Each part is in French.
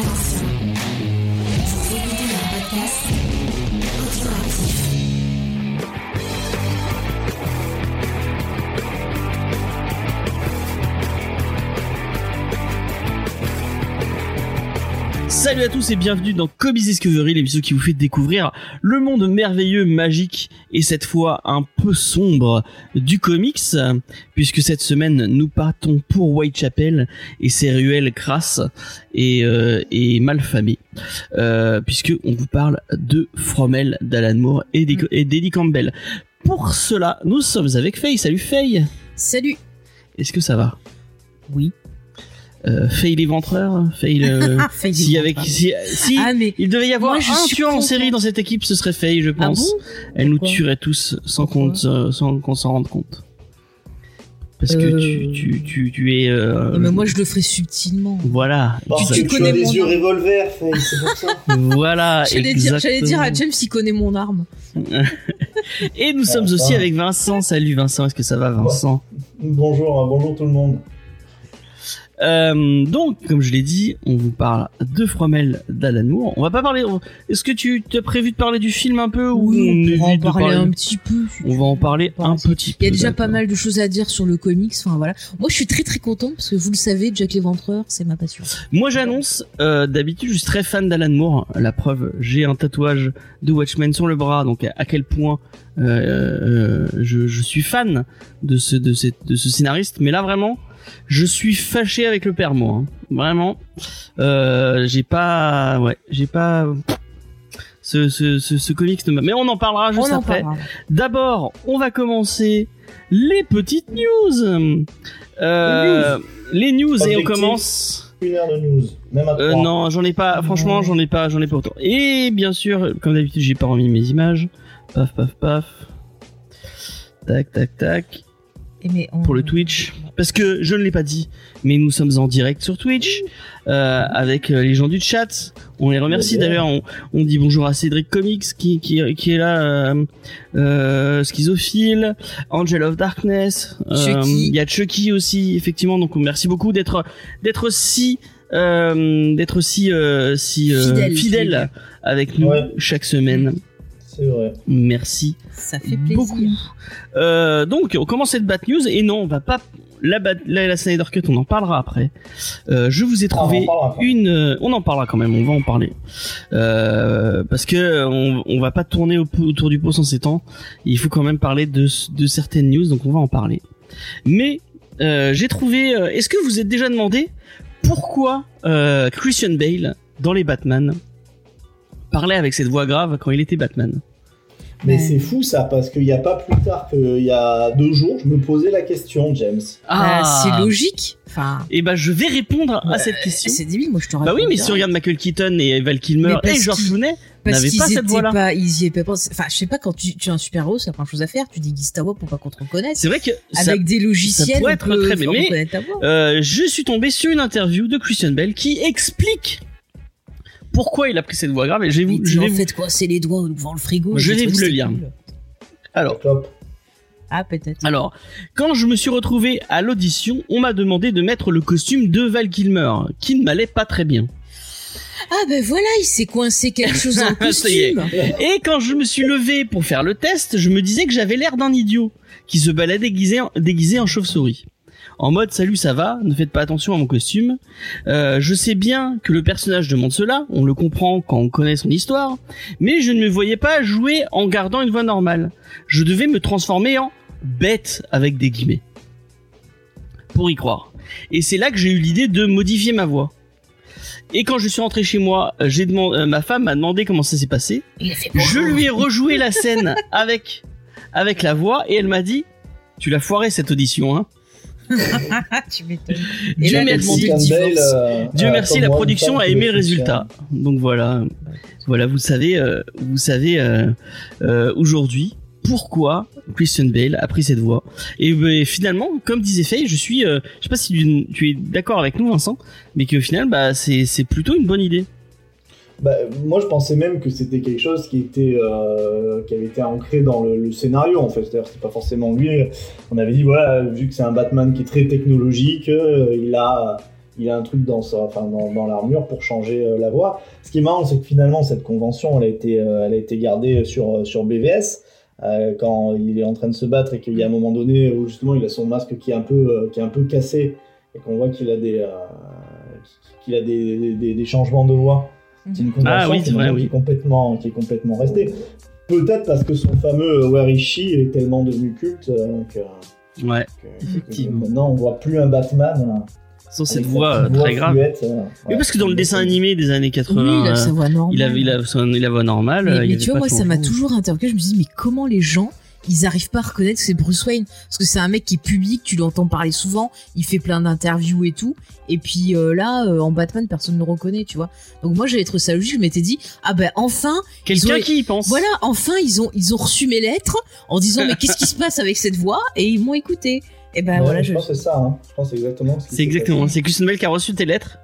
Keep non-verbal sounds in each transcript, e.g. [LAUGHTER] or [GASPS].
Attention, vous Salut à tous et bienvenue dans Comics Discovery, l'émission qui vous fait découvrir le monde merveilleux, magique et cette fois un peu sombre du comics, puisque cette semaine nous partons pour Whitechapel et ses ruelles crasses et, euh, et malfamées, euh, puisque on vous parle de Fromel, d'Alan Moore et d'Eddie et d'Eddie Campbell. Pour cela, nous sommes avec Faye. Salut Faye. Salut. Est-ce que ça va? Oui. Euh, Faye l'éventreur Faye le... [LAUGHS] Faye si avec si, si Ah mais il devait y avoir Moi, je un suis tueur en série dans cette équipe, ce serait Faye, je ah pense. bon? Elle nous tuerait tous sans compte, euh, sans qu'on s'en rende compte. Parce que Euh. tu, tu, tu, tu es. euh, Non, mais moi je le ferai subtilement. Voilà. Parce Tu- tu connais les mon yeux revolver, Faye, c'est pour ça. [LAUGHS] Voilà. J'allais dire, j'allais dire à. James s'il connaît mon arme. [LAUGHS] Et nous sommes aussi avec Vincent. Salut Vincent, est-ce que ça va Vincent? Bonjour, hein, bonjour tout le monde. Euh, donc, comme je l'ai dit, on vous parle de Fromel d'Alan Moore. On va pas parler. Est-ce que tu as prévu de parler du film un peu ou on on va en parler parler un petit peu. On va en parler un petit peu. Il y a déjà pas mal de choses à dire sur le comics. Enfin voilà. Moi je suis très très contente parce que vous le savez, Jack l'Éventreur, c'est ma passion. Moi j'annonce, euh, d'habitude je suis très fan d'Alan Moore, la preuve, j'ai un tatouage de Watchmen sur le bras, donc à, quel point euh, euh, je, je suis fan de ce, de, cette- de ce scénariste, mais là vraiment, je suis fâché avec le père moi, hein. vraiment, euh, j'ai pas, ouais, j'ai pas... Ce, ce, ce, ce comics ne m'a- Mais on en parlera juste on en après. parlera. D'abord, on va commencer les petites news. Euh, les news et on commence... Une heure de news, même à Euh, non, j'en ai pas. Franchement, j'en ai pas, j'en ai pas autant. Et bien sûr, comme d'habitude, j'ai pas remis mes images. Paf, paf, paf. Tac, tac, tac. Et mais on- Pour le Twitch, parce que je ne l'ai pas dit, mais nous sommes en direct sur Twitch euh, avec euh, les gens du chat. On les remercie d'ailleurs. On, on dit bonjour à Cédric Comics qui qui, qui est là, euh, euh, Schizophile, Angel of Darkness. euh. Il y a Chucky aussi, effectivement. Donc merci beaucoup d'être d'être si euh, d'être si euh, si euh, Fidèle. fidèle avec nous Ouais. chaque semaine. C'est vrai. Merci Ça fait plaisir. beaucoup. Euh, donc, on commence cette bad news et non, on va pas la bad- la, la Snyder Cut, on en parlera après. Euh, je vous ai Ah, on trouvé après. une, euh, on en parlera quand même, on va en parler euh, parce que on, on va pas tourner au- autour du pot sans s'étendre. Il faut quand même parler de, de certaines news, donc on va en parler. Mais euh, j'ai trouvé. euh, Est-ce que vous êtes déjà demandé pourquoi euh, Christian Bale dans les Batman parlait avec cette voix grave quand il était Batman? Mais Ouais. c'est fou ça, parce qu'il n'y a pas plus tard qu'il y a deux jours, je me posais la question, James. Ah, c'est logique. Enfin, Et ben je vais répondre à cette question. c'est débile. Moi je te Bah oui, mais si on regarde Michael Keaton et Val Kilmer Mais et George Clooney, Parce qu'ils pas cette voix-là. pas, ils y étaient pas. Enfin, je sais pas quand tu, tu es un super héros, c'est la première chose à faire. Tu dis Gustavo pour pas qu'on te reconnaisse. c'est vrai que ça, Avec des logiciels, pourrait on être peut très bien, mais- reconnaître ta voix. euh, je suis tombé sur une interview de Christian Bell qui explique pourquoi il a pris cette voix grave et je vais vous, tu je vais en vous- fait quoi C'est les doigts devant le frigo. Je vais vous le lire. cool. alors. Ah peut-être. alors quand je me suis retrouvé à l'audition, on m'a demandé de mettre le costume de Val Kilmer qui ne m'allait pas très bien. Ah ben voilà, il s'est coincé quelque [LAUGHS] chose dans le Ça y est. costume. Et quand je me suis levé pour faire le test, je me disais que j'avais l'air d'un idiot qui se baladait déguisé en, déguisé en chauve-souris. En mode salut ça va, ne faites pas attention à mon costume. Euh, je sais bien que le personnage demande cela, on le comprend quand on connaît son histoire, mais je ne me voyais pas jouer en gardant une voix normale. Je devais me transformer en bête avec des guillemets. Pour y croire. Et c'est là que j'ai eu l'idée de modifier ma voix. Et quand je suis rentré chez moi, j'ai demandé, euh, ma femme m'a demandé comment ça s'est passé. Je lui ai rejoué la scène avec avec la voix et elle m'a dit tu l'as foiré cette audition hein. [LAUGHS] Tu m'étonnes. Et Dieu là, merci. euh, Dieu merci la production a aimé le résultat. Donc voilà voilà vous savez euh, vous savez euh, euh, aujourd'hui pourquoi Christian Bale a pris cette voix et euh, finalement comme disait Faye je suis euh, je sais pas si tu, tu es d'accord avec nous Vincent mais qu'au final bah c'est c'est plutôt une bonne idée. Bah, moi, je pensais même que c'était quelque chose qui était euh, qui avait été ancré dans le, scénario en fait. C'est-à-dire, c'est pas forcément lui. On avait dit voilà, vu que c'est un Batman qui est très technologique, euh, il a il a un truc dans sa, enfin dans, dans l'armure pour changer euh, la voix. Ce qui est marrant, c'est que finalement cette convention, elle a été, elle a été gardée sur sur BVS. quand il est en train de se battre et qu'il y a un moment donné où justement il a son masque qui est un peu, qui est un peu cassé et qu'on voit qu'il a des, qu'il a des, des changements de voix. C'est une convention Ah oui, qui, c'est vrai, qui oui. est complètement, qui est complètement restée. Peut-être parce que son fameux Where is she est tellement devenu culte euh, que, Ouais. que- que Effectivement. maintenant on voit plus un Batman Sans avec cette voix euh, petite très grave. fluette, euh, Oui, parce que dans le dessin animé des années 80, Oui, il a euh, sa voix normale. il avait, il a, son- il a voix normale. Mais, euh, tu vois, moi, ça m'a toujours interpellé. Je me dis, mais comment les gens, ils arrivent pas à reconnaître que c'est Bruce Wayne Parce que c'est un mec qui est public, tu l'entends parler souvent, il fait plein d'interviews et tout. Et puis euh, là, euh, en Batman, personne ne le reconnaît, tu vois. Donc moi, j'avais trouvé ça logique. Je m'étais dit, ah ben enfin, Quelqu'un ont- qui y pense. voilà, enfin, ils ont, ils ont reçu mes lettres en disant, mais qu'est-ce qui se passe avec cette voix? Et ils m'ont écouté. Et ben Ouais, voilà, je je. pense que c'est ça. Hein. Je pense c'est exactement. ce C'est exactement. C'est Christian Bale qui a reçu tes lettres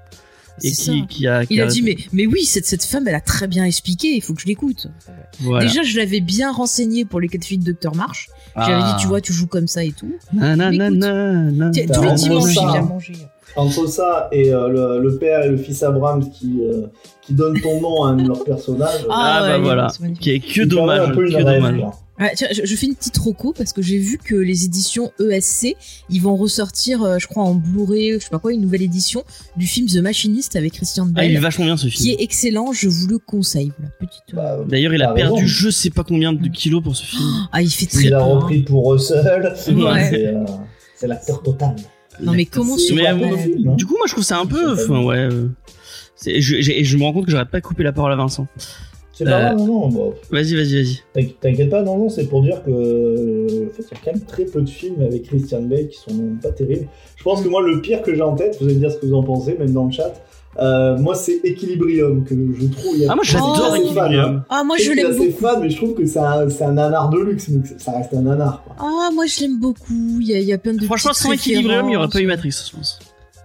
et qui, qui a. qui Il a a- dit, mais, mais oui, cette, cette femme, elle a très bien expliqué, il faut que je l'écoute. Voilà. Déjà, je l'avais bien renseigné pour les quatre filles de Dr. Marsh. J'avais Ah. dit, tu vois, tu joues comme ça et tout. Nanana. Tiens, Bah, Tous les dimanches, il vient manger. Entre ça et euh, le, le père et le fils Abrams qui, euh, qui donnent ton nom à un de leurs personnages. Ah, bah ouais, voilà. Qui est que dommage. Que dommage. Ah, tiens, je, je fais une petite roco parce que j'ai vu que les éditions ESC, ils vont ressortir, euh, je crois, en Blu-ray, je sais pas quoi, une nouvelle édition du film The Machinist avec Christian Ah, il est Bale, vachement bien ce qui film. est excellent. Je vous le conseille. Voilà, petite. euh, Bah, D'ailleurs, il a perdu raison. je sais pas combien de kilos pour ce film. [GASPS] Ah, il fait très il a hein. repris pour Russell. C'est [LAUGHS] Ouais. c'est, euh, l'acteur total. Non, mais comment se euh, bon hein. Du coup, moi, je trouve ça un peu. Enfin, ouais. euh, je, j'ai- je me rends compte que j'aurais pas coupé la parole à Vincent. C'est pas euh, non, non. bon, Vas-y, vas-y, vas-y. t'inqui- T'inquiète pas, non, non, c'est pour dire que euh, en fait, il y a quand même très peu de films avec Christian Bale qui sont pas terribles. Je pense que moi, le pire que j'ai en tête, vous allez me dire ce que vous en pensez, même dans le chat. euh, moi, c'est Equilibrium que je trouve. il y a- Ah, moi, j'adore. Equilibrium. Ah, moi, Je l'aime assez beaucoup. fan, mais je trouve que c'est un, un nanar de luxe, mais ça reste un nanar. Quoi. Ah, moi, je l'aime beaucoup. Il y a, il y a plein de Franchement, sans Equilibrium, il y aurait pas eu. Matrix, je pense.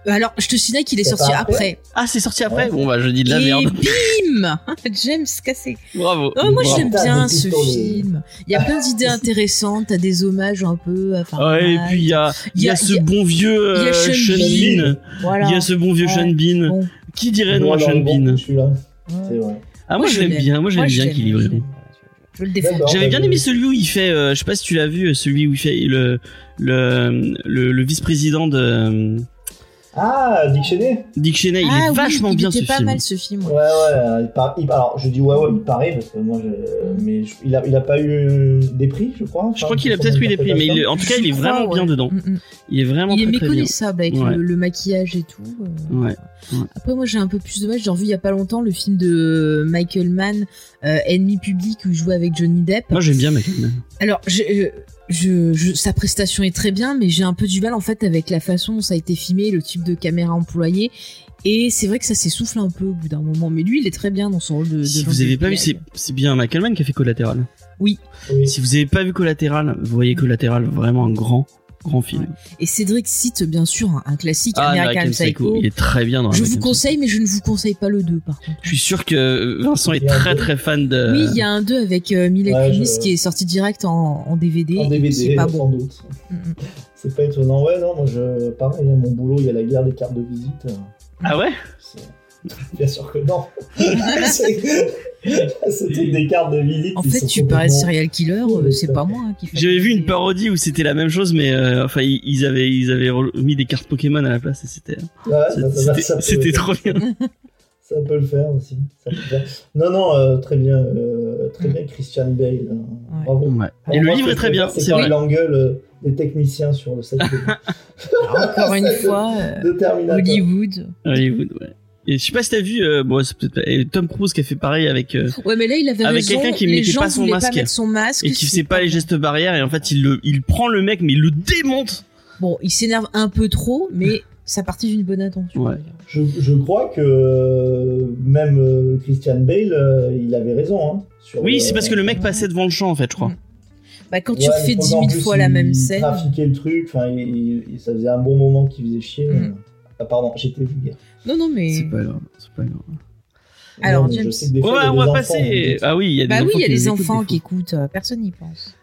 Alors, je te signale qu'il est sorti après après. Ah, c'est sorti après Ouais. Bon, bah, je dis de la Et merde. bim [LAUGHS] [LAUGHS] James cassé. Bravo. Oh, moi, j'aime bien ce film. Il y a plein d'idées [LAUGHS] intéressantes, t'as des hommages un peu à Fahrenheit. Ouais, et puis il y a, il y a ce bon vieux euh, Sean Sean Bean. Voilà. Il y a ce bon vieux Ouais. Sean Bean. Bon. Qui dirait non Moi, à Sean Bean c'est vrai. Ah, moi, je l'aime bien. Moi, je l'aime bien. Je veux le défendre. D'accord. J'avais bien aimé celui où il fait, euh, je sais pas si tu l'as vu, celui où il fait le le le, le vice-président de euh, Ah, Dick Cheney Dick Cheney. Il Ah est oui, vachement il bien était ce pas film. mal ce film. Ouais, ouais. ouais, il par- il- alors je dis ouais, ouais, il paraît, parce que moi, je... mais je- il, a, il a pas eu des prix, je crois. Je crois qu'il a peut-être eu des prix, mais il en tout cas, il est vraiment bien dedans. Mm, mm. Il est vraiment Il est très très bien. méconnaissable avec Ouais. le, le maquillage et tout. euh. Ouais. Après, moi, j'ai un peu plus de mal. J'ai revu il y a pas longtemps le film de Michael Mann, euh, Ennemi public, où il jouait avec Johnny Depp. Moi, j'aime bien Michael Mann. Alors, je, euh, je, je- sa prestation est très bien, mais j'ai un peu du mal en fait avec la façon dont ça a été filmé, le type de caméra employée. Et c'est vrai que ça s'essouffle un peu au bout d'un moment. Mais lui, il est très bien dans son rôle de. de Si vous avez pas vu, c'est bien Michael Mann qui a fait Collateral. Oui. Si vous avez pas vu Collateral, vous voyez Collateral, vraiment un grand grand film. Et Cédric cite bien sûr un, un classique, Ah, American, Psycho. Il est très bien dans Je vous Psycho. conseille, mais je ne vous conseille pas le 2 par contre. Je suis sûr que Vincent est très très fan de. Oui, il y a un 2 avec euh, Mila Ouais, Kunis je- qui est sorti direct en, en DVD. En DVD, est pas sans bon. doute. Mm, mm. C'est pas étonnant. Ouais, non, moi, je... pareil, hein, mon boulot, il y a la guerre des cartes de visite. euh, Ah ouais? C'est- [LAUGHS] Bien sûr que non. [LAUGHS] C'est- [LAUGHS] Ce truc des cartes de visite. En fait, tu parais serial killer, euh, c'est pas moi hein, qui fais. J'avais vu une parodie où c'était la même chose, mais euh, enfin ils avaient ils avaient mis des cartes Pokémon à la place et c'était Ouais, ça- ça- ça c'était c'était trop bien. Ça peut le faire aussi. Ça peut le faire. Non, non, euh, très bien, euh, très Mm. bien Christian Bale. hein. Ouais. Bravo. Ouais. Alors, Et le livre est très bien, c'est quand vrai. il engueule les techniciens sur le set de, Encore une fois, euh, de. Hollywood. Hollywood, ouais. Et je sais pas si t'as vu, euh, bon, c'est peut-être pas- et Tom Cruise qui a fait pareil avec euh, Ouais, mais là, il avait Avec quelqu'un qui mettait pas son masque. Pas mettre son masque. et qui faisait pas les gestes barrières et en fait il le il prend le mec mais il le démonte. Bon, il s'énerve un peu trop, mais ça partit d'une bonne intention. Ouais. Je, je crois que euh, même Christian Bale, il avait raison. Hein, sur, Oui, c'est parce que le mec passait devant le champ en fait, je crois. Mm. Bah, quand ouais, tu refais je crois 10 qu'en 000 plus, fois la même scène. trafiquait le truc, enfin, il, il- ça faisait un bon moment qu'il faisait chier. Mm. Ah, pardon, j'étais vulgaire. Non, non, mais. C'est pas grave, c'est pas grave. Alors, Non, James. Ouais, on va passer. Ah oui, il y a des Bah enfants oui, il y a qui écoutent enfants des qui écoutent, euh, personne n'y pense.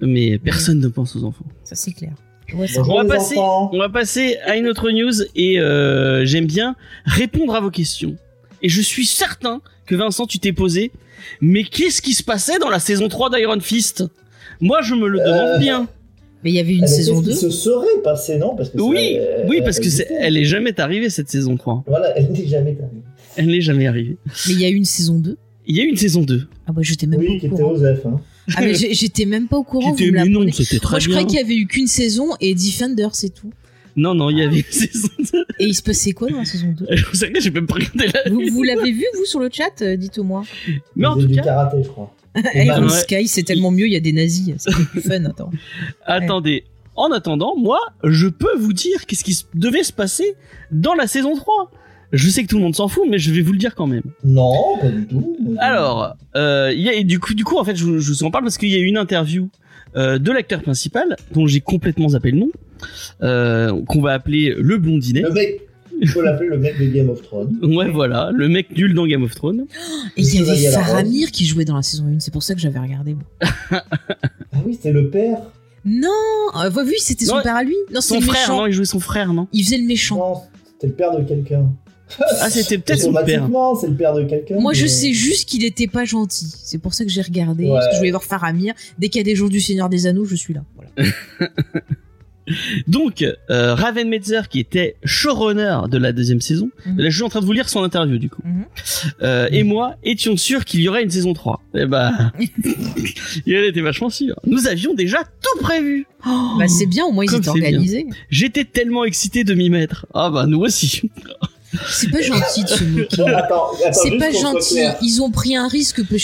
Mais personne ne pense aux enfants. Ça, c'est clair. Ouais, ça- Bonjour On va les passer- enfants. On va passer à une autre news et euh, j'aime bien répondre à vos questions. Et je suis certain que Vincent, tu t'es posé, mais qu'est-ce qui se passait dans la saison 3 d'Iron Fist? Moi, je me le demande Euh, bien. Mais il y avait une saison qu'est-ce 2. qui se serait passé, non Parce que Oui, elle- oui, parce que était. elle est jamais arrivée cette saison 3. Voilà, elle n'est jamais arrivée. Elle n'est jamais arrivée. Mais il y a eu une saison 2. Il y a eu une saison 2. Ah bah j'étais même Oui, pas qui au était courant. Osef. Hein. Ah mais [LAUGHS] j'étais même pas au Qui courant. vous mais non, c'était très Moi je bien. croyais qu'il y avait eu qu'une saison et Defender c'est tout. Non, non, il y avait une saison 2. Et il se passait quoi dans la saison 2 C'est vrai que j'ai même pas regardé la Vous, vous l'avez vu vous sur le chat euh, Dites-moi. Mais en Il faisait tout du cas, karaté, je crois. [LAUGHS] Et Iron Ouais. Sky c'est tellement mieux, il y a des nazis, c'est plus fun. Attends. [LAUGHS] attendez. En attendant, moi, je peux vous dire qu'est-ce qui devait se passer dans la saison 3. Je sais que tout le monde s'en fout, mais je vais vous le dire quand même. Non, pas du tout. Alors, euh, il y a, et du coup, du coup, en fait, je, vous- je vous en parle parce qu'il y a eu une interview euh, de l'acteur principal, dont j'ai complètement zappé le nom, euh, qu'on va appeler le blondinet. Le mec, il faut l'appeler le mec de Game of Thrones. Ouais, voilà, le mec nul dans Game of Thrones. [GASPS] Et il y avait rose. Faramir qui jouait dans la saison 1, c'est pour ça que j'avais regardé. Ah oui, c'était le père. Non, euh, vu, c'était son Non, père à lui? Non, Son le frère, méchant. non, il jouait son frère, non? Il faisait le méchant. Non, c'était le père de quelqu'un. Ah, c'était peut-être son père. C'est le père de quelqu'un. Moi, je sais juste qu'il était pas gentil. C'est pour ça que j'ai regardé. Ouais. Parce que je voulais voir Faramir. Dès qu'il y a des jours du Seigneur des Anneaux, je suis là. Voilà. [LAUGHS] Donc, euh, Raven Metzer, qui était showrunner de la deuxième saison, Mhm. là, je suis en train de vous lire son interview, du coup. Mhm. Euh, et moi, étions sûrs qu'il y aurait une saison 3. Eh bah, [LAUGHS] il en était vachement sûr. Nous avions déjà tout prévu. Oh, Bah, c'est bien, au moins ils étaient organisés. J'étais tellement excité de m'y mettre. Ah bah, nous aussi. C'est pas gentil de se moquer. [LAUGHS] C'est pas gentil. Ils ont pris un risque peu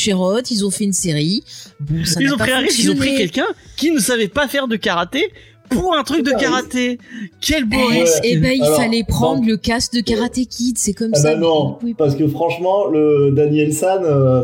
ils ont fait une série. Bon, ça Ils ont pas pris un risque, ils ont pris quelqu'un qui ne savait pas faire de karaté pour un truc de un karaté. Quel beau Eh, risque. eh ben, il Alors, fallait prendre donc- le casque de Karate Kid, c'est comme Ah ça. bah non, Oui. parce que franchement, le Daniel San, euh,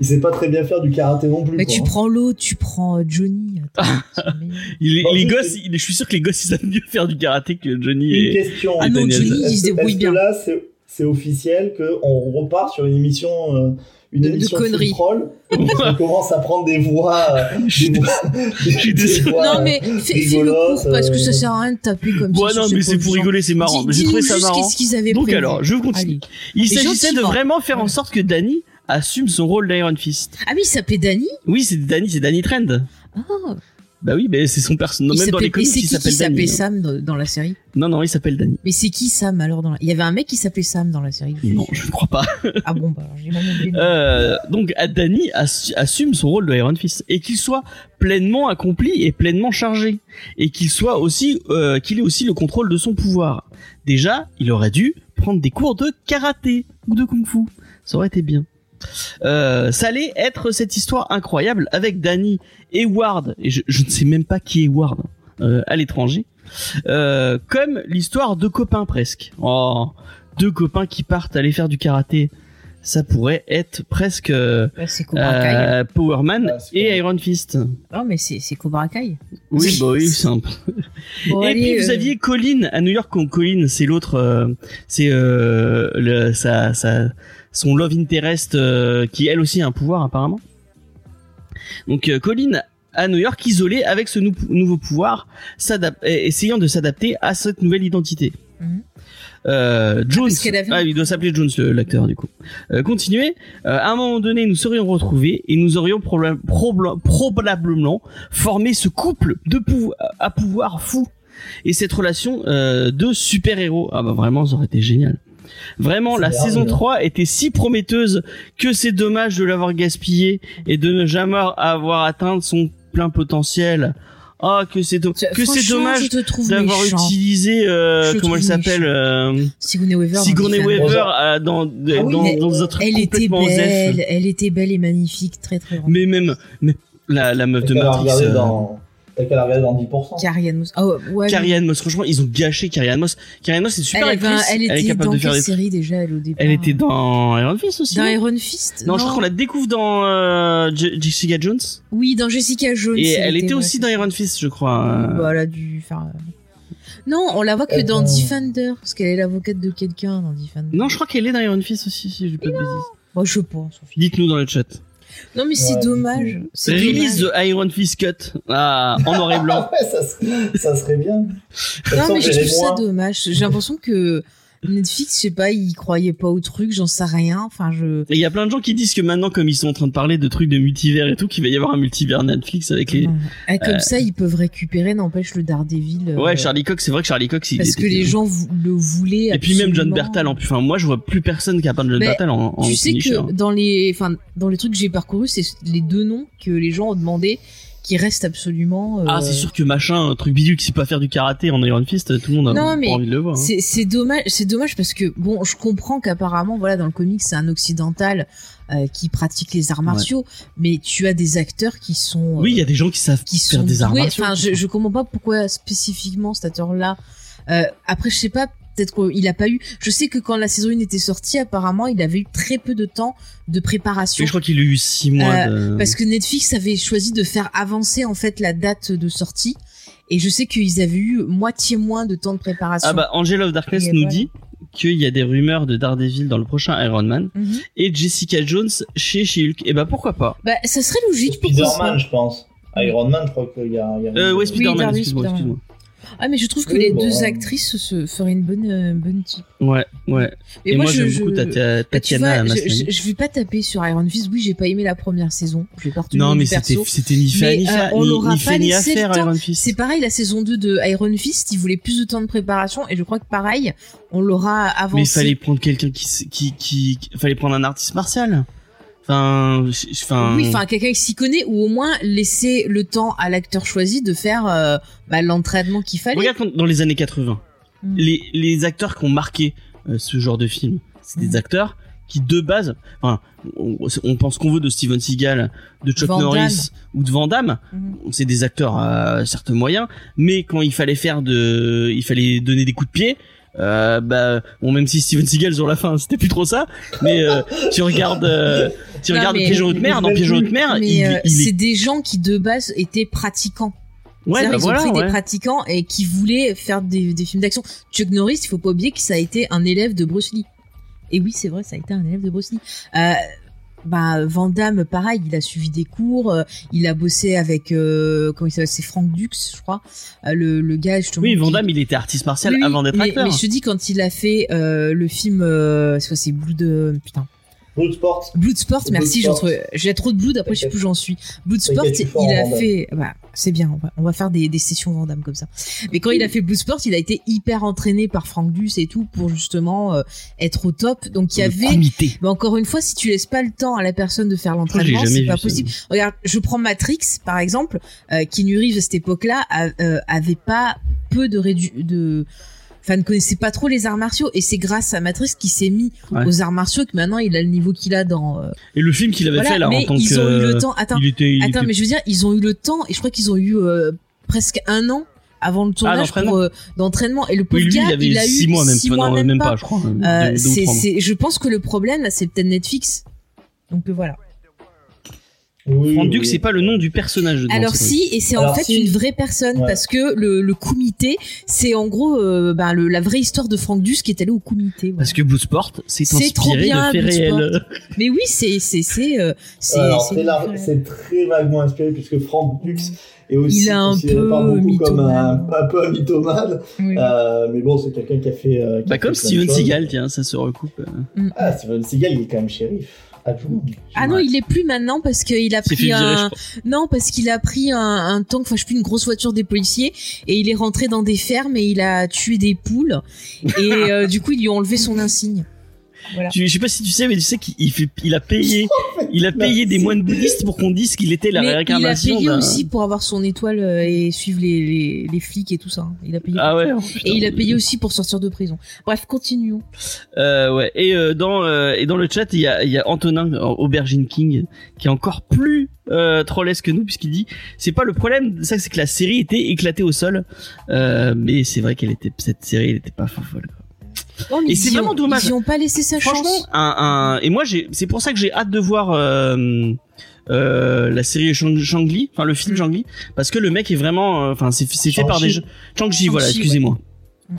il sait pas très bien faire du karaté non plus. Mais quoi. tu prends l'autre, tu prends euh, Johnny. Attends, [LAUGHS] les gosses, je suis sûr que les gosses, ils savent mieux faire du karaté que Johnny Une et... question. Ah non, Daniel Johnny, San. il se débrouille bien. que là, c'est c'est officiel qu'on repart sur une émission, euh, une De- de émission conneries. troll On [LAUGHS] commence à prendre des voix, euh, [LAUGHS] des voix, des- suis des désolé. voix, Non, mais euh, fais, fais le court parce que euh, ça sert à rien de taper comme Ouais, ça. non, mais ces c'est pour rigoler, c'est marrant. Mais J'ai trouvé dis-nous ça marrant. Qu'est-ce qu'ils avaient Donc prévu. alors, je continue. Allez. Il s'agissait de vraiment faire en sorte que Danny assume son rôle d'Iron Fist. Ah oui, il s'appelait Danny? Oui, c'est Danny, c'est Danny Trend. Ah, Bah oui, mais c'est son personnage. Même dans les comics, c'est il s'appelle s'appelait Danny. Sam dans, la série? Non, non, il s'appelle Danny. Mais c'est qui Sam alors dans la... Il y avait un mec qui s'appelait Sam dans la série. Non, je ne crois pas. [LAUGHS] Ah bon, bah j'ai oublié. Euh, donc, Danny assu- assume son rôle de Iron Fist et qu'il soit pleinement accompli et pleinement chargé et qu'il soit aussi, euh, qu'il ait aussi le contrôle de son pouvoir. Déjà, il aurait dû prendre des cours de karaté ou de kung-fu. Ça aurait été bien. Euh, ça allait être cette histoire incroyable avec Danny et Ward, et je, je ne sais même pas qui est Ward euh, à l'étranger, euh, comme l'histoire de copains presque. Oh, deux copains qui partent aller faire du karaté, ça pourrait être presque euh, Ouais, euh, Power Man Ah, et Iron Fist. Non, mais c'est c'est Cobra Kai. Oui, bah oui, c'est un peu. Bon, et allez, puis vous euh, aviez Colin à New York. Colin, c'est l'autre, euh, c'est euh, le, sa, son love interest euh, qui elle aussi a un pouvoir apparemment. Donc euh, Colin à New York, isolé avec ce nou- nouveau pouvoir, essayant de s'adapter à cette nouvelle identité. Mhm. Euh, Jones, qu'elle avait- ah, il doit s'appeler Jones l'acteur du coup. Euh, continuez. Euh, à un moment donné, nous serions retrouvés et nous aurions probablement formé ce couple de pou- à pouvoir fou et cette relation euh, de super héros. Ah bah vraiment, ça aurait été génial. Vraiment, la saison 3 était si prometteuse que c'est dommage de l'avoir gaspillée et de ne jamais avoir atteint son plein potentiel. Ah, que c'est do- que c'est dommage je te trouve d'avoir utilisé euh, comment elle s'appelle euh, Sigourney Weaver. Sigourney. Weaver euh, dans oui, mais dans un truc Elle était complètement belle, elle était belle et magnifique, très très grande. Mais même mais la la meuf de Matrix. euh, dans, t'as qu'à la regarder dans 10%. Carrie Ann Moss. Ah ouais, Carrie Moss, franchement, ils ont gâché Carrie Moss. Carrie Moss, c'est super elle, elle était est capable dans de faire des série déjà elle au départ Elle était dans Iron Fist aussi. Dans Iron Fist Non, je crois qu'on la découvre dans euh, Je- Jessica Jones. Oui, dans Jessica Jones. Et elle était aussi dans Iron Fist, je crois. ça. Bah, elle a dû faire. euh, Non, on la voit que dans Defender, parce qu'elle est l'avocate de quelqu'un dans Defender. Non, je crois qu'elle est dans Iron Fist aussi, si je dis pas de bêtises. Moi, je pense. Dites-nous dans le chat. Non, mais c'est Ouais, dommage. C'est Release dommage. the Iron Fist Cut ah, en noir et [LAUGHS] blanc. Ouais, ça, serait- ça serait bien. Non, mais je trouve ça dommage. J'ai l'impression que Netflix, je sais pas, ils croyaient pas au truc, j'en sais rien. Enfin, je. Il y a plein de gens qui disent que maintenant, comme ils sont en train de parler de trucs de multivers et tout, qu'il va y avoir un multivers Netflix avec les. Ah, comme ça, ils peuvent récupérer, n'empêche, le Daredevil. euh, Ouais, Charlie Cox, c'est vrai que Charlie Cox, il Parce était- que les gens le voulaient. Et puis même John. Bertal en plus. Enfin, moi, je vois plus personne qui a de John Mais Bertal en, en Tu sais que dans les, enfin, dans les trucs que j'ai parcourus, c'est les deux noms que les gens ont demandé qui restent absolument. euh, Ah, c'est sûr que machin, un truc bidule qui sait pas faire du karaté en Iron Fist, tout le monde a Non, pas mais envie de le voir. hein. C'est dommage, c'est dommage parce que bon, je comprends qu'apparemment, voilà, dans le comics, c'est un occidental euh, qui pratique les arts martiaux, mais tu as des acteurs qui sont, euh, Oui, il y a des gens qui savent qui faire sont des arts martiaux. Enfin, je, je comprends pas pourquoi spécifiquement cet acteur-là. Euh, après, je sais pas, peut-être qu'il a pas eu. Je sais que quand la saison 1 était sortie, apparemment, il avait eu très peu de temps de préparation. Et je crois qu'il a eu six mois de... Parce que Netflix avait choisi de faire avancer en fait la date de sortie. Et je sais qu'ils avaient eu moitié moins de temps de préparation. Ah bah, Angel of Darkness Et nous voilà. dit qu'il y a des rumeurs de Daredevil dans le prochain Iron Man Mhm. et Jessica Jones chez She-Hulk. Et bah, pourquoi pas? Bah, ça serait logique. Spider-Man, je pense. Iron Man, je crois qu'il y a. il y a- Euh, ouais, Spider-Man, Daredevil, excuse-moi, Spider-Man. Ah, mais je trouve que Oui, les bon, deux actrices se feraient une bonne, euh, bonne type. Ouais, ouais. Mais et moi, je- j'aime je- beaucoup tu Tatiana vois, je, je, je vais pas taper sur Iron Fist. Oui, j'ai pas aimé la première saison. Je vais pas Non, mais c'était, ni fait Mais, ni euh, fait, on l'aura pas fait ni à laissé le faire. Iron Fist. C'est pareil, la saison 2 de Iron Fist, il voulait plus de temps de préparation et je crois que pareil, on l'aura avancé. Mais il fallait prendre quelqu'un qui, qui, qui- fallait prendre un artiste martial. Enfin, enfin. Oui, enfin quelqu'un qui s'y connaît ou au moins laisser le temps à l'acteur choisi de faire euh, bah, l'entraînement qu'il fallait. Regarde dans les années 80, Mm. les, les acteurs qui ont marqué euh, ce genre de film, c'est des Mm. acteurs qui de base, enfin, on, on pense qu'on veut de Steven Seagal, de Chuck Van Norris ou de Van Damme, Mhm. c'est des acteurs à certes moyens, mais quand il fallait faire de, il fallait donner des coups de pied. Euh, bah bon même si Steven Seagal sur la fin c'était plus trop ça mais euh, tu regardes euh, tu Non, regardes Piège en haute mer dans Piège haute mer euh, est c'est des gens qui de base étaient pratiquants. ouais bah ils voilà ont pris ouais. des pratiquants et qui voulaient faire des, des films d'action. Chuck Norris, il faut pas oublier que ça a été un élève de Bruce Lee. Et oui, c'est vrai, ça a été un élève de Bruce Lee. Euh, bah, Van Damme, pareil, il a suivi des cours, euh, il a bossé avec, euh, comment il s'appelle, c'est Frank Dux, je crois, euh, le, le gars justement. oui Van qui- il était artiste martial Oui, avant d'être acteur mais je te dis quand il a fait euh, le film, euh, c'est quoi, c'est Blood, euh, putain, Bloodsport. Bloodsport, merci, j'ai Bloodsport. retrouvé- j'ai trop de blood, après je sais plus où j'en suis. Bloodsport, il a fait, bah, c'est bien, on va, on va faire des, des sessions Vandame comme ça. Mais quand il a fait Bloodsport, il a été hyper entraîné par Frank Duss et tout pour justement euh, être au top. Donc il y avait, comité. mais encore une fois, si tu laisses pas le temps à la personne de faire l'ai l'entraînement, c'est pas ça. possible. Regarde, je prends Matrix par exemple, euh, Keanu Reeves à cette époque-là a- euh, avait pas peu de rédu de Enfin, ne connaissait pas trop les arts martiaux et c'est grâce à Matrix qu'il s'est mis Ouais. aux arts martiaux que maintenant il a le niveau qu'il a dans euh, Et le film qu'il avait voilà, fait là mais en tant ils que ont eu le temps. Attends, il était, il attends, était- mais je veux dire, ils ont eu le temps et je crois qu'ils ont eu euh, presque un an avant le tournage d'entraînement. pour, euh, d'entraînement. Et le pauvre oui, lui, gars, il avait il a six eu mois même, six mois non, même, pas. pas, je crois. Euh, c'est, je pense que le problème là, c'est peut-être Netflix. Donc euh, voilà. Oui, Frank oui. C'est pas le nom du personnage. dedans, Alors si, et c'est en fait si. une vraie personne Ouais. parce que le, le comité, c'est en gros euh, ben, le, la vraie histoire de Frank Duss qui est allé au comité. voilà. Parce que Bloodsport, c'est C'est trop inspiré bien, de faits réels. [LAUGHS] Mais oui, c'est c'est c'est euh, c'est, très vaguement inspiré puisque Frank Dux est aussi Il est un peu par beaucoup comme un, un peu mythomane. Oui. Euh, mais bon, c'est quelqu'un qui a fait. euh, qui a Bah fait comme de Steven. Seagal, tiens, ça se recoupe. euh. Ah, Steven Seagal, il est quand même shérif. Ah non, il est plus maintenant parce qu'il a pris virer, un non parce qu'il a pris un, un tank, enfin je sais plus une grosse voiture des policiers et il est rentré dans des fermes et il a tué des poules. Et [LAUGHS] euh, du coup ils lui ont enlevé son insigne. Voilà. Je sais pas si tu sais, mais tu sais qu'il il fait, il a payé, [LAUGHS] il a payé des moines bouddhistes pour qu'on dise qu'il était la Mais il a réincarnation payé aussi pour avoir son étoile euh, et suivre les, les, les flics et tout ça. hein. Il a payé. Ah ouais. oh, putain. et il a payé aussi pour sortir de prison. Bref, continuons. Euh, ouais. Et euh, dans euh, et dans le chat, il y a, il y a Antonin Aubergine King qui est encore plus euh, trollesque que nous puisqu'il dit c'est pas le problème. Ça c'est que la série était éclatée au sol. Euh, mais c'est vrai qu'elle était cette série, elle était pas folle. Mais Et c'est vraiment ont- dommage. Ils ont pas laissé sa Franchement, chance. un, un et moi j'ai c'est pour ça que j'ai hâte de voir euh, euh, la série Shang- Shang-Li, enfin le film Mm. Shang-Li, parce que le mec est vraiment, euh, enfin c'est c'est fait par des Shang-Chi. gens. Shang-Chi, voilà, excusez-moi. Mm, mm.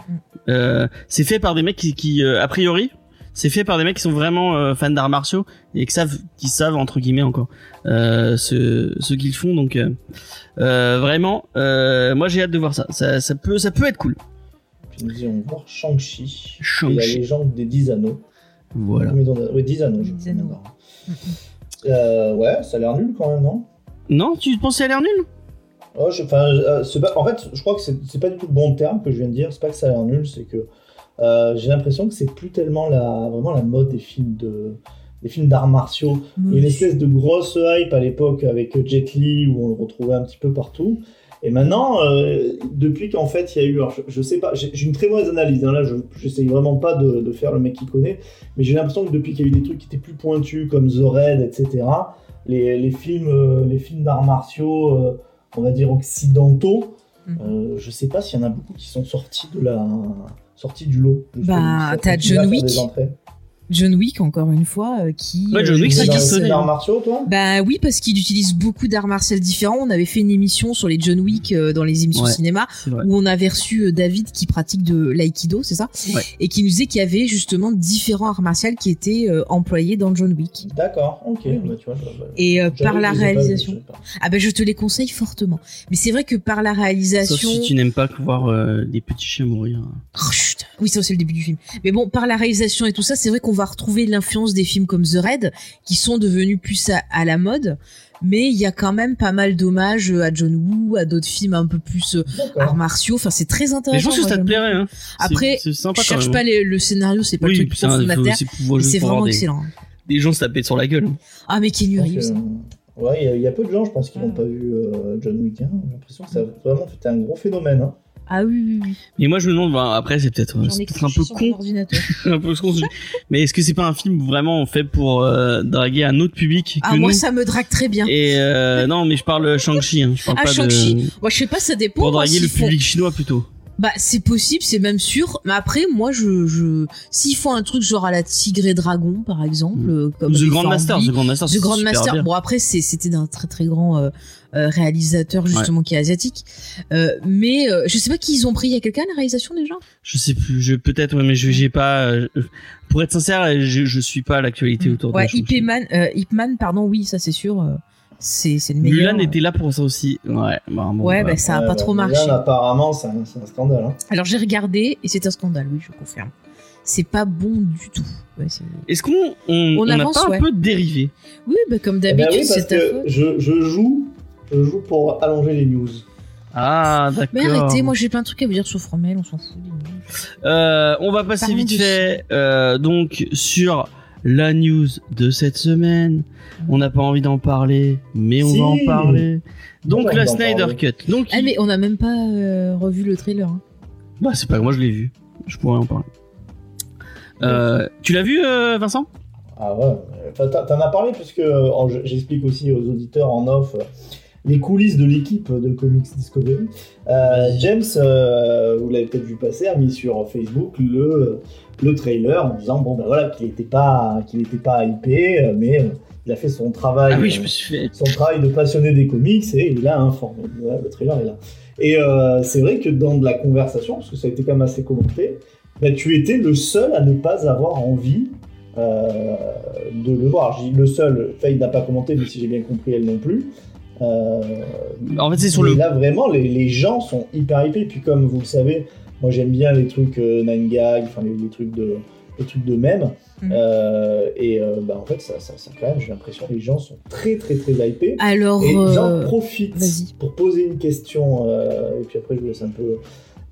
Euh, c'est fait par des mecs qui, qui a priori, c'est fait par des mecs qui sont vraiment euh, fans d'arts martiaux et qui savent, qui savent entre guillemets encore euh, ce, ce qu'ils font. Donc euh, euh, vraiment, euh, moi j'ai hâte de voir ça. ça. Ça peut, ça peut être cool. Puis nous allons voir Shang-Chi. Et la légende des 10 anneaux. Voilà. A- Oui, 10 anneaux. je 10 crois, anneaux. [LAUGHS] Euh, ouais, ça a l'air nul quand même, non? Non, tu pensais à l'air nul? Oh, je- euh, pas- en fait, je crois que c'est c'est pas du tout le bon terme que je viens de dire. C'est pas que ça a l'air nul, c'est que euh, j'ai l'impression que c'est plus tellement la, vraiment la mode des films de, des films d'arts martiaux. Il y a une espèce de grosse hype à l'époque avec Jet Li où on le retrouvait un petit peu partout. Et maintenant, euh, depuis qu'en fait il y a eu, alors, je, je sais pas, j'ai une très mauvaise analyse. hein, là, je j'essaye vraiment pas de, de faire le mec qui connaît, mais j'ai l'impression que depuis qu'il y a eu des trucs qui étaient plus pointus comme The Raid, etc. Les, les films, euh, les films d'arts martiaux, euh, on va dire occidentaux, euh, je sais pas s'il y en a beaucoup qui sont sortis de la sortis du lot. Bah, t'as John Wick. John Wick, encore une fois, euh, qui. Ouais, John euh, Wick, films d'arts hein. martiaux, toi? Bah oui, parce qu'il utilise beaucoup d'arts martiaux différents. On avait fait une émission sur les John Wick euh, dans les émissions Ouais. cinéma C'est où on avait reçu euh, David qui pratique de l'aïkido, c'est ça? Ouais. Et qui nous disait qu'il y avait justement différents arts martiaux qui étaient euh, employés dans John Wick. D'accord, ok. Oui. Bah, tu vois, je- bah, Et euh, par la réalisation. pas. Ah ben je te les conseille fortement. Mais c'est vrai que par la Sauf réalisation. si tu n'aimes pas voir euh, des petits chiens mourir. Oh, chut. Oui, ça c'est le début du film. Mais bon, par la réalisation et tout ça, c'est vrai qu'on va retrouver l'influence des films comme The Raid, qui sont devenus plus à, à la mode. Mais il y a quand même pas mal d'hommages à John Woo, à d'autres films un peu plus euh, arts martiaux. Enfin, c'est très intéressant. Mais je pense que ça te plairait. Hein. Après, C'est- c'est sympa Je cherche pas les- le scénario, c'est pas oui, le truc consommateur, c'est vraiment des, excellent. des gens se taper sur la gueule. Ah, mais pense Reeves. que- Ouais, il y a- il y, a peu de gens, je pense, qui n'ont pas vu euh, John Wick. hein. J'ai l'impression que ça a vraiment fait un gros phénomène. hein. Ah oui, oui, oui. Mais moi je me demande, bah, après c'est peut-être peut-être [LAUGHS] un peu con, un peu con, mais est-ce que c'est pas un film vraiment fait pour euh, draguer un autre public que Ah, moi, nous ça me drague très bien. Et euh, [LAUGHS] non, mais je parle Shang-Chi, hein. je parle Ah, pas Shang-Chi. de Moi, je sais pas, ça dépend. pour moi, draguer le public chinois plutôt. Bah, c'est possible, c'est même sûr. Mais après, moi, je, je, s'ils font un truc genre à la Tigre et Dragon, par exemple, comme The Grand Master, The Grand Master, The Grand Master. bien. Bon, après, c'était d'un très très grand euh, réalisateur justement qui est asiatique. Euh, mais euh, je sais pas qui ils ont pris. Il y a quelqu'un à la réalisation déjà? Je sais plus, je peut-être, ouais, mais je j'ai pas. euh, pour être sincère, je, je suis pas à l'actualité autour Ouais, de. Ip Man, euh, pardon, oui, ça c'est sûr. euh, c'est, c'est le meilleur. Mulan était là pour ça aussi. Ouais, bah, bon, Ouais, voilà. bah, ça a Ouais, pas bah, trop Mulan, marché. apparemment, c'est un, scandale. hein. Alors j'ai regardé et c'est un scandale, oui, je confirme. C'est pas bon du tout. Ouais, Est-ce qu'on on, On on n'a avance, pas un ouais. peu dérivé? Oui, bah, comme Eh ben d'habitude, oui, parce c'est ta que faute. je, je joue, je joue pour allonger les news. Ah, d'accord. Mais arrêtez, moi j'ai plein de trucs à vous dire sur Fromel, on s'en fout. Euh, on va passer vite fait euh, donc sur la news de cette semaine. On n'a pas envie d'en parler, mais on Si. va en parler. Donc la Snyder parler. Cut. Donc Ah mais on a même pas euh, revu le trailer. hein. bah c'est pas moi je l'ai vu. Je pourrais en parler. Euh, tu l'as vu euh, Vincent? Ah ouais, enfin, t'en as parlé puisque j'explique aussi aux auditeurs en off euh, les coulisses de l'équipe de Comics Discovery. Euh, James, euh, vous l'avez peut-être vu passer, a mis sur Facebook le, le trailer en disant bon ben voilà qu'il n'était pas qu'il était pas hypé, euh, mais il a fait son travail. Ah oui, je me suis fait. son travail de passionné des comics et il a informé. Voilà, le trailer est là. Et euh, c'est vrai que dans de la conversation, parce que ça a été quand même assez commenté, bah, tu étais le seul à ne pas avoir envie euh, de le voir. Je dis le seul, Faye n'a pas commenté, mais si j'ai bien compris, elle non plus. Euh, En fait, c'est sur mais le. là, vraiment, les, les gens sont hyper hypés. Puis comme vous le savez, moi j'aime bien les trucs euh, Nine Gag, enfin les, les trucs de les trucs de même. Mhm. Euh, et euh, bah, en fait, ça, ça, ça, quand même, j'ai l'impression que les gens sont très très très hypés. Alors, Et j'en euh, profite vas-y. pour poser une question, euh, et puis après je vous laisse un peu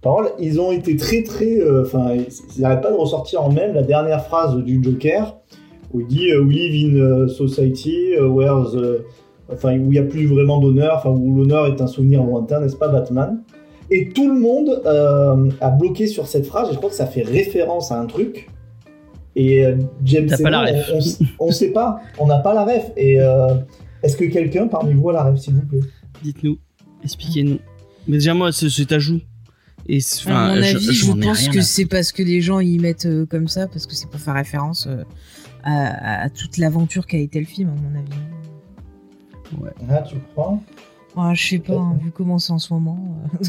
parole. Ils ont été très très. Enfin, ils ils n'arrêtent pas de ressortir en même la dernière phrase du Joker, où il dit We live in a society uh, where the- Enfin, où il n'y a plus vraiment d'honneur, enfin, où l'honneur est un souvenir lointain, n'est-ce pas, Batman? Et tout le monde euh, a bloqué sur cette phrase, et je crois que ça fait référence à un truc. Et euh, James et moi, on, on sait pas, on n'a pas la ref. Et euh, est-ce que quelqu'un parmi vous a la ref, s'il vous plaît? Dites-nous, expliquez-nous. Mais déjà moi, ce- cet ajout. Et c'est- à mon avis, je, pense que c'est parce que les gens y mettent euh, comme ça, parce que c'est pour faire référence euh, à, à toute l'aventure qu'a été le film, à mon avis. Ah, tu crois Ah, je sais pas, hein, vu comment c'est en ce moment. euh. [LAUGHS]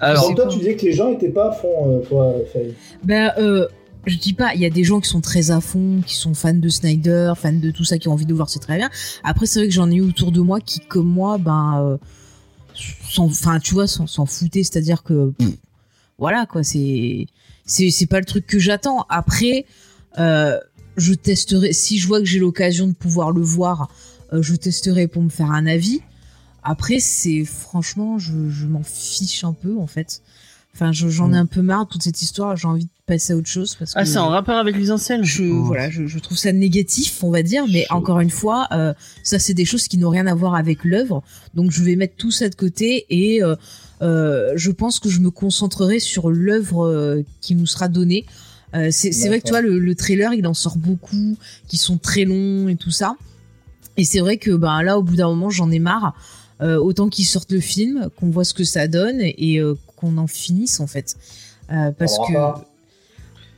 Alors, toi, tu disais que les gens étaient pas à fond, euh, toi, Faye. Ben, euh, je dis pas, il y a des gens qui sont très à fond, qui sont fans de Snyder, fans de tout ça, qui ont envie de voir, c'est très bien. Après, c'est vrai que j'en ai eu autour de moi qui, comme moi, ben, euh, enfin, tu vois, s'en foutaient, c'est-à-dire que, voilà, quoi, c'est, c'est, c'est pas le truc que j'attends. Après, euh, je testerai, si je vois que j'ai l'occasion de pouvoir le voir, euh, je testerai pour me faire un avis. Après, c'est franchement, je, je m'en fiche un peu en fait. Enfin, j'en ai un peu marre de toute cette histoire. J'ai envie de passer à autre chose parce Ah, c'est en rapport avec les anciennes je Oh. voilà, je, je trouve ça négatif, on va dire. Mais Je- encore une fois, euh, ça c'est des choses qui n'ont rien à voir avec l'œuvre. Donc je vais mettre tout ça de côté et euh, euh, je pense que je me concentrerai sur l'œuvre euh, qui nous sera donnée. Euh, c'est vrai que tu vois le, le trailer, il en sort beaucoup, qui sont très longs et tout ça. Et c'est vrai que ben là, au bout d'un moment, j'en ai marre. Euh, autant qu'ils sortent le film, qu'on voit ce que ça donne et euh, qu'on en finisse en fait. Parce que pas.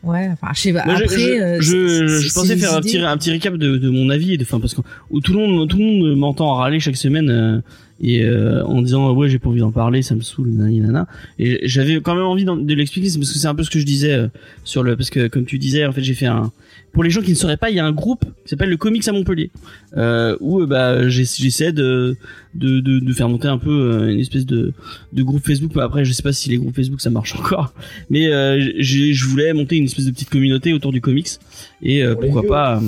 Ouais, enfin je sais pas. Moi, je- Après, je, euh, je, je pensais faire un petit, un petit récap de, de mon avis, et de, enfin, parce que où tout le monde, tout le monde m'entend râler chaque semaine euh, et euh, en disant ouais j'ai pas envie d'en parler, ça me saoule, nani, nana. Et j'avais quand même envie de l'expliquer, c'est parce que c'est un peu ce que je disais euh, sur le, parce que comme tu disais, en fait j'ai fait un, pour les gens qui ne sauraient pas, il y a un groupe qui s'appelle le Comics à Montpellier, euh, où euh, bah j'essaie de, de, de, de faire monter un peu euh, une espèce de, de groupe Facebook. Mais après je sais pas si les groupes Facebook ça marche [LAUGHS] encore, mais euh, je voulais monter une espèce de petite communauté autour du comics et euh, pourquoi vieux. pas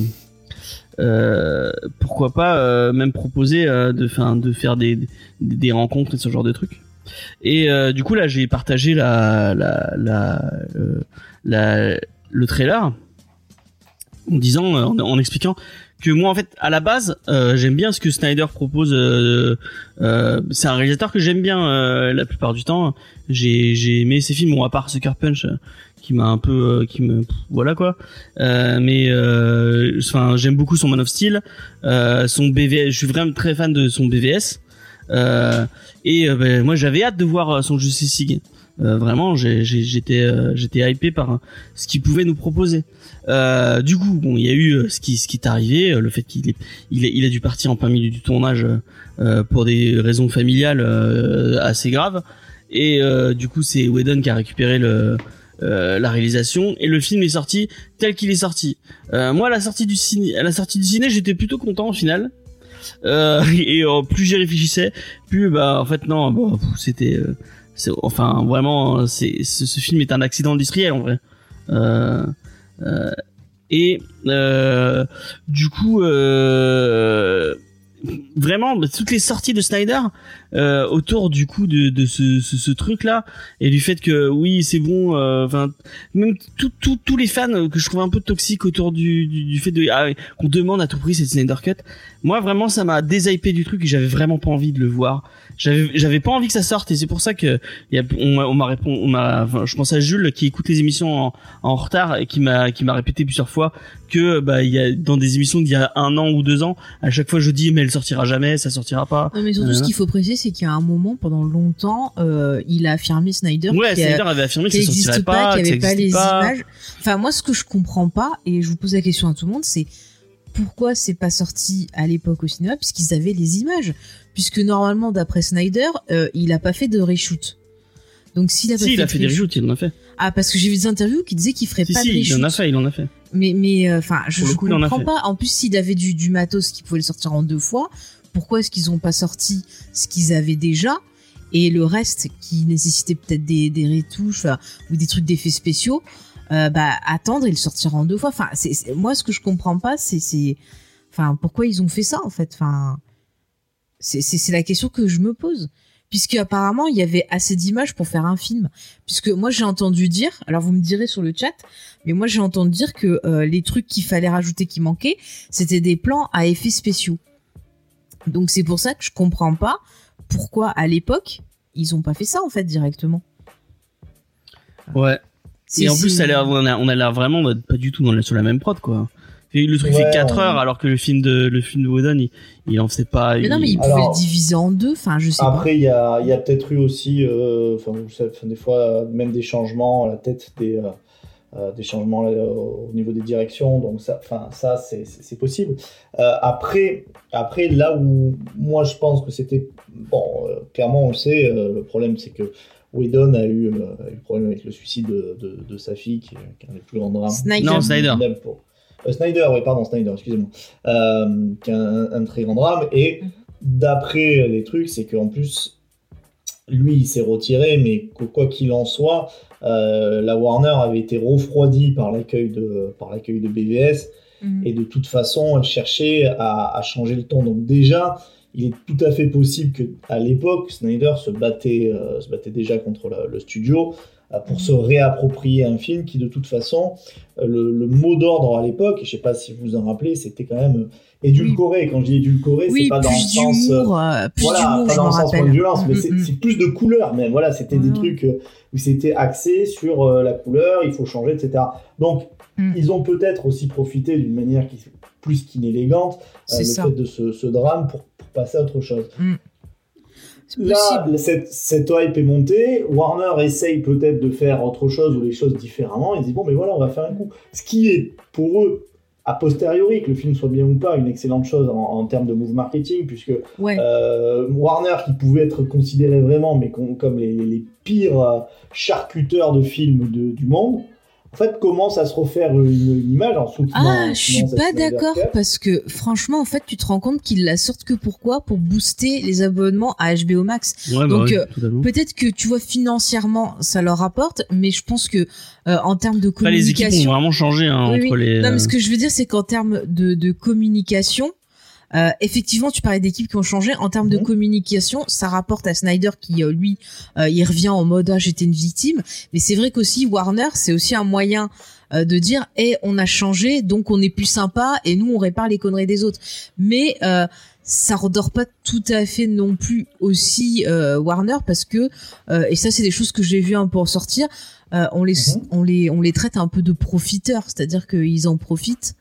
euh, pourquoi pas même proposer de fin, de faire des, des des rencontres et ce genre de trucs et du coup là j'ai partagé la la la, la le trailer en disant euh, en, expliquant que moi en fait à la base euh, j'aime bien ce que Snyder propose euh, c'est un réalisateur que j'aime bien la plupart du temps. J'ai j'ai aimé ses films bon à part Sucker Punch qui m'a un peu qui me voilà quoi. Mais enfin j'aime beaucoup son Man of Steel son BVS je suis vraiment très fan de son BVS et ben, moi j'avais hâte de voir son Justice League euh, vraiment j'étais euh, j'étais hypé par euh, ce qu'il pouvait nous proposer euh, du coup bon il y a eu ce qui ce qui est arrivé le fait qu'il est il, il a dû partir en plein milieu du tournage euh, pour des raisons familiales assez graves et du coup c'est Whedon qui a récupéré le la réalisation et le film est sorti tel qu'il est sorti. Moi à la sortie du ciné, à la sortie du ciné, j'étais plutôt content au final. Euh, [LAUGHS] et euh, plus j'y réfléchissais, plus bah en fait non, pff, c'était euh, enfin vraiment c'est ce, film est un accident industriel en vrai. Euh, euh, et euh, du coup vraiment toutes les sorties de Snyder euh, autour du coup de, de ce, ce, ce truc là et du fait que oui c'est bon euh, enfin même tout- tout- tous les fans que je trouve un peu toxiques autour du, du, du fait de ah, qu'on demande à tout prix cette Snyder Cut moi vraiment ça m'a déshypé du truc et j'avais vraiment pas envie de le voir. J'avais j'avais pas envie que ça sorte et c'est pour ça que y a, on, m'a- on m'a répondu on m'a enfin, je pense à Jules qui écoute les émissions en, en retard et qui m'a qui m'a répété plusieurs fois que bah il y a dans des émissions d'il y a un an ou deux ans à chaque fois je dis mais elle sortira jamais ça sortira pas. Non, mais surtout, ce qu'il faut préciser, c'est qu'il y a un moment, pendant longtemps, euh, il a affirmé Snyder ouais a- Snyder avait affirmé qu'il n'existe pas, qu'il n'y avait pas les pas. images. Enfin, moi, ce que je comprends pas, et je vous pose la question à tout le monde, c'est pourquoi c'est pas sorti à l'époque au cinéma, puisqu'ils avaient les images. Puisque normalement, d'après Snyder, euh, il a pas fait de reshoot. Donc s'il a pas si fait il a fait des reshoot- reshoots il en a fait Ah, parce que j'ai vu des interviews qui disaient qu'il ferait si pas si de reshoot. il en a fait il en a fait Mais, mais, euh, enfin, je, je coup, comprends pas. En plus, s'il avait du, du matos qui pouvait le sortir en deux fois, pourquoi est-ce qu'ils ont pas sorti ce qu'ils avaient déjà et le reste qui nécessitait peut-être des, retouches ou des trucs d'effets spéciaux, euh, bah attendre et le sortir en deux fois. Enfin, moi ce que je comprends pas, c'est enfin, pourquoi ils ont fait ça en fait. Enfin, c'est la question que je me pose. Puisque apparemment il y avait assez d'images pour faire un film. Puisque moi j'ai entendu dire, alors vous me direz sur le chat, mais moi j'ai entendu dire que euh, les trucs qu'il fallait rajouter qui manquaient, c'était des plans à effets spéciaux. Donc c'est pour ça que je comprends pas pourquoi à l'époque ils ont pas fait ça en fait directement. ouais Et en plus, c'est- ça a l'air, on a, on a l'air vraiment pas du tout dans la, sur la même prod, quoi. Et le truc Ouais, fait 4 on- heures, alors que le film de, le film de Whedon, il, il en faisait pas. Mais non, il- mais ils pouvaient Alors- le diviser en deux. Enfin, je sais Après, il y a, il y a peut-être eu aussi, euh, enfin, des fois, euh, même des changements à la tête des, euh, euh, des changements euh, au niveau des directions. Donc, ça, enfin, ça c'est- possible. Euh, après, après, là où moi je pense que c'était. Bon, euh, clairement, on le sait, euh, le problème c'est que Whedon a eu, euh, a eu problème avec le suicide de, de- de sa fille, qui, est- qui est un des plus grands drames. Snyder. Non, Snyder. Pour- euh, Snyder, oui, pardon, Snyder, excusez-moi. Euh, qui est un, un très grand drame. Et Mhm. d'après les trucs, c'est qu'en plus, lui, il s'est retiré, mais quoi qu'il en soit, euh, la Warner avait été refroidie par l'accueil de, par l'accueil de BVS. Mhm. Et de toute façon, elle cherchait à, à changer le ton. Donc déjà, il est tout à fait possible que à l'époque, Snyder se battait, euh, se battait déjà contre la- le studio pour se réapproprier un film qui, de toute façon, euh, le, le mot d'ordre à l'époque, je sais pas si vous vous en rappelez, c'était quand même euh, édulcoré. Quand je dis édulcoré, Oui, c'est pas dans le sens... euh, euh, plus voilà, pas dans le sens de violence, mais Mm, c'est mm, c'est plus de couleur. Mais voilà, c'était des Mm. trucs euh, où c'était axé sur euh, la couleur, il faut changer, etc. Donc, Mm. ils ont peut-être aussi profité d'une manière qui plus qu'inélégante, euh, le ça. fait de ce, ce drame pour, pour passer à autre chose. Là, cette, cette hype est montée. Warner essaye peut-être de faire autre chose ou les choses différemment. Ils disent bon, mais voilà, on va faire un coup. Ce qui est pour eux, a posteriori, que le film soit bien ou pas, une excellente chose en, en termes de move marketing, puisque Ouais. euh, Warner, qui pouvait être considéré vraiment, mais com- comme les, les pires euh, charcuteurs de films de- du monde, en fait, commence à se refaire une, une image en soutenant. Ah, je suis pas d'accord parce que franchement, en fait, tu te rends compte qu'ils la sortent que pourquoi? Pour booster les abonnements à HBO Max. Ouais, bah Donc, ouais, euh. Peut-être que tu vois financièrement, ça leur rapporte, mais je pense que euh, en termes de Après, les équipes ont communication, vraiment changé hein, Oui, entre oui. les. non, mais euh, ce que je veux dire, c'est qu'en termes de, de communication. Euh, effectivement, tu parlais d'équipes qui ont changé. En termes de Mhm. communication, ça rapporte à Snyder qui, euh, lui, euh, il revient en mode ah, j'étais une victime. Mais c'est vrai qu'aussi Warner, c'est aussi un moyen euh, de dire eh on a changé, donc on est plus sympa et nous on répare les conneries des autres. Mais euh, ça redore pas tout à fait non plus aussi euh, Warner parce que euh, et ça c'est des choses que j'ai vu un peu en sortir. euh, on les Mhm. on les on les traite un peu de profiteurs, c'est-à-dire qu'ils en profitent.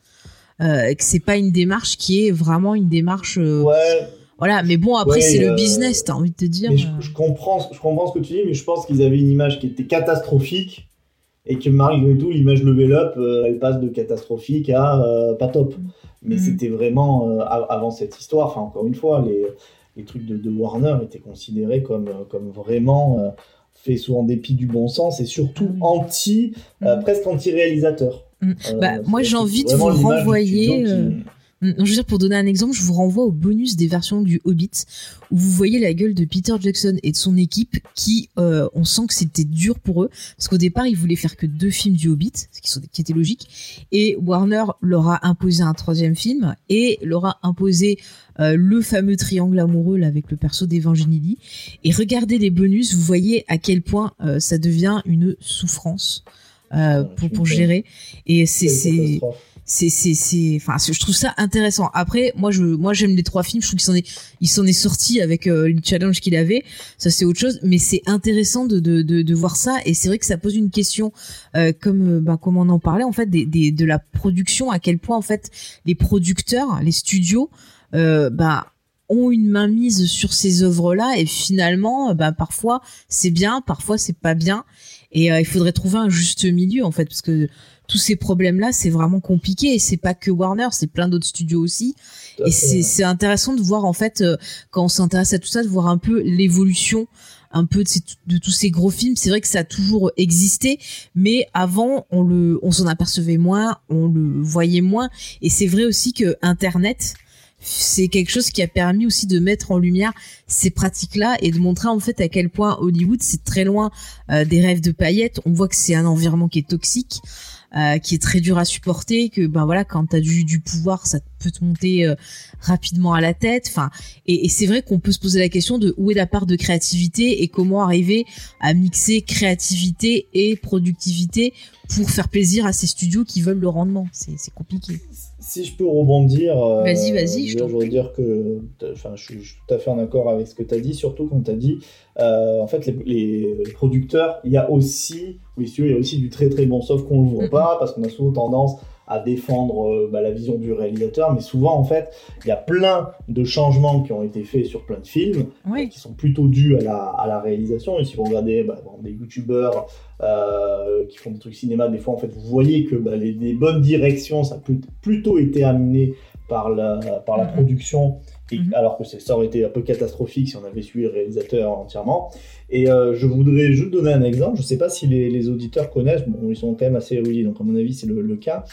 Euh, que c'est pas une démarche qui est vraiment une démarche euh, Ouais, voilà mais bon après Ouais, c'est le euh, business t'as envie de te dire mais je, euh, je comprends, je comprends ce que tu dis, mais je pense qu'ils avaient une image qui était catastrophique et que malgré tout, l'image level up, elle passe de catastrophique à pas top. Mais Mhm. c'était vraiment av- avant cette histoire. Enfin, encore une fois, les, les trucs de, de Warner étaient considérés comme, comme vraiment faits sous en dépit du bon sens et surtout Mhm. anti, euh, Mhm. presque anti-réalisateur. Mhm. Euh, Bah, moi, j'ai envie de vous renvoyer, euh, Mm, Je veux dire, pour donner un exemple, je vous renvoie au bonus des versions du Hobbit, où vous voyez la gueule de Peter Jackson et de son équipe, qui, euh, on sent que c'était dur pour eux, parce qu'au départ, ils voulaient faire que deux films du Hobbit, ce qui, sont, qui était logique, et Warner leur a imposé un troisième film, et leur a imposé euh, le fameux triangle amoureux là, avec le perso d'Evangeline. Et regardez les bonus, vous voyez à quel point euh, ça devient une souffrance. Euh, pour, pour gérer. Et c'est c'est c'est c'est enfin je trouve ça intéressant. Après moi je moi j'aime les trois films. Je trouve qu'il s'en est il s'en est sorti avec euh, le challenge qu'il avait. Ça c'est autre chose. Mais c'est intéressant de, de de de voir ça. Et c'est vrai que ça pose une question euh, comme euh, bah, comme on en parlait en fait des, des de la production à quel point en fait les producteurs les studios euh, bah ont une mainmise sur ces œuvres-là. Et finalement, bah, parfois c'est bien, parfois c'est pas bien et euh, il faudrait trouver un juste milieu en fait parce que tous ces problèmes-là c'est vraiment compliqué. Et c'est pas que Warner, c'est plein d'autres studios aussi. Et c'est intéressant de voir en fait euh, quand on s'intéresse à tout ça de voir un peu l'évolution un peu de, ces- de tous ces gros films. C'est vrai que ça a toujours existé mais avant on le on s'en apercevait moins on le voyait moins. Et c'est vrai aussi que internet c'est quelque chose qui a permis aussi de mettre en lumière ces pratiques-là et de montrer en fait à quel point Hollywood c'est très loin euh, des rêves de paillettes. On voit que c'est un environnement qui est toxique, euh, qui est très dur à supporter, que ben voilà quand t'as du, du pouvoir ça peut te monter euh, rapidement à la tête. Enfin et, et c'est vrai qu'on peut se poser la question de où est la part de créativité et comment arriver à mixer créativité et productivité pour faire plaisir à ces studios qui veulent le rendement. C'est c'est compliqué. Si je peux rebondir, euh, Vas-y, vas-y, je voudrais dire que, enfin, je suis, je suis tout à fait en accord avec ce que tu as dit, surtout quand tu as dit, euh, en fait, les, producteurs, il y a aussi, oui, il y a aussi du très très bon, sauf qu'on le voit pas, parce qu'on a souvent tendance à défendre euh, bah, la vision du réalisateur, mais souvent, en fait, il y a plein de changements qui ont été faits sur plein de films, Oui. qui sont plutôt dus à la, à la réalisation. Et si vous regardez bah, des youtubeurs euh, qui font des trucs cinéma, des fois en fait vous voyez que bah, les, les bonnes directions, ça a plut- plutôt été amené par la, par la production Et, Mhm. Alors que ça aurait été un peu catastrophique si on avait suivi le réalisateur entièrement. Et euh, je voudrais juste donner un exemple. Je ne sais pas si les, les auditeurs connaissent. Bon, ils sont quand même assez érudits, donc à mon avis, c'est le, le cas.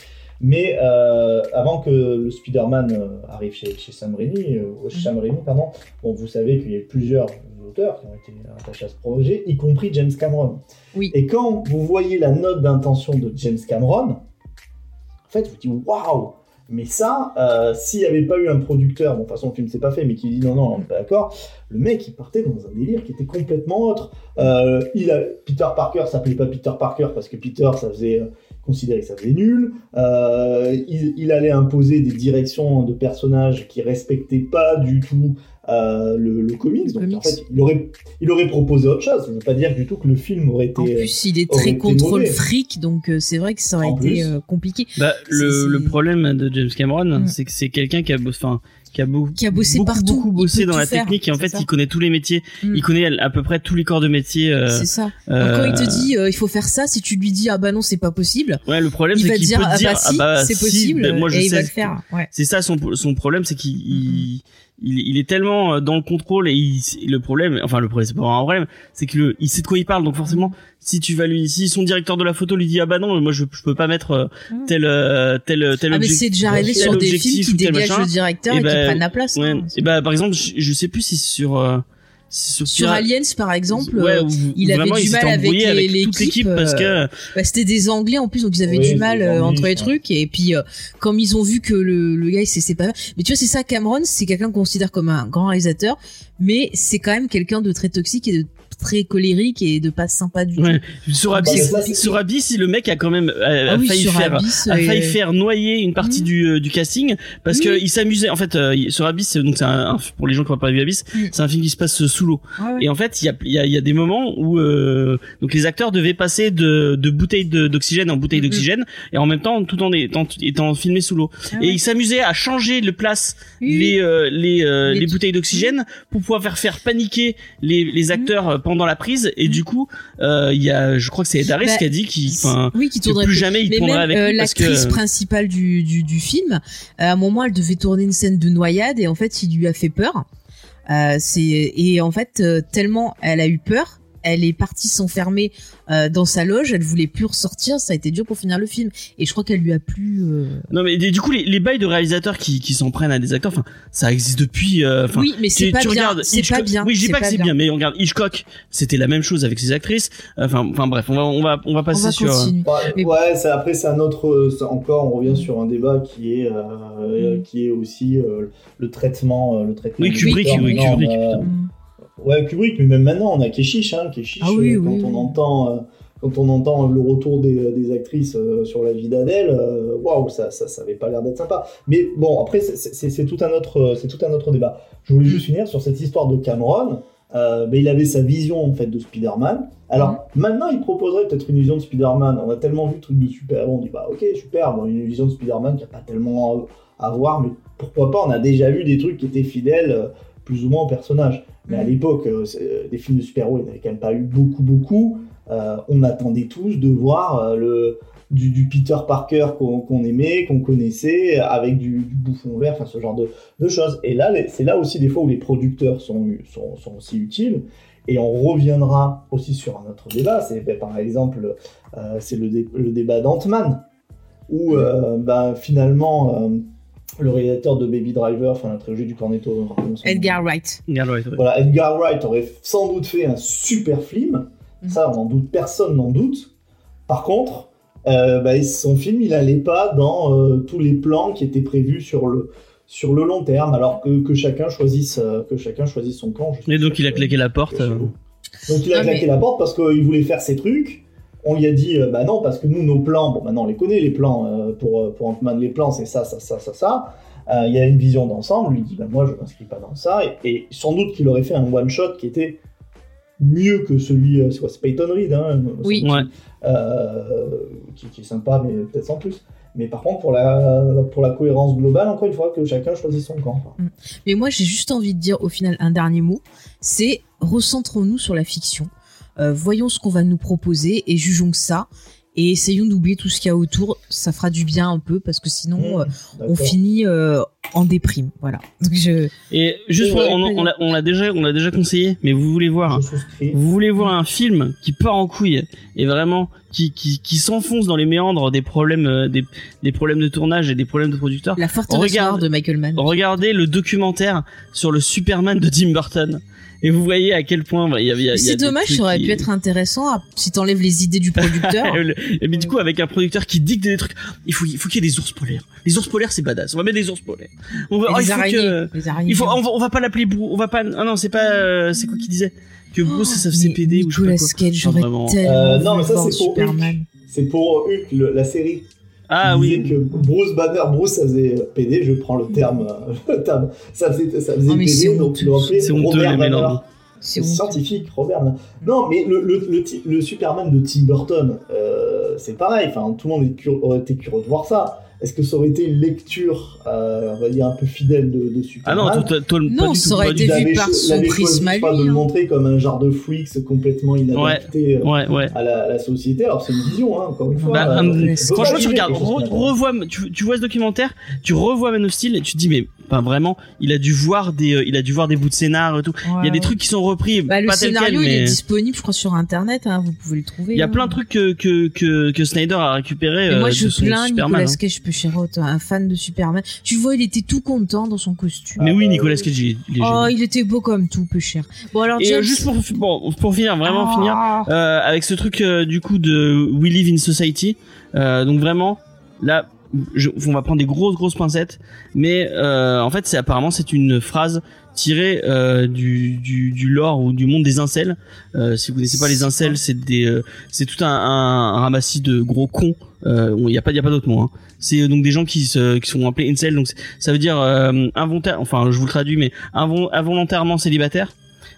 Mais euh, avant que le Spider-Man euh, arrive chez, chez Sam Raimi, euh, Sam Raimi, pardon, bon, vous savez qu'il y a eu plusieurs auteurs qui ont été attachés à ce projet, y compris James Cameron. Oui. Et quand vous voyez la note d'intention de James Cameron, en fait, vous dites waouh! Mais ça, euh, s'il n'y avait pas eu un producteur, bon, de toute façon, le film s'est pas fait, mais qui dit non, non, on n'est pas d'accord, le mec, il partait dans un délire qui était complètement autre. Euh, il a, Peter Parker s'appelait pas Peter Parker parce que Peter, ça faisait euh, considérer que ça faisait nul. Euh, il, il allait imposer des directions de personnages qui respectaient pas du tout euh, le, le comics. Le Donc comics. en fait, il aurait, il aurait proposé autre chose. Je veux pas dire du tout que le film aurait été. En plus, il est aurait très contrôle fric, donc euh, c'est vrai que ça aurait En été plus. euh, compliqué. Bah, le, C'est- le c'est- problème de James Cameron, Mm. c'est que c'est quelqu'un qui a enfin, qui a, beau- Qui a bossé beaucoup, partout. beaucoup Il bossé dans la faire, technique et en c'est fait, ça. il connaît tous les métiers. Mm. Il connaît à, à peu près tous les corps de métier. euh, c'est ça. euh, Donc, quand il te dit euh, il faut faire ça, si tu lui dis ah bah non c'est pas possible, Ouais, le problème, il c'est qu'il dire peut te ah dire, bah si ah bah, c'est si, possible ben, moi, je et il sais va le faire. Ouais. C'est ça son, son problème, c'est qu'il il, il, il est tellement euh, dans le contrôle et il, le problème, enfin le problème, c'est pas vraiment un problème, c'est que le, il sait de quoi il parle. Donc forcément, si tu vas lui, si son directeur de la photo lui dit ah bah non, moi je, je peux pas mettre euh, Mm. tel euh, tel tel Ah mais c'est déjà arrivé sur des films qui dégagent machin. le directeur Et et, qui ben, prennent la place. Ouais. hein. Et bah par exemple, je, je sais plus si sur euh, sur, Aliens par exemple, ouais, euh, où- il avait vraiment, du il mal avec les- avec toute l'équipe, parce que bah, c'était des Anglais en plus donc ils avaient du mal euh, Anglais, entre les trucs et puis euh, comme ils ont vu que le, le gars il s'est séparé. Mais tu vois c'est ça Cameron, c'est quelqu'un qu'on considère comme un grand réalisateur, mais c'est quand même quelqu'un de très toxique et de très colérique et de pas sympa du Ouais. tout. sur Bah, Abyss, sur Abyss, le mec a quand même euh, Ah a oui, failli faire Abyss, a euh, failli faire noyer une partie Mm. du, euh, du casting parce Oui. que il s'amusait en fait euh, sur Abyss donc c'est un, pour les gens qui n'ont pas vu Abyss Mm. c'est un film qui se passe sous l'eau ouais. et en fait il y a, il y, a, y a des moments où euh, donc les acteurs devaient passer de, de bouteilles de- d'oxygène en bouteilles Mhm. d'oxygène et en même temps tout en étant, étant filmé sous l'eau Ah et ils s'amusaient à changer de place les euh, les, euh, Les bouteilles d'oxygène pour pouvoir faire faire paniquer les, les acteurs euh, pendant la prise et du coup euh, il y a je crois que c'est Ed Harris Bah, qui a dit qu'il oui, tournerait plus plus. jamais il Mais tournerait même avec euh, l'actrice que principale du, du, du film, euh, à un moment, elle devait tourner une scène de noyade et en fait, il lui a fait peur. Euh, c'est et en fait, euh, tellement elle a eu peur, elle est partie s'enfermer euh, dans sa loge. Elle voulait plus ressortir. Ça a été dur pour finir le film. Et je crois qu'elle lui a plu. euh, non mais du coup les, les bails de réalisateurs qui, qui s'en prennent à des acteurs enfin ça existe depuis euh, oui, mais c'est pas tu bien. regardes C'est Hitchcock- pas bien. oui je dis pas que pas c'est bien mais on regarde Hitchcock c'était la même chose avec ses actrices enfin enfin bref on va on va on va On passer va sur euh, continuer. Ouais, après c'est un autre. encore, on revient sur un débat qui est euh, Mm. qui est aussi euh, le traitement, euh, le traitement. Oui, Kubrick, oui, Kubrick, on putain. Ouais, Kubrick, mais même maintenant on a Keshish, hein, Keshish. Ah oui, euh, oui, quand on oui. entend euh, quand on entend le retour des, des actrices euh, sur la vie d'Adèle, euh, waouh, ça, ça, ça avait pas l'air d'être sympa. Mais bon, après c'est- tout un autre, tout un autre débat. Je voulais juste finir sur cette histoire de Cameron. Euh, ben, il avait sa vision en fait de Spider-Man. Alors maintenant, il proposerait peut-être une vision de Spider-Man. On a tellement vu de trucs de super-héros, on dit bah ok super, bon, une vision de Spider-Man qui a pas tellement à, à voir, mais pourquoi pas On a déjà vu des trucs qui étaient fidèles euh, plus ou moins au personnage. Mais à Mhm. l'époque, euh, euh, des films de super-héros, il n'y en avait quand même pas eu beaucoup, beaucoup. Euh, on attendait tous de voir le, du, du Peter Parker qu'on aimait, qu'on connaissait, avec du, du bouffon vert, enfin ce genre de, de choses. Et là, c'est là aussi des fois où les producteurs sont, sont, sont aussi utiles. Et on reviendra aussi sur un autre débat. C'est ben, par exemple, euh, c'est le, dé- le débat d'Ant-Man, où euh, ben, finalement le réalisateur de Baby Driver, enfin la trilogie du Cornetto. Edgar Wright. Voilà, Edgar Wright aurait sans doute fait un super film. Mhm. Ça, on en doute, personne n'en doute. Par contre, euh, bah, son film, il allait pas dans euh, tous les plans qui étaient prévus sur le sur le long terme, alors que, que chacun choisisse euh, que chacun choisisse son camp. Et donc il a claqué la porte. Donc il a Non, claqué mais- la porte parce qu'il voulait faire ses trucs. On lui a dit, euh, bah non, parce que nous, nos plans, bon, maintenant on les connaît, les plans euh, pour, euh, pour Ant-Man, les plans, c'est ça, ça, ça, ça, ça. Euh, Il y a une vision d'ensemble. Lui dit, bah moi, je m'inscris pas dans ça. Et, et sans doute qu'il aurait fait un one-shot qui était mieux que celui, euh, soit Peyton Reed, hein, Oui. ouais euh, qui, qui est sympa, mais peut-être sans plus. Mais par contre, pour la, pour la cohérence globale, encore une fois, que chacun choisit son camp. quoi. Mais moi, j'ai juste envie de dire au final un dernier mot. C'est recentrons-nous sur la fiction. Euh, voyons ce qu'on va nous proposer et jugeons que ça. et essayons d'oublier tout ce qu'il y a autour. Ça fera du bien un peu parce que sinon, Mmh, euh, on finit euh, en déprime. Voilà. Donc je. Et juste, pour- Ouais, on, l'a- on l'a déjà, on l'a déjà conseillé, mais vous voulez voir, vous voulez voir un film qui part en couille et vraiment qui qui, qui s'enfonce dans les méandres des problèmes des, des problèmes de tournage et des problèmes de producteurs. La forteresse Regarde. de Michael Mann. Regardez le documentaire sur le Superman de Tim Burton et vous voyez à quel point bah, il y a- a C'est dommage, ça aurait qui- pu être intéressant à- si t'enlèves les idées du producteur. [LAUGHS] Le- mais du coup avec un producteur qui dicte des trucs, il faut il faut qu'il y ait des ours polaires. Les ours polaires c'est badass. On va mettre des ours polaires. On va, oh, il les faut araignées. que Les araignées. il faut on va, on va pas l'appeler Bruce, on va pas ah non, c'est pas euh, c'est quoi qui disait? Que Bruce ça faisait Mais PD ou je sais pas quoi. Vraiment. tellement Euh, non, mais ça, c'est pour Superman. C'est pour Hulk, le- la série. Ah oui. que Bruce Banner, Bruce, ça faisait PD, je prends le terme, [LAUGHS] le terme. ça faisait, ça faisait Oh, mais c'est PD, donc honteux. Robert Banner. C'est scientifique, Robert. Non, mais le, le, le, ti- le Superman de Tim Burton, euh, c'est pareil. Enfin, tout le monde est curieux- aurait été curieux de voir ça. Est-ce que ça aurait été une lecture, euh, on va dire, un peu fidèle de, de Ah Superman non, toi, toi, toi, Non, pas du ça tout, aurait pas été du vu tout. par son prisme à lui, de le hein. montrer comme un genre de freaks complètement inadapté euh, Ouais, ouais. à, la, à la société. Alors c'est une vision, hein, encore une fois. Bah, euh, hum, pas franchement, tu regardes, re- revois, tu, tu vois ce documentaire, tu revois Man of Steel et tu te dis mais, enfin vraiment, il a dû voir des, euh, il a dû voir des bouts de scénar et tout. Il y a des trucs qui sont repris, Bah, le pas scénario, quel, il est disponible, je crois, sur internet. Hein, vous pouvez le trouver. il y a hein. plein de trucs que que que, que Snyder a récupéré. Mais moi, euh, je de plains Superman. Nicolas hein. Cage un fan de Superman. Tu vois, il était tout content dans son costume. Mais oui, Ah, Nicolas. Cage, il est, il est oh, il était beau comme tout, peu cher. Bon, alors, Et euh, James- juste pour bon pour finir, vraiment Ah. finir, euh, avec ce truc euh, du coup de We Live in Society. Euh, donc vraiment, là, je, on va prendre des grosses grosses pincettes, mais euh, en fait, c'est apparemment c'est une phrase tirée euh, du, du du lore ou du monde des incels. Euh, si vous connaissez pas les incels, c'est des euh, c'est tout un, un, ramassis de gros cons. Euh, Il y a pas y a pas d'autre mot. Hein. C'est euh, donc des gens qui se qui sont appelés incels. Donc ça veut dire euh, involontaire. Enfin, je vous le traduis, mais invol- involontairement célibataire.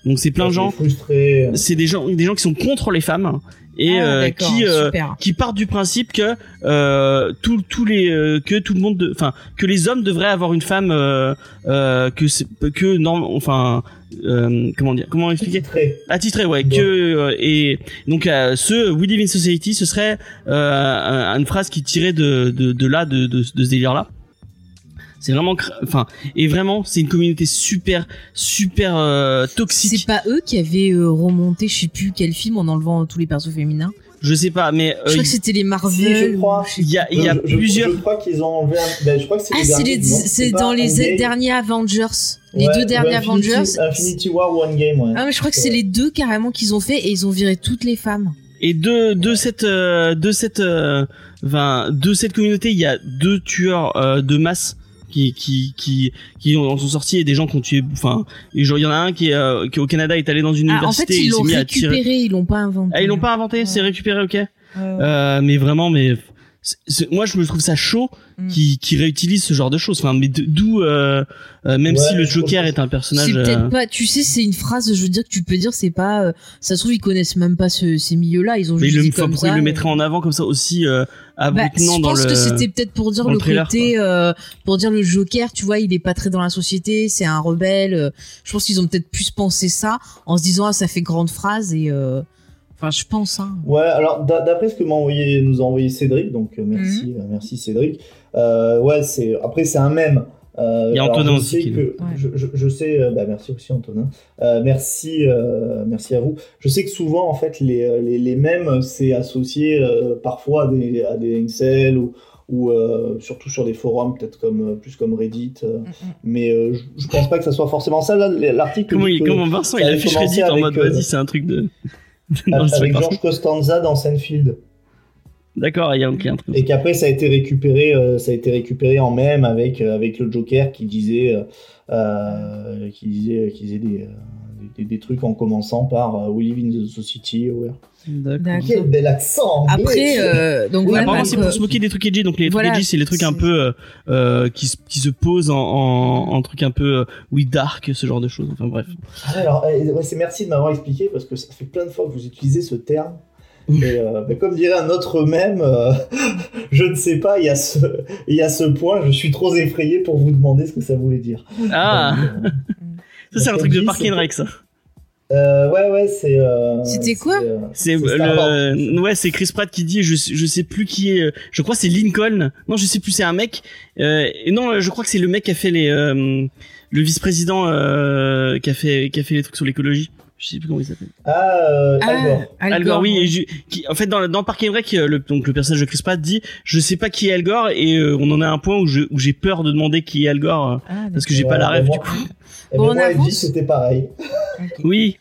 Donc c'est plein de gens frustrés. c'est des gens des gens qui sont contre les femmes et Ah, euh, qui euh, qui partent du principe que euh, tout- tous les euh, que tout le monde de- enfin que les hommes devraient avoir une femme euh, euh, que c'est- que non enfin euh, comment dire comment expliquer Frustrés. attitré ouais Ouais. que euh, et donc euh, ce We Live in Society ce serait euh, un- une phrase qui tirait de de, de là de, de, de ce délire là c'est vraiment enfin et vraiment c'est une communauté super super euh, toxique C'est pas eux qui avaient euh, remonté, je sais plus quel film, en enlevant tous les persos féminins. je sais pas mais Je euh, crois que c'était les Marvel. Si, je crois. ou je sais il y a il y a Je- plusieurs Je crois qu'ils ont enlevé. Un... Ben, je crois que c'est Ah, les c'est dans les derniers Avengers. Les Ouais, deux derniers Avengers. Infinity War ou Endgame, ouais. Ah, mais je crois que c'est les deux carrément qu'ils ont fait et ils ont viré toutes les femmes. et de de cette euh, de cette euh, enfin, de cette communauté il y a deux tueurs euh, de masse qui qui qui qui en sont sortis et des gens qui ont tué enfin il y en a un qui est euh, qui au Canada est allé dans une Ah, en université fait, et ils l'ont mis à tirer récupéré, ils l'ont pas inventé. ah ils l'ont pas inventé Ouais. c'est récupéré ok Ouais, euh, mais vraiment mais moi je me trouve ça chaud Mm. qui qui réutilise ce genre de choses enfin mais d'où euh, euh, même Ouais, si le Joker que est un personnage C'est euh, peut-être pas, tu sais, c'est une phrase, je veux dire, que tu peux dire, c'est pas, euh, ça se trouve, ils connaissent même pas ce- ces milieux-là, ils ont mais juste il dit le, comme ça. il le et- mettrait en avant comme ça aussi euh, Bah, je dans pense le que c'était peut-être pour dire dans le, le trailer, côté, euh, pour dire le Joker, tu vois, il est pas très dans la société, c'est un rebelle. euh, Je pense qu'ils ont peut-être plus pensé ça en se disant, ah, ça fait grande phrase et, euh, enfin, je pense, hein. Ouais, alors d'a- d'après ce que m'a envoyé, nous a envoyé Cédric, donc euh, merci, Mhm. euh, merci Cédric. Euh, ouais, c'est après c'est un mème. Euh, Il y a alors, Antonin je aussi sais qui- que Ouais. je, je, je sais, bah merci aussi Antonin. Euh, merci, euh, merci à vous. Je sais que souvent en fait les les, les mèmes c'est associé euh, parfois à des à des incels ou ou euh, surtout sur des forums peut-être comme plus comme Reddit. euh, mais euh, je, je pense pas que ça soit forcément ça. Là, l'article comment, il, comment Vincent il affiche Reddit en mode euh, vas-y c'est un truc de [LAUGHS] Non, avec. George Costanza dans Seinfeld. D'accord, il y a un truc. Et qu'après ça a été récupéré, euh, ça a été récupéré en même avec euh, avec le Joker qui disait, euh, euh, qui disait, qui disait des, euh, des, des trucs en commençant par euh, We live in the society. Ouais. D'accord. Quel bel accent. Après, euh, donc voilà. Apparemment, c'est pour euh, se moquer des trucs edgy, donc les voilà, trucs edgy, c'est les trucs un peu euh, qui, se- qui se posent en, en, en trucs un peu euh, oui dark, ce genre de choses. Enfin bref. Ah, alors, euh, ouais, c'est merci de m'avoir expliqué parce que ça fait plein de fois que vous utilisez ce terme. Euh, mais comme dirait un autre même, euh, [LAUGHS] je ne sais pas, il y, a ce, il y a ce point, je suis trop effrayé pour vous demander ce que ça voulait dire. Ah, Donc, euh, ça c'est un truc de Park and Rec, ça. Euh, ouais, ouais, c'est. euh, C'était quoi euh, C'est le, ouais, c'est Chris Pratt qui dit, je, je sais plus qui est, euh, je crois que c'est Lincoln. Non, je sais plus, c'est un mec. Euh, et non, je crois que c'est le mec qui a fait les, euh, le vice-président euh, qui a fait, qui a fait les trucs sur l'écologie. Je sais plus comment il s'appelle. Ah, euh, Al Gore. Al Al Gore, oui. ouais. et je- qui, en fait, dans, dans Park and Rec, euh, le, donc le personnage de Chris Pratt dit, je sais pas qui est Al Gore, et euh, on en a un point où je, où j'ai peur de demander qui est Al Gore, euh, Ah, parce que j'ai Ouais, pas la rêve du coup. Eh Bon, ben, on moi, avance Elvis, c'était pareil. Oui.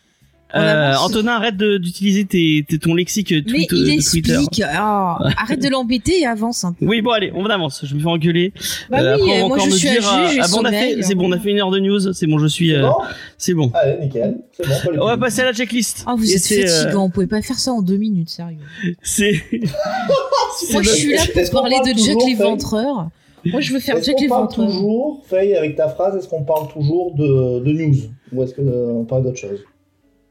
Euh. Antonin, arrête de- d'utiliser tes, tes- ton lexique euh, Mais tweet, il euh, de Twitter. explique. Ah, [LAUGHS] arrête de l'embêter et avance un peu. Oui, bon, allez, on avance. Je me fais engueuler. Bah Euh, oui, après, on va moi encore je me suis dire, à juge, j'ai ah bon, on a fait, c'est hein. bon, on a fait une heure de news. C'est bon, je suis, C'est euh, bon c'est bon. Allez, nickel. Bon. les On va passer à la checklist. Ah, vous Et êtes euh, fatigant, on pouvait pas faire ça en deux minutes, sérieux. [LAUGHS] [LAUGHS] C'est, Moi, je suis là pour parler parle de Jack Faye l'éventreur. Moi, je veux faire Est-ce qu'on parle toujours, Faye, avec ta phrase, est-ce qu'on parle toujours de, de news? Ou est-ce qu'on parle d'autre chose?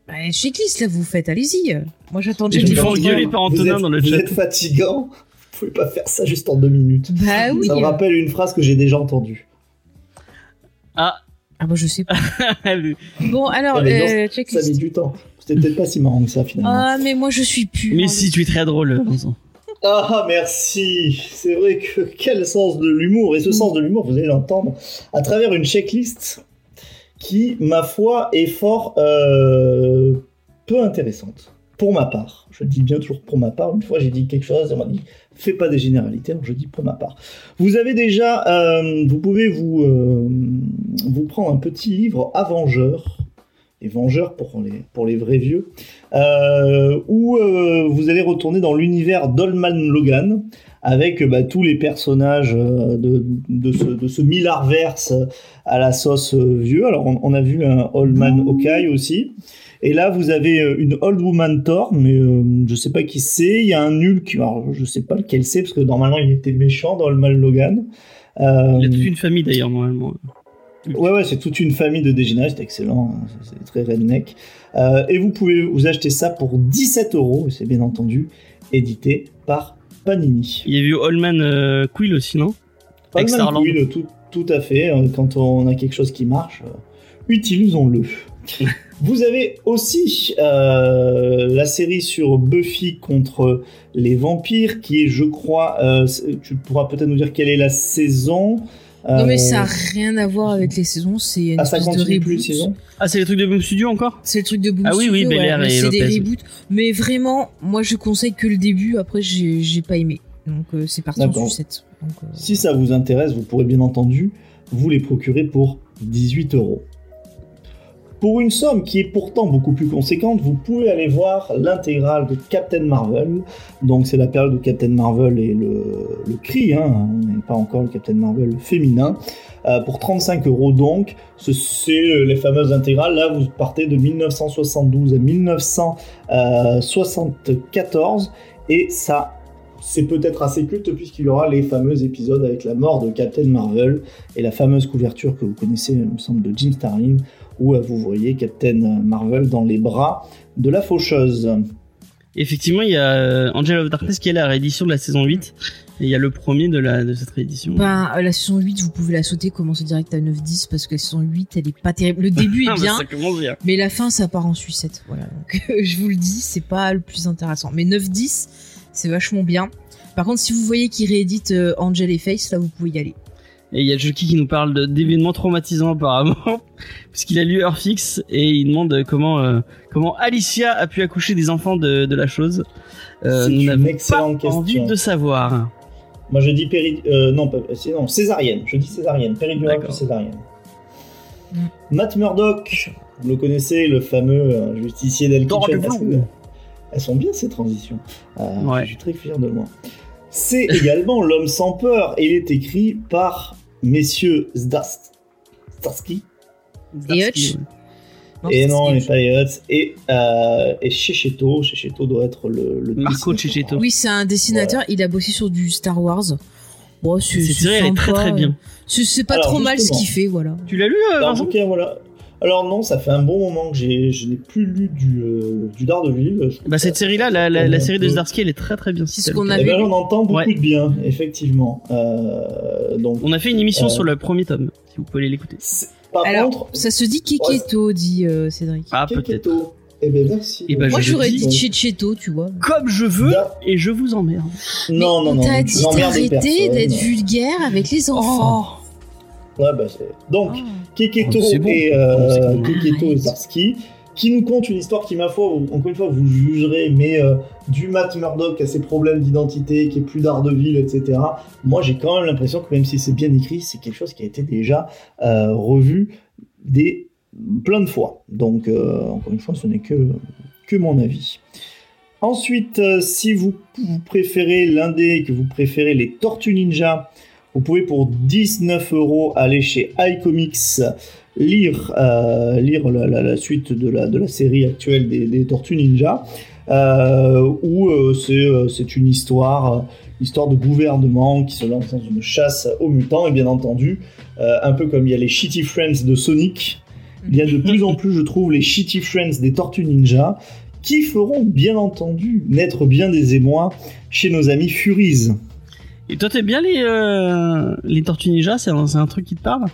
Bah, checklist, là, vous faites, allez-y. Moi, j'attends Jack fais l'éventreur. engueuler par Vous Antonin êtes- dans le Vous chat. êtes fatigant. Vous pouvez pas faire ça juste en deux minutes. Bah oui. Ça me rappelle une phrase que j'ai déjà entendue. Ah, Ah, bah, je sais pas. [LAUGHS] Bon, alors, Ah, euh, Ça a mis checklist. du temps. C'était peut-être pas si marrant que ça finalement. Ah, mais moi, je suis plus. mais si, tu es très drôle, Vincent. Ah, merci. C'est vrai que quel sens de l'humour. Et ce sens de l'humour, vous allez l'entendre à travers une checklist qui, ma foi, est fort euh, peu intéressante. Pour ma part. Je dis bien toujours pour ma part. Une fois, j'ai dit quelque chose et on m'a dit fais pas des généralités. Alors, je dis pour ma part. Vous avez déjà, euh, vous pouvez vous, euh, vous prendre un petit livre Avengeur. Vengeurs pour les, pour les vrais vieux euh, où euh, vous allez retourner dans l'univers d'Olman Logan avec bah, tous les personnages euh, de, de ce, de ce Millarverse à la sauce vieux. Alors on, a vu un Old Man Hawkeye aussi. Et là vous avez une Old Woman Thor, mais euh, je sais pas qui c'est. Il y a un Hulk, alors je sais pas lequel c'est parce que normalement il était méchant dans Old Man Logan. Euh, Il a toute une famille d'ailleurs, normalement. Ouais, ouais, c'est toute une famille de dégénérés, c'est excellent, c'est très redneck. Euh, et vous pouvez vous acheter ça pour 17 euros, et c'est bien entendu édité par Panini. Il y a eu Allman euh, Quill aussi, non? Allman. Quill, tout, tout à fait, euh, quand on a quelque chose qui marche, euh, utilisons-le. [LAUGHS] Vous avez aussi euh, la série sur Buffy contre les vampires, qui est, je crois, tu pourras peut-être nous dire quelle est la saison. Non, mais Euh, ça a rien à voir avec les saisons, c'est une Ah, ça espèce de continue plus les reboot. saisons Ah, c'est les trucs de Boom Studio encore? C'est le truc de Boom Ah oui, oui, Studio, Bel Air et c'est des reboots. Mais vraiment, moi je conseille que le début, après j'ai j'ai pas aimé. Donc euh, c'est parti en sucette. Donc, euh, Si ça vous intéresse, vous pourrez bien entendu vous les procurer pour 18 euros. Pour une somme qui est pourtant beaucoup plus conséquente, vous pouvez aller voir l'intégrale de Captain Marvel. Donc c'est la période où Captain Marvel est le, cri, hein, pas encore le Captain Marvel féminin. Euh, pour 35 euros donc, ce- c'est les fameuses intégrales. Là, vous partez de 1972 à 1974 et ça c'est peut-être assez culte puisqu'il y aura les fameux épisodes avec la mort de Captain Marvel et la fameuse couverture que vous connaissez, il me semble, de Jim Starlin, où vous voyez Captain Marvel dans les bras de la faucheuse. Effectivement, il y a euh, Angel of Darkness qui est la réédition de la saison 8. Et il y a le premier de, la, de cette réédition. Ben, euh, la saison 8, vous pouvez la sauter, commencer direct à 9-10 parce que la saison 8, elle est pas terrible. Le début [LAUGHS] Ah, est bah, bien, ça commence bien. mais la fin, ça part en sucette. Voilà. Donc, [LAUGHS] je vous le dis, c'est pas le plus intéressant. Mais 9-10, c'est vachement bien. Par contre, si vous voyez qu'il réédite euh, Angel et Face, là, vous pouvez y aller. Et il y a Joki qui nous parle d'événements traumatisants apparemment, [LAUGHS] puisqu'il a lu Earthfix et il demande comment euh, comment Alicia a pu accoucher des enfants de, de la chose. Euh, C'est nous une n'avons pas excellente envie question. de savoir. Moi je dis péri... euh, non, non, césarienne. Je dis césarienne. Péridurale puis césarienne. Mm. Matt Murdock, vous le connaissez, le fameux euh, justicier d'El Kitchen. Elles sont bien ces transitions. Euh, Ouais. Je suis très fier de moi. C'est également [LAUGHS] L'homme sans peur et il est écrit par messieurs Zdast... Zdarsky Et Hutch et non, c'est- les Pirates. Et, euh, et Checheto. Checheto doit être le, le Marco. Checheto. Oui, c'est un dessinateur, il a bossé sur du Star Wars. Bon, c'est elle est très très bien. C'est pas Alors, trop mal ce qu'il fait, voilà. Tu l'as lu euh, voilà. Alors non, ça fait un bon moment que j'ai, je n'ai plus lu du, euh, du Daredevil. Bah cette série là, la, la, la série de Euh, Zdarsky elle est très très bien. C'est si ce qu'on a. Eh ben, vu. j'en entends beaucoup Ouais. de bien, effectivement. Euh, donc, On a fait une émission Euh, sur le premier tome, si vous pouvez aller l'écouter. Par Alors, contre, ça se dit Keketo, dit euh, Cédric. Ah, peut-être. Keketo. Eh ben merci. Eh ben, Moi, j'aurais dit Checheto, tu vois. Comme je veux, Da- et je vous emmerde. Non, non, non. T'as dit d'arrêter d'être vulgaire avec les enfants. Oh, Ouais, bah, Donc, Ah. Keketo Oh, c'est bon. et, Oh, euh, bon. Keketo et. Zarski, qui nous content une histoire qui, ma foi, vous- encore une fois, vous jugerez, mais euh, du Matt Murdock à ses problèmes d'identité, qui est plus d'Ardeville, etc. Moi, j'ai quand même l'impression que même si c'est bien écrit, c'est quelque chose qui a été déjà euh, revu des plein de fois. Donc, euh, encore une fois, ce n'est que, que mon avis. Ensuite, euh, si vous, vous préférez l'indé, que vous préférez les Tortues Ninja, vous pouvez pour 19 euros aller chez iComics lire, euh, lire la, la- la suite de la, de la série actuelle des, des Tortues Ninja, euh, où euh, c'est euh, c'est une histoire, euh, histoire de gouvernement qui se lance dans une chasse aux mutants, et bien entendu, euh, un peu comme il y a les Shitty Friends de Sonic, il y a de plus en plus, je trouve, les Shitty Friends des Tortues Ninja, qui feront bien entendu naître bien des émois chez nos amis Furies. Et toi, t'aimes bien les, euh, les Tortues Ninja C'est un, un truc qui te parle?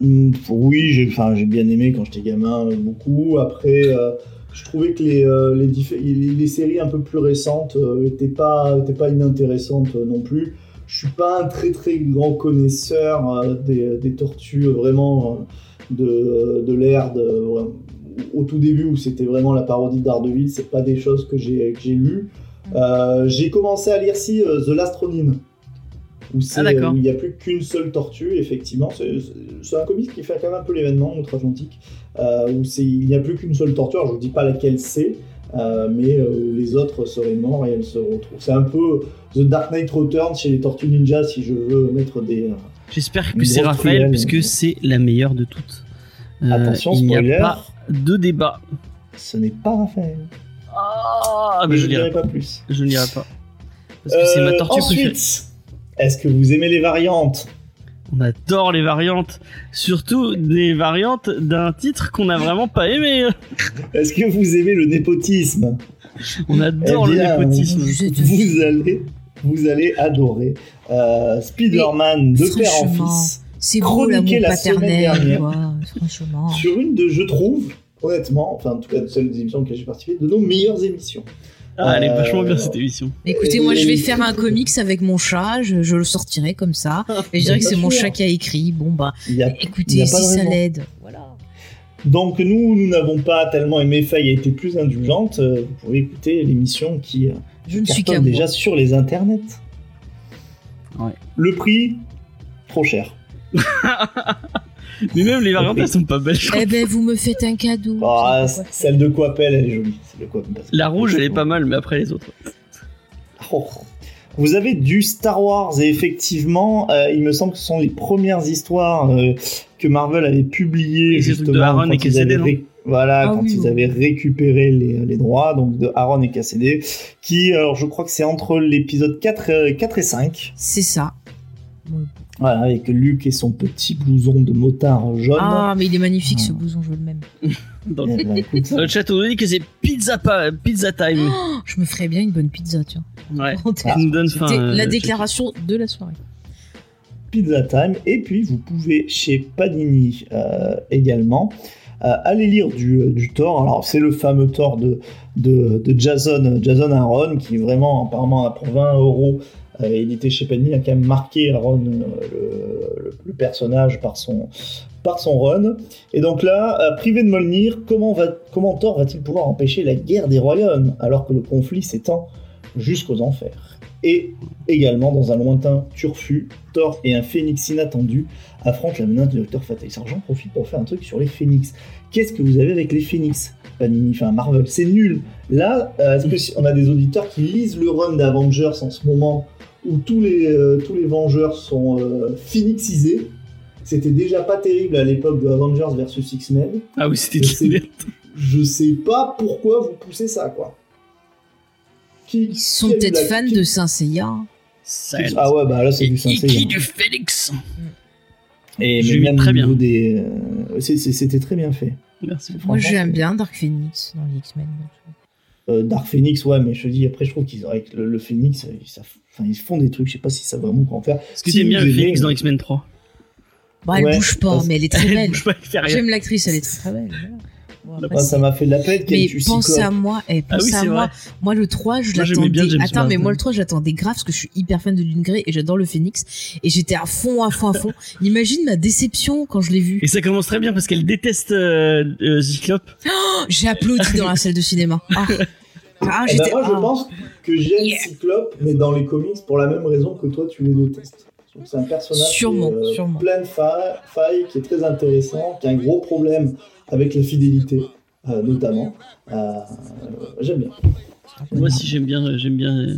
Mm, Oui, j'ai j'ai bien aimé quand j'étais gamin, euh, beaucoup. Après, euh, je trouvais que les, les, les, séries un peu plus récentes euh, étaient pas, pas inintéressantes non plus. Je suis pas un très très grand connaisseur des, des tortues, vraiment de, de l'ère au tout début où c'était vraiment la parodie d'Ardeville. C'est pas des choses que j'ai lues. Euh, j'ai commencé à lire si euh, The Last Ronin. Où, c'est- Ah, d'accord. où il n'y a plus qu'une seule tortue, effectivement. C'est un comics qui fait quand même un peu l'événement outre-Atlantique, euh, où il n'y a plus qu'une seule tortue. Alors, je ne vous dis pas laquelle c'est, euh, mais euh, les autres seraient morts et elles se retrouvent. C'est un peu The Dark Knight Returns chez les Tortues Ninja, si je veux mettre des. euh, J'espère que c'est Raphaël, truelle. puisque c'est la meilleure de toutes. Euh, Attention, il n'y a pas de débat. ce n'est pas Raphaël. Ah, mais je je ne lirai dirai pas. pas plus. Je ne lirai pas. Parce que c'est ma Euh, tortue préférée. ensuite, est-ce que vous aimez les variantes? On adore les variantes. Surtout des variantes d'un titre qu'on n'a vraiment pas aimé. Est-ce que vous aimez le népotisme? On adore Eh bien, le népotisme. Vous allez, vous allez adorer euh, Spider-Man de père en fils C'est beau l'amour Chroniqué la semaine paternel, dernière. quoi. Franchement. sur une de, je trouve, honnêtement, enfin en tout cas de celles des émissions auxquelles j'ai participé, de nos meilleures émissions. Ah, elle est Euh, vachement bien cette émission. Écoutez, Et- moi, je vais faire un comics avec mon chat. Je, je le sortirai comme ça. Et je dirais que c'est mon chat qui a écrit. Bon, bah, a, écoutez, si ça l'aide. Voilà. Donc nous, nous n'avons pas tellement aimé Faye a été plus indulgente. Euh, Vous pouvez écouter l'émission qui euh, Je ne suis déjà moi. sur les internets. Ouais. Le prix, trop cher. [LAUGHS] Mais même les variantes, elles sont pas belles. Eh ben, vous me faites un cadeau. Ah, celle de Coppel, elle est jolie. Celle de La rouge, elle est pas mal, mais après les autres. Oh. Vous avez du Star Wars et effectivement, euh, il me semble que ce sont les premières histoires euh, que Marvel avait publiées de justement Aaron quand et ils Cassidy, avaient non ré- voilà, Ah quand oui, ils oui. avaient récupéré les, les droits, donc de Aaron et Cassidy, qui, alors je crois que c'est entre l'épisode 4, euh, 4 et 5, C'est ça. Voilà, avec Luke et son petit blouson de motard jaune. Ah, mais il est magnifique ce blouson, je veux le même. Dans Eh le [LAUGHS] chat, on nous dit que c'est pizza, pa- pizza time. [GASPS] Oh, je me ferais bien une bonne pizza, tiens. Ouais. [LAUGHS] Ça nous donne faim. euh, la déclaration de la soirée. Pizza Time. Et puis, vous pouvez chez Panini euh, également euh, aller lire du, du Thor. Alors, c'est le fameux Thor de, de, de Jason, Jason Aaron, qui vraiment, apparemment, pour 20 euros, euh, édité chez Panini, a quand même marqué euh, le, le- personnage, par son, par son run. Et donc là, euh, privé de Molnir, comment, va, comment Thor va-t-il pouvoir empêcher la guerre des royaumes, alors que le conflit s'étend jusqu'aux enfers? Et également, dans un lointain turfu, Thor et un phénix inattendu affrontent la menace du Docteur Fate. Alors j'en profite pour faire un truc sur les phénix. Qu'est-ce que vous avez avec les phénix Panini, enfin Marvel, c'est nul. Là, est-ce que on a des auditeurs qui lisent le run d'Avengers en ce moment, où tous les, euh, tous les Vengeurs sont euh, phénixisés C'était déjà pas terrible à l'époque de Avengers versus X-Men. Ah oui, c'était la merde. Je sais pas pourquoi vous poussez ça, quoi. Qui, Ils sont peut-être la- fans qui- de Saint Seiya. Ah ouais, bah là c'est Et du qui sincère. du Félix Et Je même très bien. niveau des, euh, c'est- c'est- c'était très bien fait. Merci. Moi, j'aime bien Dark Phoenix dans les X-Men. Euh, Dark Phoenix, ouais, mais je te dis après, je trouve qu'ils avec le, le Phoenix, enfin, ils font des trucs. Je sais pas si ça vraiment quoi en faire. Est-ce que Si t'aimes bien le Félix dans euh, X-Men 3 Bon, elle Ouais, bouge pas, parce- mais elle est [LAUGHS] très Elle belle. J'aime l'actrice, elle est très belle. voilà. Bon, après, Moi, ça m'a fait de la peine mais tue pense à moi, eh, Ah pense oui, à moi. vrai. Moi, le 3, je l'attendais. Attends, mais moi, le 3, je l'attendais grave parce que je suis hyper fan de Lune Grey et j'adore le Phoenix. Et j'étais à fond, à fond, à fond. [LAUGHS] Imagine ma déception quand je l'ai vu. Et ça commence très bien parce qu'elle déteste euh, euh, Cyclope. J'ai applaudi dans la salle de cinéma. Ah, [LAUGHS] Ah, Eh ben, moi, je pense que j'aime Yeah. Cyclope, mais dans les comics, pour la même raison que toi, tu les détestes. C'est un personnage Sûrement, qui est, euh, sûrement. plein de fa- failles, qui est très intéressant, qui a un gros problème avec la fidélité, euh, notamment. Euh, j'aime bien. Moi aussi j'aime bien, j'aime bien euh,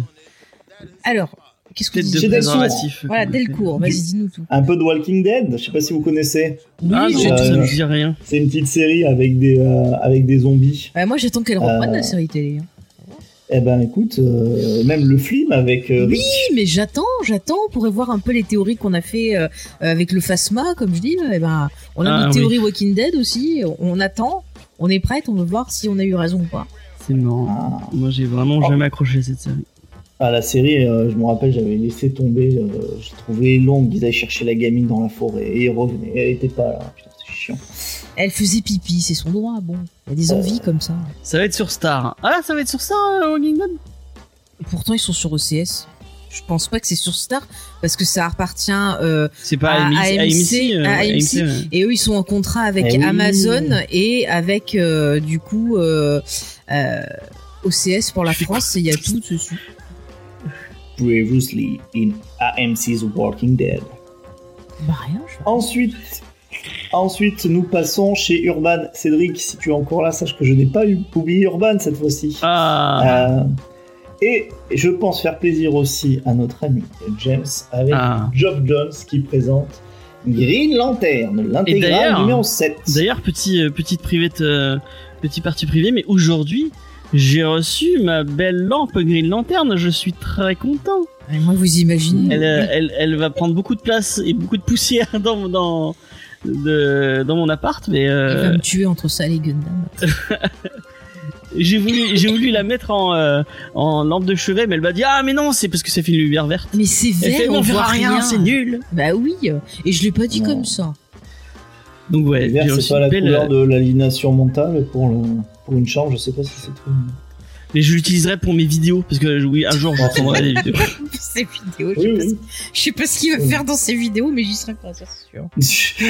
Alors, qu'est-ce que tu de préservatif. Voilà, Delcourt, vas-y, dis-nous tout. Un peu de Walking Dead, je sais pas si vous connaissez. Oui, Ah non, j'ai Euh, ça me dit rien. C'est une petite série avec des, euh, avec des zombies. Ouais, moi, j'attends qu'elle reprenne Euh, la série télé. hein. Eh ben écoute, euh, même le film avec euh, Oui, mais j'attends, j'attends. On pourrait voir un peu les théories qu'on a fait euh, avec le Phasma, comme je dis. Eh ben, on a Ah, nos oui. théories Walking Dead aussi. On, attend, on est prête, on veut voir si on a eu raison ou pas. C'est marrant. Ah. Moi j'ai vraiment Oh. jamais accroché à cette série. Ah, la série, euh, je me rappelle, j'avais laissé tomber. euh, je trouvais longue. Ils allaient chercher la gamine dans la forêt et ils revenaient. Elle était pas là. Putain, c'est chiant. Elle faisait pipi, c'est son droit. Bon, il y a des envies comme ça. Ça va être sur Star. Ah ça va être sur Star, euh, Walking Dead? Pourtant, ils sont sur OCS. Je pense pas que c'est sur Star parce que ça appartient. euh, C'est pas À- AMC, à AMC, euh, à AMC. ouais. et eux, ils sont en contrat avec Eh oui. Amazon et avec euh, du coup euh, euh, OCS pour la France. et Il y a tout dessus. Previously in AMC's Walking Dead. Bah rien. Je... Ensuite, ensuite, nous passons chez Urban. Cédric, si tu es encore là, sache que je n'ai pas oublié Urban cette fois-ci. Ah, Euh, et je pense faire plaisir aussi à notre ami James avec Ah. Geoff Jones qui présente Green Lantern, l'intégrale numéro 7. D'ailleurs, petit, euh, petite private, euh, petit parti privé, mais aujourd'hui, j'ai reçu ma belle lampe Green Lantern. Je suis très content. Et moi, vous imaginez. Elle, euh, elle, elle va prendre beaucoup de place et beaucoup de poussière [LAUGHS] dans, dans, de, dans mon appart, mais Il va euh, me tuer entre ça et les Gundam. [LAUGHS] j'ai voulu, j'ai voulu la mettre en, euh, en lampe de chevet, mais elle m'a dit ah mais non, c'est parce que ça fait une lumière verte. Mais c'est vert, fait on on verra voit rien, c'est nul. Bah oui, euh, et je l'ai pas dit Non. comme ça. Donc ouais, c'est pas la belle, couleur euh, de l'aliénation mentale pour, le, pour une chambre, je sais pas si c'est trop. mais je l'utiliserai pour mes vidéos parce que oui, un jour je prendrai des [LAUGHS] vidéos. Ces vidéos, je, sais pas oui. ce- je sais pas ce qu'il va faire dans ces vidéos, mais j'y serai pas, c'est sûr. [LAUGHS]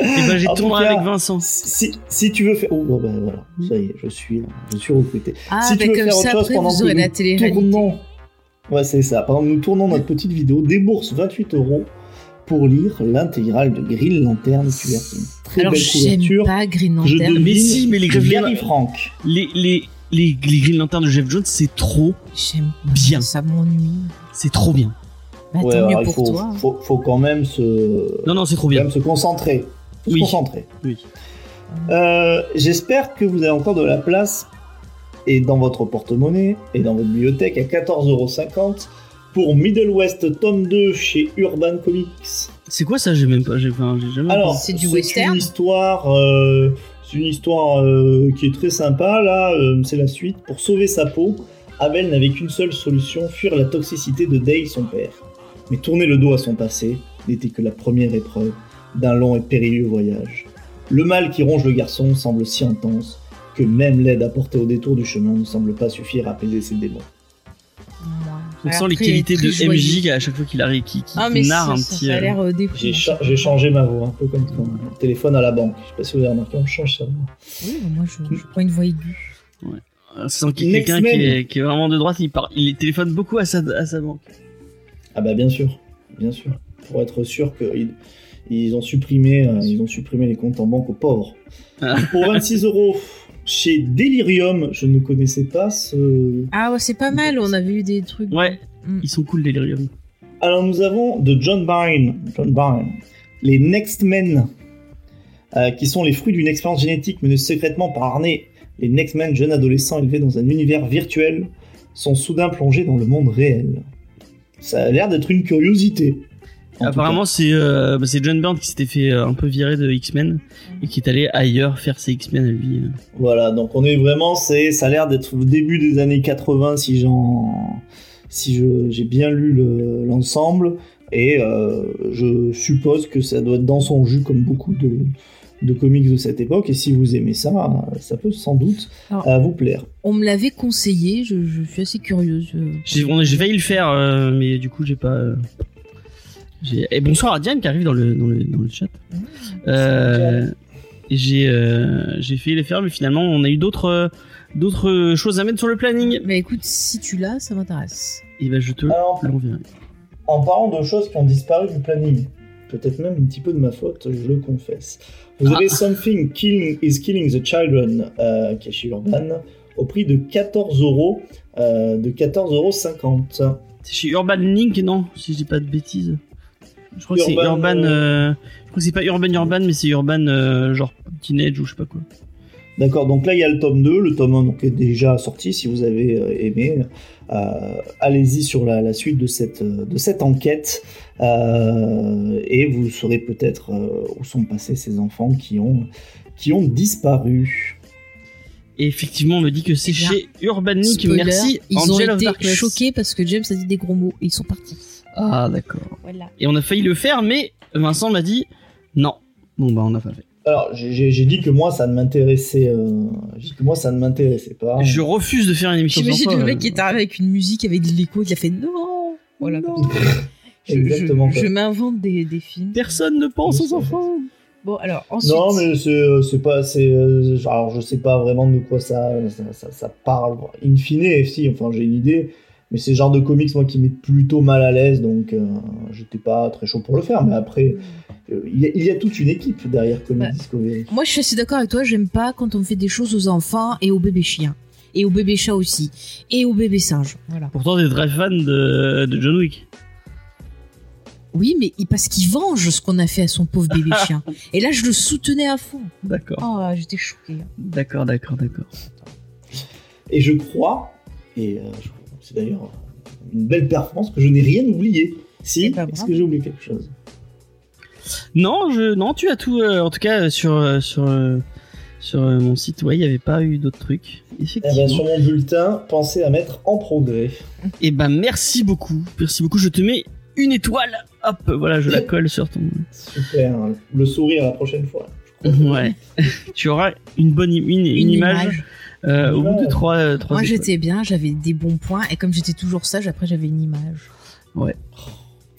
Et ben j'ai tourné avec Vincent. si, si tu veux faire. Oh, bon, ben voilà, ça y est, je suis là, je suis recruté. Ah, si tu bah veux comme faire ça, autre chose après, pendant vous que la tournons. Ouais, c'est ça. Pendant que nous tournons notre petite vidéo, débourse 28 euros pour lire l'intégrale de Green Lantern, est une très Alors, belle j'aime couverture. pas Green Je Lantern. devine Mais si, mais les Green- Frank. Les, les, les, les Green Lantern de Jeff Jones, c'est trop, Bien. Ça m'ennuie. c'est trop bien. Bah, Ouais, alors il pour faut, toi. faut, faut quand même se, Non, non, c'est trop quand bien. même se concentrer. Oui. Se concentrer. Oui. Euh, J'espère que vous avez encore de la place et dans votre porte-monnaie et dans votre bibliothèque à 14,50€ pour Middle West tome 2 chez Urban Comics. C'est quoi ça? J'ai même pas, j'ai jamais. Alors, C'est du c'est western une histoire, euh, c'est une histoire euh, qui est très sympa. Là, euh, c'est la suite. Pour sauver sa peau, Abel n'avait qu'une seule solution fuir la toxicité de Dale, son père. Mais tourner le dos à son passé n'était que la première épreuve d'un long et périlleux voyage. Le mal qui ronge le garçon semble si intense que même l'aide apportée au détour du chemin ne semble pas suffire à apaiser ses démons. On sent les qualités de MJ à chaque fois qu'il arrive, qui, qui Ah, narre ça, un petit. ça a euh, l'air J'ai changé ma voix, un peu comme quand on téléphone à la banque. Je sais pas si vous avez remarqué, on change sa voix. Oui, moi, je, je prends une voix aiguë. euh, sans qu'il y ait quelqu'un qui est, qui est vraiment de droite, il, par- il téléphone beaucoup à sa, à sa banque. Ah bah bien sûr, bien sûr. Pour être sûr qu'ils ils ont supprimé, euh, ils ont supprimé les comptes en banque aux pauvres. Ah. Pour [LAUGHS] 26 euros chez Delirium, je ne connaissais pas ce. Ah ouais, c'est pas mal, on avait eu des trucs. Ouais, Mm. ils sont cool, Delirium. Alors nous avons de John Byrne, John Byrne, les Next Men, euh, qui sont les fruits d'une expérience génétique menée secrètement par Arnay. Les Next Men, jeunes adolescents élevés dans un univers virtuel, sont soudain plongés dans le monde réel. Ça a l'air d'être une curiosité. Apparemment, c'est euh, bah, c'est John Byrne qui s'était fait euh, un peu virer de X-Men et qui est allé ailleurs faire ses X-Men à lui. euh. Voilà, donc on est vraiment, c'est, ça a l'air d'être au début des années 80 si j'en, si je, j'ai bien lu le- l'ensemble. Et euh, je suppose que ça doit être dans son jus comme beaucoup de, de comics de cette époque. Et si vous aimez ça, ça peut sans doute Alors- euh, vous plaire. On me l'avait conseillé, je, je suis assez curieuse. J'ai on- j'ai failli le faire, euh, mais du coup, j'ai pas. Euh, Et bonsoir à Diane qui arrive dans le, dans le, dans le chat. Euh, et j'ai euh, j'ai failli les faire, mais finalement, on a eu d'autres euh, d'autres choses à mettre sur le planning. Mais écoute, si tu l'as, ça m'intéresse. Et ben, je te Alors, l'enverrai. en parlant de choses qui ont disparu du planning, peut-être même un petit peu de ma faute, je le confesse. Vous avez Something Killing is Killing the Children, euh, qui est chez Urban, au prix de 14 euros, euh, de 14,50 euros. C'est chez Urban Link, non? Si je dis pas de bêtises. Je crois que c'est Urban, Urban. euh, euh, Je crois que c'est pas Urban Urban, mais c'est Urban euh, genre Teenage ou je sais pas quoi. D'accord, donc là il y a le tome 2, le tome 1 donc, est déjà sorti, si vous avez aimé, euh, allez-y sur la, la suite de cette, de cette enquête, euh, et vous saurez peut-être euh, où sont passés ces enfants qui ont, qui ont disparu. Et effectivement, on me dit que c'est Eh chez Urban. Spoiler, Merci. ils Angel ont of été choqués parce que James a dit des gros mots et ils sont partis. Ah d'accord. Voilà. Et on a failli le faire, mais Vincent m'a dit non. Bon bah on n'a pas fait. Alors j'ai- dit que moi ça ne m'intéressait, euh, j'ai dit que moi ça ne m'intéressait pas. Je refuse de faire une émission J'imagine le mec euh. qui est arrivé avec une musique, avec de l'écho, il a fait non Voilà, Non. Je, Exactement, je, je m'invente des, des films. Personne ne pense aux enfants. Bon, alors ensuite. Non, mais c'est euh, c'est pas. c'est euh, Alors, je sais pas vraiment de quoi ça, ça, ça- ça parle. In fine, si, enfin, j'ai une idée. Mais c'est le genre de comics, moi, qui m'est plutôt mal à l'aise. Donc, euh, j'étais pas très chaud pour le faire. Mais après, euh, il y, a- il y a toute une équipe derrière Comic Ouais. Discovery. Moi, je suis assez d'accord avec toi. J'aime pas quand on fait des choses aux enfants et aux bébés chiens. Et aux bébés chats aussi. Et aux bébés singes. Voilà. Pourtant, t'es très fan de, de John Wick. Oui, mais parce qu'il venge ce qu'on a fait à son pauvre bébé [LAUGHS] chien. Et là, je le soutenais à fond. D'accord. Oh, j'étais choquée. D'accord, d'accord, d'accord. Et je crois, et euh, je- c'est d'ailleurs une belle performance, que je n'ai rien oublié. Si, Eh est-ce que j'ai oublié quelque chose? Non, je, non, tu as tout. euh, en tout cas, sur euh, sur euh, sur euh, mon site, ouais, il n'y avait pas eu d'autres trucs. Eh ben, Effectivement. Sur mon bulletin, pensez à mettre en progrès. Et ben merci beaucoup, merci beaucoup. Je te mets une étoile. Hop, voilà, je la [LAUGHS] colle sur ton. Super. Le sourire la prochaine fois. Ouais. [LAUGHS] tu auras une bonne im- une, une image, euh, au bout de trois euh, trois. Moi, j'étais bien, j'avais des bons points. Et comme j'étais toujours sage, après, j'avais une image. Ouais.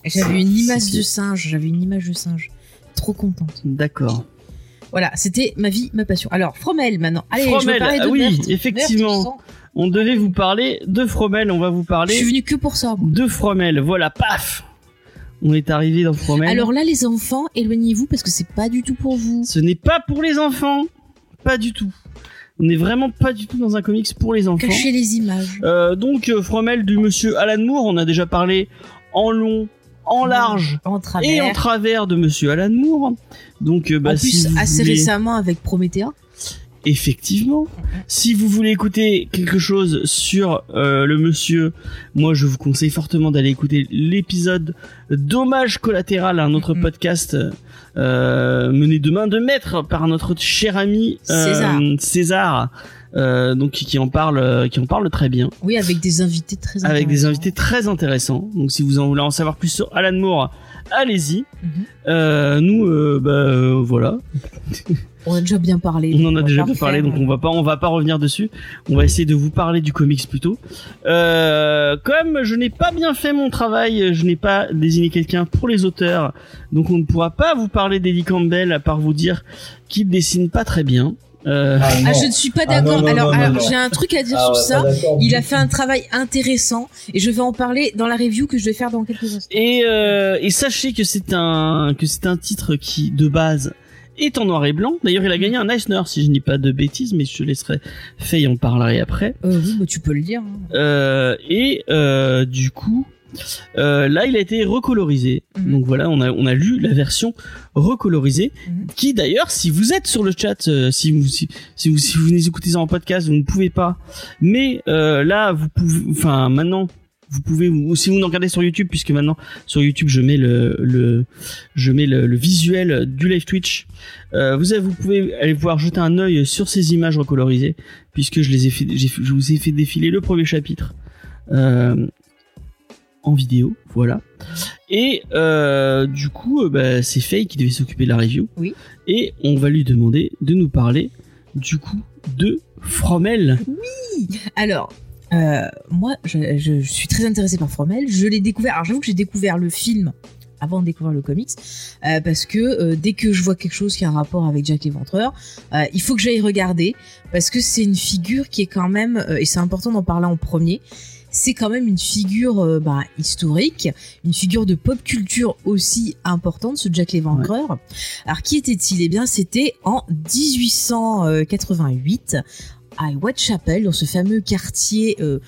J'avais une image de singe. J'avais une image de singe. Trop contente. D'accord. Voilà, c'était ma vie, ma passion. Alors, Fromel maintenant. Allez, je veux Fromel, parler de ah oui, meurtre. effectivement. Meurtre On devait vous parler de Fromel. On va vous Je parler suis venu que pour ça. moi. de Fromel. Voilà, paf. On est arrivé dans Fromel. Alors là, les enfants, éloignez-vous parce que c'est pas du tout pour vous. Ce n'est pas pour les enfants. Pas du tout. On n'est vraiment pas du tout dans un comics pour les enfants. Cachez les images. Euh, donc, euh, Fromel du monsieur Alan Moore, on a déjà parlé en long, en large En et en travers de monsieur Alan Moore. Donc, euh, bah, en plus, assez voulez- récemment avec Promethea. Effectivement. Si vous voulez écouter quelque chose sur euh, le monsieur, moi je vous conseille fortement d'aller écouter l'épisode Dommage collatéral, un autre Mhm. podcast euh, mené de main de maître par notre cher ami euh, César. César, euh, donc qui, qui en parle, euh, qui en parle très bien, Oui, avec des invités très avec des intéressants. invités très intéressants. Donc si vous en voulez en savoir plus sur Alan Moore, allez-y. Mhm. Euh, nous, euh, bah euh, voilà. On a déjà bien parlé. On en a déjà bien parlé, donc on va pas, on va pas revenir dessus. On va essayer de vous parler du comics plutôt. Euh, comme je n'ai pas bien fait mon travail, je n'ai pas désigné quelqu'un pour les auteurs, donc on ne pourra pas vous parler d'Eddie Campbell à part vous dire qu'il dessine pas très bien. Euh, Ah, Ah, je ne suis pas Ah, d'accord. alors, alors, j'ai un truc à dire Ah sur ouais, ça. Il a fait un travail intéressant et je vais en parler dans la review que je vais faire dans quelques instants. et, euh, et sachez que c'est un que c'est un titre qui de base est en noir et blanc. D'ailleurs, il a gagné un Eisner, si je ne dis pas de bêtises, mais je te laisserai Faye en parler après. Euh, oui, bah, tu peux le dire. hein. Euh, et euh, du coup, euh, là, il a été recolorisé. Mhm. Donc voilà, on a on a lu la version recolorisée, Mhm. qui d'ailleurs, si vous êtes sur le chat, euh, si vous si, si vous si vous nous écoutez ça en podcast, vous ne pouvez pas. Mais euh, là, vous pouvez, enfin maintenant. Vous pouvez, ou si vous nous regardez sur YouTube, puisque maintenant sur YouTube je mets le, le je mets le, le visuel du live Twitch. Euh, vous, avez, vous pouvez aller voir jeter un œil sur ces images recolorisées, puisque je les ai fait- je vous ai fait défiler le premier chapitre. Euh, en vidéo, voilà. Et euh, du coup, euh, bah, c'est Faye qui devait s'occuper de la review. Oui. Et on va lui demander de nous parler du coup de Fromel. Alors, euh, moi, je, je- je suis très intéressée par Fromel. Je l'ai découvert. Alors, j'avoue que j'ai découvert le film avant de découvrir le comics, euh, parce que euh, dès que je vois quelque chose qui a un rapport avec Jack l'Éventreur, euh, il faut que j'aille regarder, parce que c'est une figure qui est quand même, et c'est important d'en parler en premier, c'est quand même une figure euh, bah, historique, une figure de pop culture aussi importante, ce Jack l'Éventreur. Alors, qui était-il? Eh bien, c'était en 1888 à Whitechapel, dans ce fameux quartier euh,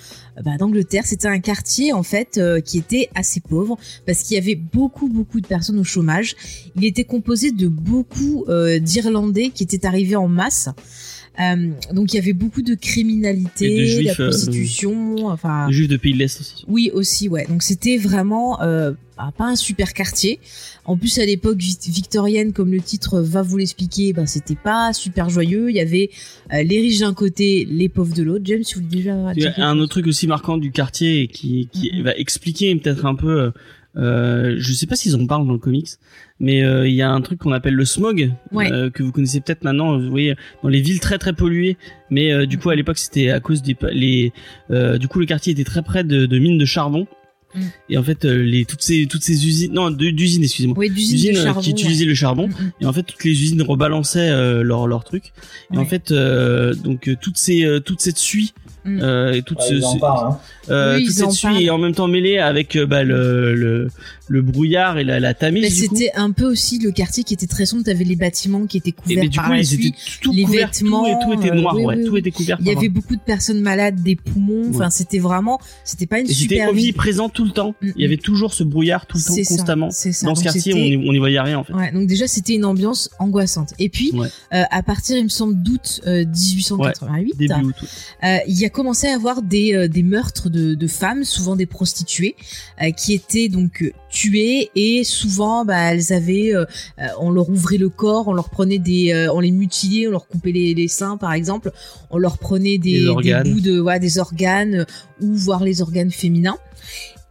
bah, d'Angleterre. C'était un quartier en fait euh, qui était assez pauvre parce qu'il y avait beaucoup beaucoup de personnes au chômage. Il était composé de beaucoup euh, d'Irlandais qui étaient arrivés en masse. Euh, donc il y avait beaucoup de criminalité, de Juifs, la euh, prostitution, enfin. Le juif de Pays de l'Est aussi. Oui, aussi, ouais. Donc c'était vraiment euh, bah, pas un super quartier. En plus, à l'époque vic- victorienne, comme le titre va vous l'expliquer, bah, c'était pas super joyeux. Il y avait euh, les riches d'un côté, les pauvres de l'autre. James, si vous déjà. Un autre truc aussi marquant du quartier qui, Mhm. va expliquer peut-être un peu. euh, Euh, je sais pas s'ils en parlent dans le comics, mais euh, il y a un truc qu'on appelle le smog Ouais. euh, que vous connaissez peut-être maintenant. Vous voyez dans les villes très très polluées, mais euh, du coup à l'époque c'était à cause des les. euh, du coup le quartier était très près de, de mines de charbon. Mm. Et en fait, les toutes ces toutes ces usines, non, d'usines, excusez-moi, Oui, d'usines charbon. qui utilisaient le charbon. mm. Et en fait, toutes les usines rebalançaient euh, leur leur truc. Et en fait, euh, donc toutes ces toute cette suie Mm. euh, et toute Ouais, ce, ce- parlent, hein. euh, Oui, toute cette suie est en même temps mêlée avec euh, bah, le, le le brouillard et la, la tamise. Mais coup. c'était un peu aussi le quartier qui était très sombre. T'avais les bâtiments qui étaient Et couverts mais du par coup, la ils suie. étaient tout les couverts, vêtements, tout, et tout était euh, noir, oui, ouais, oui, tout était couvert. Il y avait beaucoup de personnes malades, des poumons. Enfin, Ouais. c'était vraiment, c'était pas une Et c'était super ville. omniprésent tout le temps. Mm, Il y avait toujours ce brouillard tout le temps, constamment. c'est ça. Dans ce quartier, on c'était- y, on y voyait rien en fait. Ouais, donc déjà c'était une ambiance angoissante. Et puis à partir, il me semble, d'août euh, 1888, Début août. ouais. euh, il y a commencé à avoir des, euh, des meurtres de, de femmes, souvent des prostituées, euh, qui étaient donc euh, tuées et souvent bah, elles avaient, on leur ouvrait le corps, on leur prenait des, on les mutilait, on leur coupait les, les seins par exemple, on leur prenait des, Des bouts de, ouais, des organes ou voire les organes féminins.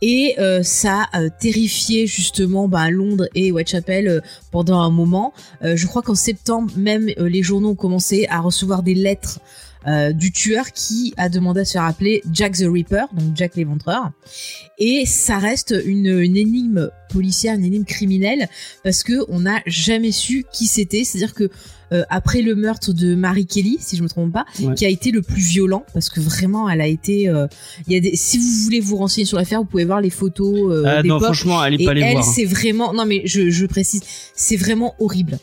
Et euh, ça a euh, terrifié justement bah, Londres et Whitechapel euh, pendant un moment. Je crois qu'en septembre, même les journaux ont commencé à recevoir des lettres euh, du tueur qui a demandé à se faire appeler Jack the Ripper, donc Jack l'éventreur. Et ça reste une, une énigme policière, une énigme criminelle, parce que on n'a jamais su qui c'était. C'est-à-dire que euh, après le meurtre de Mary Kelly, si je me trompe pas, Ouais. qui a été le plus violent, parce que vraiment, elle a été. euh, Il y a des. Si vous voulez vous renseigner sur l'affaire, vous pouvez voir les photos euh, Ah non, franchement, allez pas les elle, voir. hein. c'est vraiment. Non, mais je, je précise, c'est vraiment horrible.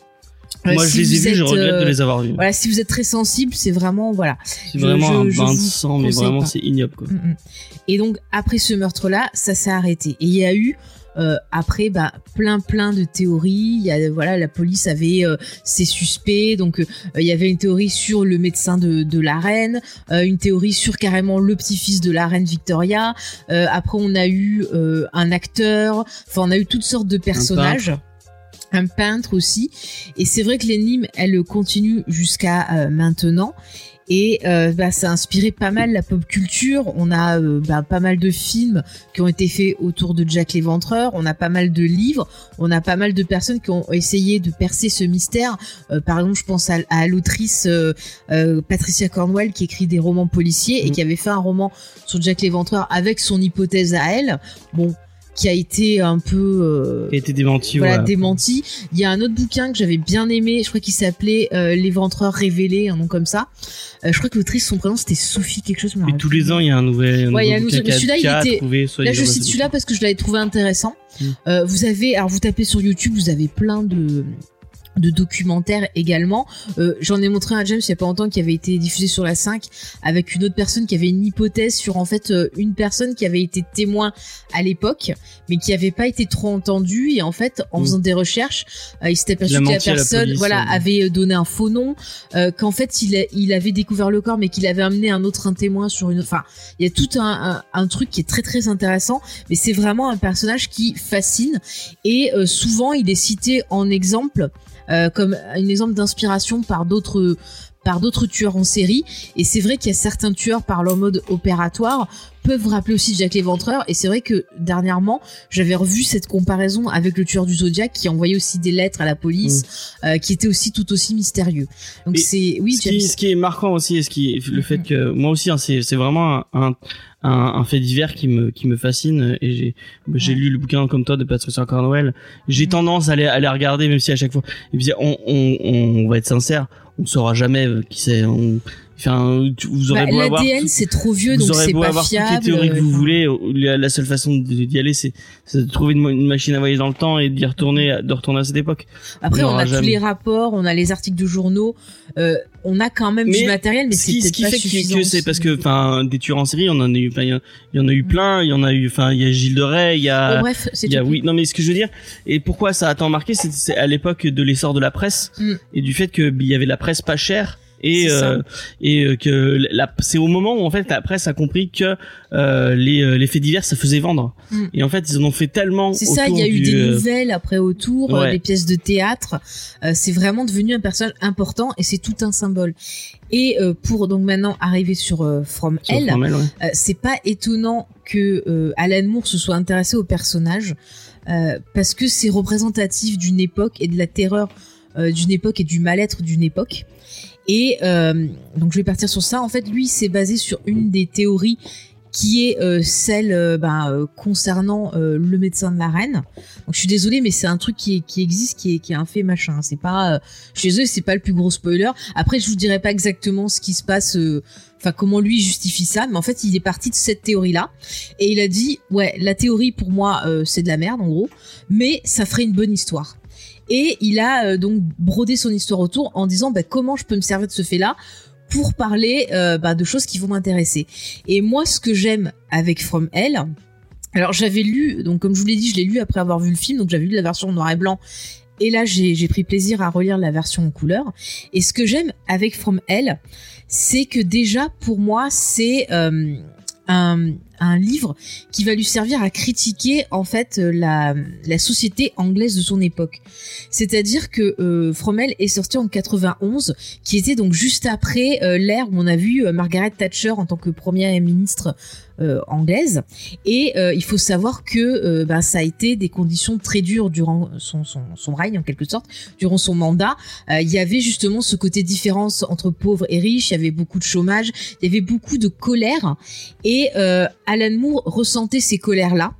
Moi, je si les ai vus, je regrette de euh, les avoir vus. Voilà, si vous êtes très sensible, c'est vraiment voilà. C'est je- vraiment je- un je bain de sang, mais vraiment, c'est ignoble quoi. Mm, mm. Et donc après ce meurtre-là, ça s'est arrêté. Et il y a eu euh, après bah plein plein de théories. Il y a voilà la police avait euh, ses suspects. Donc euh, il y avait une théorie sur le médecin de, de la reine, euh, une théorie sur carrément le petit-fils de la reine Victoria. Euh, après on a eu euh, un acteur. Enfin on a eu toutes sortes de personnages. Un peintre aussi. Et c'est vrai que l'énigme, elle continue jusqu'à euh, maintenant. Et euh, bah, ça a inspiré pas mal la pop culture. On a euh, bah, pas mal de films qui ont été faits autour de Jack l'Éventreur. On a pas mal de livres. On a pas mal de personnes qui ont essayé de percer ce mystère. Euh, par exemple, je pense à, à l'autrice Patricia Cornwell qui écrit des romans policiers et Mhm. qui avait fait un roman sur Jack l'Éventreur avec son hypothèse à elle. Bon, qui a été un peu euh, Qui a été démenti. voilà, ouais. démenti. Il y a un autre bouquin que j'avais bien aimé, je crois qu'il s'appelait euh, L'éventreur révélé, un nom comme ça. Euh, je crois que l'autrice, son prénom c'était Sophie quelque chose. rappelle tous les ans, il y a un nouvel. Ouais, il y a un nouveau celui-là, il était- trouvé, Là, je cite celui-là parce que je l'avais trouvé intéressant. Mm. Euh, vous avez, alors vous tapez sur YouTube, vous avez plein de de documentaires également. Euh, J'en ai montré un à James il y a pas longtemps qui avait été diffusé sur la 5 avec une autre personne qui avait une hypothèse sur en fait euh, une personne qui avait été témoin à l'époque mais qui avait pas été trop entendue et en fait en Mm. faisant des recherches euh, il s'était aperçu que la personne police, voilà euh. avait donné un faux nom euh, qu'en fait il, a- il avait découvert le corps mais qu'il avait amené un autre un témoin sur une enfin il y a tout un, un, un truc qui est très très intéressant mais c'est vraiment un personnage qui fascine et souvent il est cité en exemple euh, comme un exemple d'inspiration par d'autres par d'autres tueurs en série. Et c'est vrai qu'il y a certains tueurs par leur mode opératoire peuvent rappeler aussi Jack l'Éventreur. Et c'est vrai que dernièrement, j'avais revu cette comparaison avec le tueur du Zodiac qui envoyait aussi des lettres à la police, euh, qui était aussi tout aussi mystérieux. Donc c'est oui, ce, qui, James. ce qui est marquant aussi, et ce qui, le fait que moi aussi, hein, c'est c'est vraiment un, un, un fait divers qui me qui me fascine. Et j'ai j'ai Ouais. lu le bouquin comme toi de Patricia Cornwell. J'ai Mhm. tendance à les à les regarder, même si à chaque fois, et puis on on on va être sincère, on saura jamais euh, qui c'est. on- Enfin, vous aurez Bah, beau avoir L'ADN c'est trop vieux vous donc aurez c'est beau pas avoir fiable. toutes les théories que vous voulez, la, seule façon d'y aller, c'est c'est de trouver une, une machine à voyager dans le temps et d'y retourner, de retourner à cette époque. Après, On a tous les rapports, on a les articles de journaux, euh, on a quand même du matériel, mais ce c'est qui, ce peut-être qui pas fait que- que c'est parce que, enfin, des tueurs en série, on en a eu, il y en- a eu plein, il y en a eu, enfin, il y a Gilles de Rais, il y a, Bon, bref, c'est y a, tout. oui, non, mais ce que je veux dire, et pourquoi ça a tant marqué, c'est- c'est à l'époque de l'essor de la presse Mm. et du fait que il y avait la presse pas chère. Et, euh, et euh, que c'est au moment où en fait la presse a compris que euh, les, les faits divers ça faisait vendre Mm. et en fait ils en ont fait tellement C'est ça, il y a eu des nouvelles après autour, ouais. des pièces de théâtre. C'est vraiment devenu un personnage important et c'est tout un symbole. Et pour donc maintenant arriver sur From sur Hell, ouais. c'est pas étonnant que Alan Moore se soit intéressé au personnage euh, parce que c'est représentatif d'une époque et de la terreur euh, d'une époque et du mal-être d'une époque. Et euh, donc je vais partir sur ça. En fait, lui, c'est basé sur une des théories qui est euh, celle euh, ben, euh, concernant euh, le médecin de la reine. Donc je suis désolée, mais c'est un truc qui, qui existe, qui est, qui est un fait machin. C'est pas, suis désolée, c'est pas le plus gros spoiler. Après, je vous dirai pas exactement ce qui se passe, euh, enfin comment lui justifie ça, mais en fait, il est parti de cette théorie-là et il a dit, ouais, la théorie pour moi euh, c'est de la merde en gros, mais ça ferait une bonne histoire. Et il a euh, donc brodé son histoire autour en disant bah, comment je peux me servir de ce fait-là pour parler euh, bah, de choses qui vont m'intéresser. Et moi, ce que j'aime avec From Hell, alors j'avais lu, donc comme je vous l'ai dit, je l'ai lu après avoir vu le film, donc j'avais lu la version en noir et blanc. Et là, j'ai pris plaisir à relire la version en couleur. Et ce que j'aime avec From Hell, c'est que déjà, pour moi, c'est euh, un, un livre qui va lui servir à critiquer en fait euh, la, la société anglaise de son époque. C'est-à-dire que euh, Fromel est sorti en 91, qui était donc juste après euh, l'ère où on a vu Margaret Thatcher en tant que première ministre anglaise. Et euh, il faut savoir que euh, bah, ça a été des conditions très dures durant son, son, son règne en quelque sorte, durant son mandat. Euh, il y avait justement ce côté différence entre pauvres et riches. Il y avait beaucoup de chômage, il y avait beaucoup de colère. Et euh, Alan Moore ressentait ces colères-là.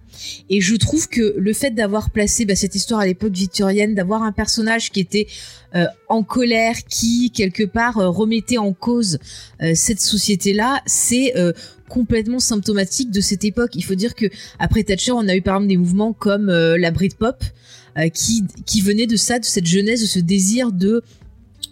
Et je trouve que le fait d'avoir placé bah, cette histoire à l'époque victorienne, d'avoir un personnage qui était euh, en colère, qui quelque part euh, remettait en cause euh, cette société-là, c'est complètement symptomatique de cette époque. Il faut dire que après Thatcher, on a eu par exemple des mouvements comme la Britpop, qui qui venait de ça, de cette jeunesse, de ce désir de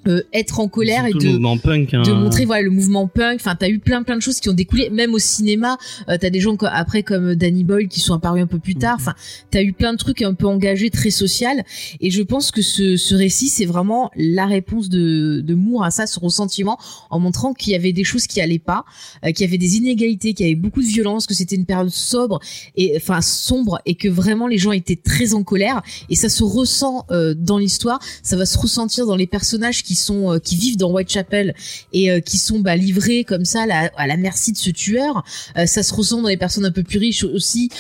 euh, être en colère et le de mouvement punk hein. de montrer voilà le mouvement punk. Enfin t'as eu plein plein de choses qui ont découlé même au cinéma. Euh, t'as des gens après comme Danny Boyle qui sont apparus un peu plus tard. Mhm. enfin t'as eu plein de trucs un peu engagés très social. Et je pense que ce, ce récit c'est vraiment la réponse de, de Moore à ça ce ressentiment en montrant qu'il y avait des choses qui allaient pas euh, qu'il y avait des inégalités qu'il y avait beaucoup de violence que c'était une période sobre et enfin sombre et que vraiment les gens étaient très en colère. Et ça se ressent euh, dans l'histoire. Ça va se ressentir dans les personnages qui sont euh, qui vivent dans Whitechapel et euh, qui sont bah, livrés comme ça à la, merci de ce tueur. Euh, ça se ressent dans les personnes un peu plus riches aussi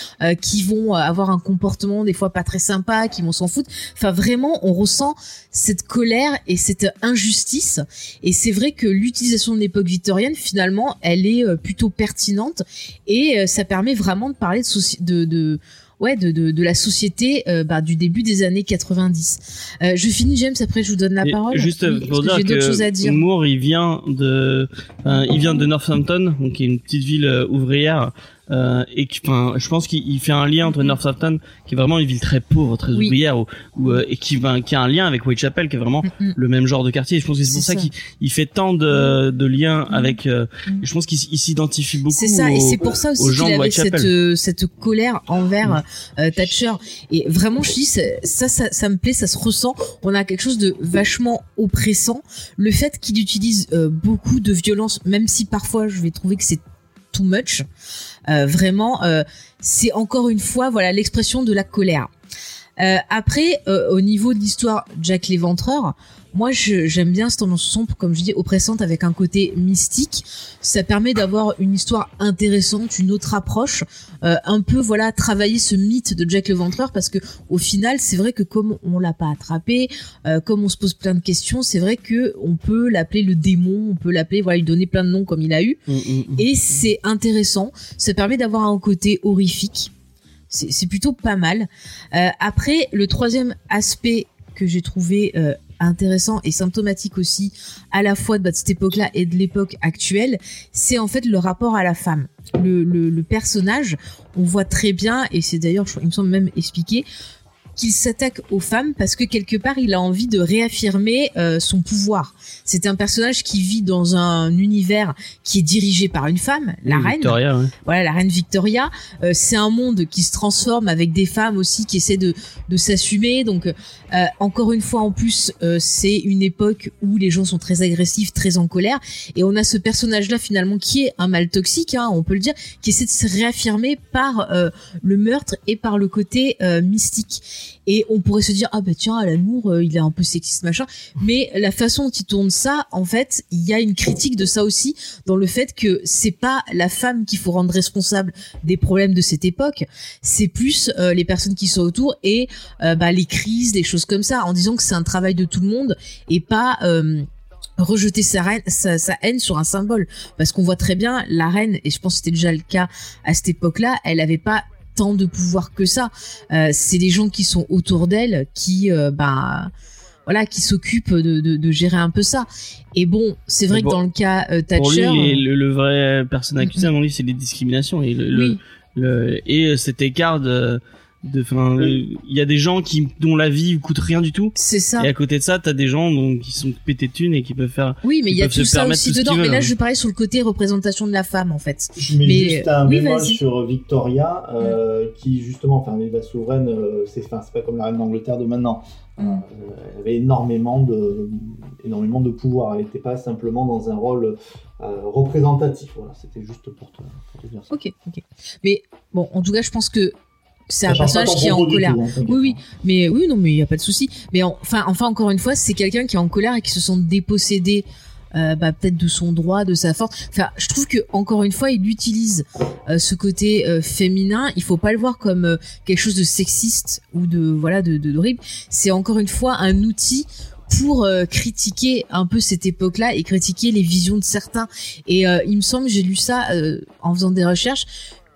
qui vont avoir un comportement des fois pas très sympa, qui vont s'en foutre. Enfin vraiment, on ressent cette colère et cette injustice. Et c'est vrai que l'utilisation de l'époque victorienne, finalement, elle est plutôt pertinente et ça permet vraiment de parler de, de, de ouais de, de, de la société euh, bah, du début des années 90. Euh, je finis James après je vous donne la Et parole. Juste pour que dire choses à que dire. Moore, il vient de, il vient de Northampton, donc qui est une petite ville euh, ouvrière, euh, et qui, enfin, je pense qu'il il fait un lien entre Northampton, qui est vraiment une ville très pauvre, très Mhm. Oui. ouvrière, où, où, euh, et qui, va- qui a un lien avec Whitechapel, qui est vraiment Mm, mm. le même genre de quartier. Et je pense que c'est pour ça, ça. qu'il il fait tant de, de liens Mm. avec. euh. Je pense qu'il s'identifie beaucoup. C'est ça, et c'est pour ça aussi qu'il avait cette, euh, cette colère envers euh, Thatcher. Et vraiment, je dis, ça, ça, ça me plaît, ça se ressent. On a quelque chose de vachement oppressant. Le fait qu'il utilise euh, beaucoup de violence, même si parfois je vais trouver que c'est too much, vraiment, euh, c'est encore une fois, voilà, l'expression de la colère. Euh, après, euh, au niveau de l'histoire Jack l'Éventreur, moi j'aime bien cette tendance sombre, comme je dis, oppressante avec un côté mystique. Ça permet d'avoir une histoire intéressante, une autre approche, euh, un peu voilà travailler ce mythe de Jack l'Éventreur parce que au final c'est vrai que comme on l'a pas attrapé, euh, comme on se pose plein de questions, c'est vrai que on peut l'appeler le démon, on peut l'appeler voilà lui donner plein de noms comme il a eu. Mm, mm, mm. Et c'est intéressant. Ça permet d'avoir un côté horrifique. C'est c'est plutôt pas mal. Euh, après, le troisième aspect que j'ai trouvé euh, intéressant et symptomatique aussi, à la fois de cette époque-là et de l'époque actuelle, c'est en fait le rapport à la femme. Le, personnage, on voit très bien, et c'est d'ailleurs, il me semble même expliqué, qu'il s'attaque aux femmes parce que quelque part il a envie de réaffirmer euh, son pouvoir. C'est un personnage qui vit dans un univers qui est dirigé par une femme, la Oui, reine. Victoria, ouais. voilà la reine Victoria. Euh, c'est un monde qui se transforme avec des femmes aussi qui essaient de, de s'assumer. Donc euh, encore une fois en plus euh, c'est une époque où les gens sont très agressifs très en colère. Et on a ce personnage là finalement qui est un mal toxique hein, on peut le dire qui essaie de se réaffirmer par euh, le meurtre et par le côté euh, mystique et on pourrait se dire ah bah tiens Alan Moore euh, il est un peu sexiste machin mais la façon dont il tourne ça en fait il y a une critique de ça aussi dans le fait que c'est pas la femme qu'il faut rendre responsable des problèmes de cette époque, c'est plus euh, les personnes qui sont autour et euh, bah, les crises, des choses comme ça, en disant que c'est un travail de tout le monde et pas rejeter sa, sa, haine sur un symbole. Parce qu'on voit très bien la reine, et je pense que c'était déjà le cas à cette époque-là, elle avait pas tant de pouvoir que ça. Euh, c'est les gens qui sont autour d'elle qui, euh, bah, voilà, qui s'occupent de, de, de gérer un peu ça. Et bon, c'est vrai bon, que dans le cas euh, Pour lui, Thatcher, le, le vrai personne accusé, Mhm. à mon avis, c'est les discriminations et le, le- oui, le- et euh, cet écart de, enfin, il y a des gens qui dont la vie coûte rien du tout. c'est ça. Et à côté de ça, t'as des gens donc, qui sont pétés de thunes et qui peuvent faire. Oui, mais il y a tout ça aussi tout dedans. Mais là, je parlais sur le côté représentation de la femme, en fait. Je mets Mais, juste un oui, bémol sur Victoria, euh, qui justement, enfin, la souveraine, euh, c'est enfin, c'est pas comme la reine d'Angleterre de maintenant. Mm. Euh, elle avait énormément de, énormément de pouvoir. Elle n'était pas simplement dans un rôle euh, représentatif. Voilà, c'était juste pour te, pour te dire ça. Ok, ok. Mais bon, en tout cas, je pense que c'est un personnage qui est en colère. tout, Oui, oui. Mais oui, non, mais il y a pas de souci. Mais en- enfin, enfin, encore une fois, c'est quelqu'un qui est en colère et qui se sent dépossédé. euh, bah, peut-être de son droit, de sa force. Enfin, je trouve que encore une fois, il utilise euh, ce côté euh, féminin. Il faut pas le voir comme quelque chose de sexiste ou de voilà de de-. C'est encore une fois un outil pour critiquer un peu cette époque-là et critiquer les visions de certains. Et il me semble, j'ai lu ça en faisant des recherches,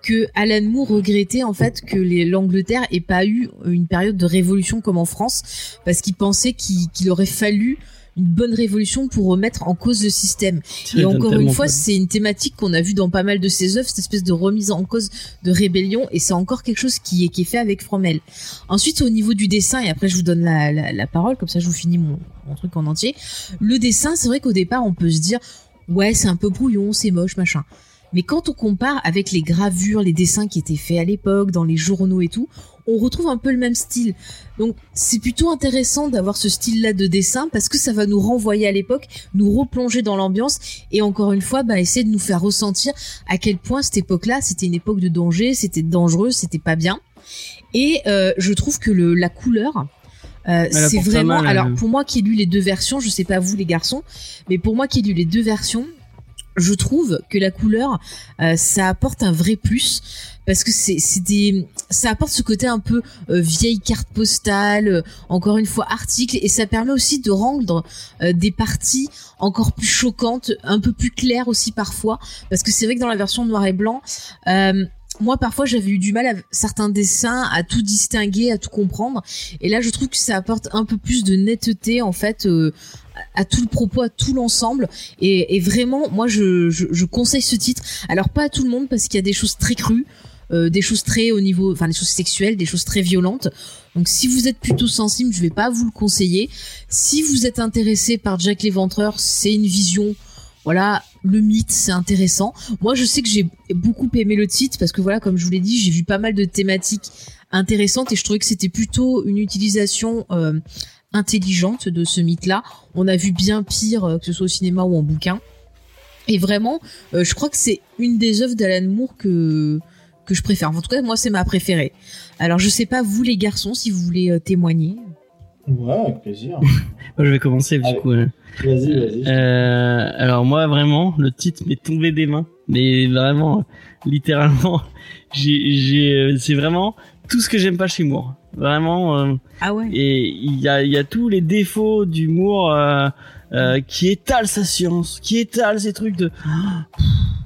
que Alan Moore regrettait en fait que l'Angleterre ait pas eu une période de révolution comme en France, parce qu'il pensait qu'il aurait fallu une bonne révolution pour remettre en cause le système. Et encore une fois, c'est une thématique qu'on a vue dans pas mal de ses œuvres, cette espèce de remise en cause de rébellion, et c'est encore quelque chose qui est, qui est fait avec Fromel. Ensuite, au niveau du dessin, et après je vous donne la, la, la parole, comme ça je vous finis mon, mon truc en entier. Le dessin, c'est vrai qu'au départ, on peut se dire, ouais, c'est un peu brouillon, c'est moche, machin. Mais quand on compare avec les gravures, les dessins qui étaient faits à l'époque, dans les journaux et tout, on retrouve un peu le même style. Donc c'est plutôt intéressant d'avoir ce style-là de dessin parce que ça va nous renvoyer à l'époque, nous replonger dans l'ambiance et encore une fois, bah, essayer de nous faire ressentir à quel point cette époque-là, c'était une époque de danger, c'était dangereux, c'était pas bien. Et euh, je trouve que le, la couleur, euh, c'est vraiment. mal, alors pour moi qui ai lu les deux versions, je sais pas vous les garçons, mais pour moi qui ai lu les deux versions, je trouve que la couleur, euh, ça apporte un vrai plus. Parce que c'est des ça apporte ce côté un peu euh, vieille carte postale euh, encore une fois article. Et ça permet aussi de rendre des parties encore plus choquantes un peu plus claires aussi parfois. Parce que c'est vrai que dans la version noir et blanc moi parfois j'avais eu du mal à certains dessins à tout distinguer à tout comprendre et là je trouve que ça apporte un peu plus de netteté en fait euh, à tout le propos à tout l'ensemble et, et vraiment moi je, je, je conseille ce titre alors pas à tout le monde parce qu'il y a des choses très crues euh, des choses très au niveau, enfin des choses sexuelles, des choses très violentes. Donc si vous êtes plutôt sensible, je vais pas vous le conseiller. Si vous êtes intéressé par Jack l'Éventreur, c'est une vision, voilà, le mythe, c'est intéressant. Moi, je sais que j'ai beaucoup aimé le titre parce que voilà, comme je vous l'ai dit, j'ai vu pas mal de thématiques intéressantes et je trouvais que c'était plutôt une utilisation euh, intelligente de ce mythe-là. On a vu bien pire, euh, que ce soit au cinéma ou en bouquin. Et vraiment, euh, je crois que c'est une des œuvres d'Alan Moore que que je préfère. En tout cas, moi, c'est ma préférée. Alors, je sais pas vous les garçons si vous voulez témoigner. Ouais, avec plaisir. [LAUGHS] Moi, je vais commencer du Allez. coup. Vas-y, vas-y. Euh, alors moi vraiment, le titre m'est tombé des mains, mais vraiment, littéralement, [LAUGHS] j'ai, j'ai, euh, c'est vraiment tout ce que j'aime pas chez Moore. Vraiment, euh, Ah ouais. et il y a, il y a tous les défauts d'humour euh, euh, qui étalent sa science, qui étalent ces trucs de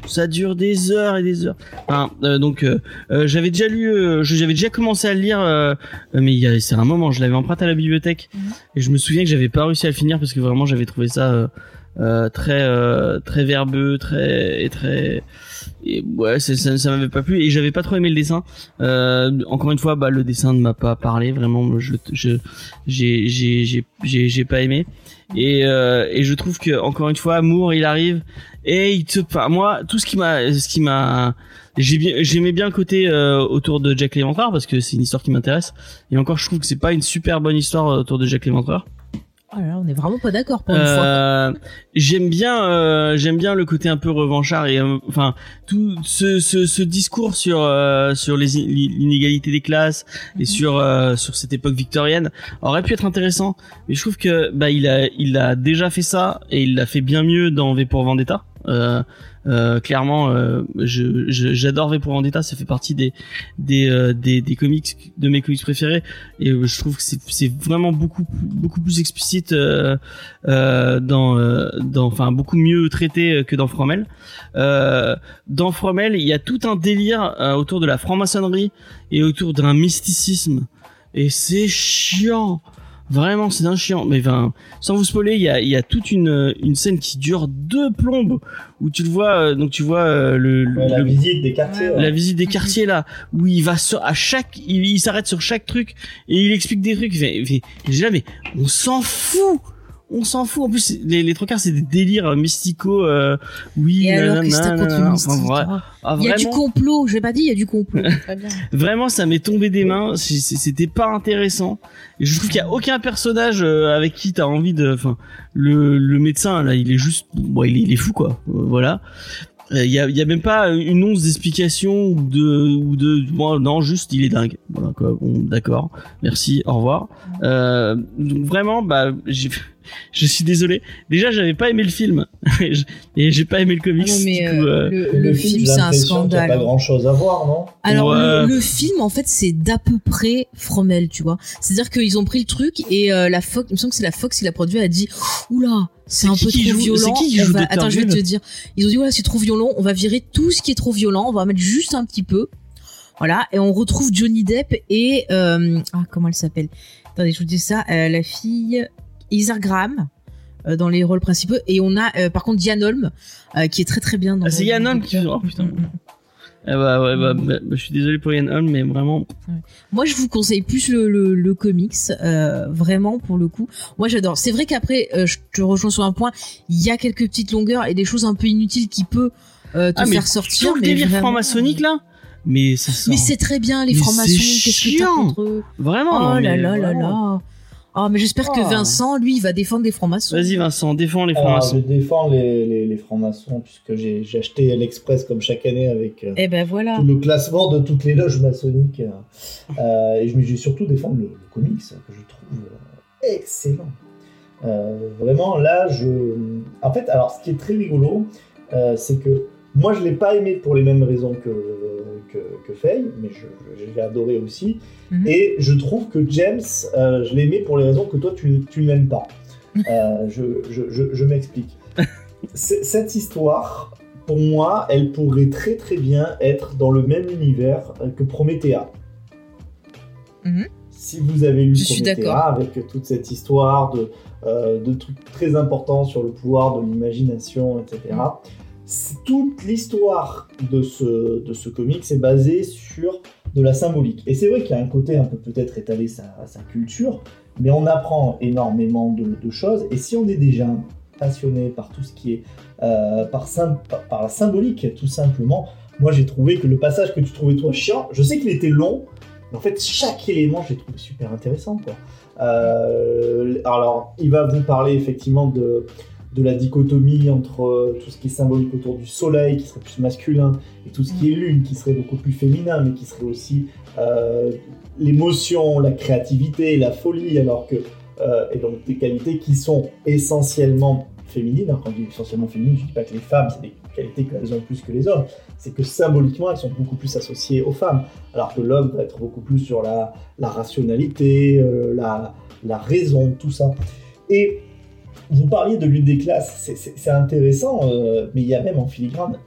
ça dure des heures et des heures. Enfin, euh, donc euh, euh, j'avais déjà lu, euh, j'avais déjà commencé à le lire, mais il y a, c'est un moment, je l'avais emprunté à la bibliothèque Mhm. et je me souviens que j'avais pas réussi à le finir parce que vraiment j'avais trouvé ça euh, euh, très euh, très verbeux, très et très et ouais, ça, ça m'avait pas plu et j'avais pas trop aimé le dessin. Euh, encore une fois, bah le dessin ne m'a pas parlé vraiment. Je je j'ai j'ai j'ai j'ai j'ai pas aimé et euh, et je trouve que encore une fois, Amour, il arrive et il te enfin, moi tout ce qui m'a ce qui m'a j'aimais bien le côté euh, autour de Jack l'Éventreur parce que c'est une histoire qui m'intéresse et encore je trouve que c'est pas une super bonne histoire euh, autour de Jack l'Éventreur. Oh là on est vraiment pas d'accord pour une fois. Euh, j'aime bien euh, j'aime bien le côté un peu revanchard et euh, enfin tout ce, ce, ce discours sur euh, sur les in- l'inégalité des classes et Mhm. sur euh, sur cette époque victorienne aurait pu être intéressant mais je trouve que bah il a il a déjà fait ça et il l'a fait bien mieux dans V pour Vendetta euh, clairement euh, j'adore V pour Vendetta ça fait partie des des euh, des, des comics de mes comics préférés et euh, je trouve que c'est vraiment beaucoup beaucoup plus explicite euh, euh, dans dans enfin beaucoup mieux traité que dans Fromel. Dans Fromel, il y a tout un délire autour de la franc-maçonnerie et autour d'un mysticisme et c'est chiant. Vraiment, c'est d'un chiant. Mais enfin, sans vous spoiler, il y a, il y a toute une, une scène qui dure deux plombes où tu le vois, euh, donc tu vois euh, le, le- la le- visite des quartiers. Ouais, ouais. la visite des quartiers là où il va sur, à chaque il, il s'arrête sur chaque truc et il explique des trucs il fait, il fait- et j'ai là mais on s'en fout on s'en fout. En plus les, les trois quarts c'est des délires euh, mysticaux euh, oui Et alors, que nanana, Enfin, ah, Il y a du complot, j'ai pas dit, il y a du complot. [LAUGHS] Très bien. vraiment ça m'est tombé des mains c'était pas intéressant. Et je trouve qu'il y a aucun personnage euh, avec qui t'as envie de enfin le, le médecin là il est juste bon il est, il est fou quoi. Euh, voilà il y a, y a même pas une once d'explication ou de ou de bon, non juste il est dingue. Voilà quoi. Bon d'accord. Merci au revoir. Euh, donc vraiment bah j'ai [LAUGHS] je suis désolé. Déjà j'avais pas aimé le film. [LAUGHS] Et j'ai pas aimé le comics Ah non, mais du euh, coup, euh, le, film, c'est un qu'il y a scandale. pas grand chose à voir, non? Alors Ouais. le, le film en fait c'est d'à peu près Fromel, tu vois. C'est-à-dire qu'ils ont pris le truc et euh, la Fox, il me semble que c'est la Fox qui l'a produit, a dit oula c'est un qui peu qui trop joue- violent. c'est qui joue va-. Attends, je vais te dire. Ils ont dit voilà c'est trop violent, on va virer tout ce qui est trop violent, on va en mettre juste un petit peu. Voilà et on retrouve Johnny Depp et euh, ah comment elle s'appelle? Attendez je vous dis ça, euh, la fille Isar Graham euh, dans les rôles principaux et on a par contre Diane Holm qui est très très bien dans Ah, c'est dans Holm qui- oh, putain. Mm, mm, ah bah ouais bah, bah, je suis désolé pour Yann Holm mais vraiment Moi, je vous conseille plus le, le, le comics, euh, vraiment pour le coup. Moi, j'adore. C'est vrai qu'après, euh, je te rejoins sur un point. Il y a quelques petites longueurs et des choses un peu inutiles qui peut euh, te Ah, mais faire sortir. tout le mais délire vraiment, franc-maçonnique là mais ça sort Mais c'est très bien les Mais francs-maçons. c'est Qu'est-ce que t'as chiant. contre eux? Vraiment Oh là mais là là là. Oh, mais j'espère que Oh. Vincent, lui, il va défendre les francs-maçons. vas-y Vincent défends les je francs-maçons défends les, les, les francs-maçons puisque j'ai j'ai acheté l'Express comme chaque année avec euh, Eh ben voilà. tout le classement de toutes les loges maçonniques. Euh, et je vais surtout défendre le, le comics que je trouve euh, excellent. Euh, vraiment, là, je. En fait, alors, ce qui est très rigolo, euh, c'est que moi, je l'ai pas aimé pour les mêmes raisons que, que, que Faye, mais je, je l'ai adoré aussi. Mhm. Et je trouve que James, euh, je l'ai aimé pour les raisons que toi, tu, tu n'aimes pas. Euh, [LAUGHS] je je, je, m'explique. [LAUGHS] Cette histoire, pour moi, elle pourrait très très bien être dans le même univers que Promethea. Mhm. Si vous avez lu Promethea, avec toute cette histoire de, euh, de trucs très importants sur le pouvoir de l'imagination, etc. Toute l'histoire de ce, de ce comic est basée sur de la symbolique. Et c'est vrai qu'il y a un côté un peu peut-être étaler sa, sa culture, mais on apprend énormément de, choses. Et si on est déjà passionné par tout ce qui est euh, par, par, la symbolique, tout simplement, moi j'ai trouvé que le passage que tu trouvais toi chiant, je sais qu'il était long, mais en fait chaque élément j'ai trouvé super intéressant. Euh, alors il va vous parler effectivement de de la dichotomie entre euh, tout ce qui est symbolique autour du soleil, qui serait plus masculin, et tout ce qui est lune, qui serait beaucoup plus féminin, mais qui serait aussi euh, l'émotion, la créativité, la folie, alors que euh, et donc des qualités qui sont essentiellement féminines. Alors, quand je dis essentiellement féminines, je ne dis pas que les femmes, c'est des qualités qu'elles ont plus que les hommes. C'est que symboliquement, elles sont beaucoup plus associées aux femmes, alors que l'homme va être beaucoup plus sur la, rationalité, la, la raison, tout ça. Et vous parliez de lutte des classes, c'est- intéressant, euh, mais il y a même en filigrane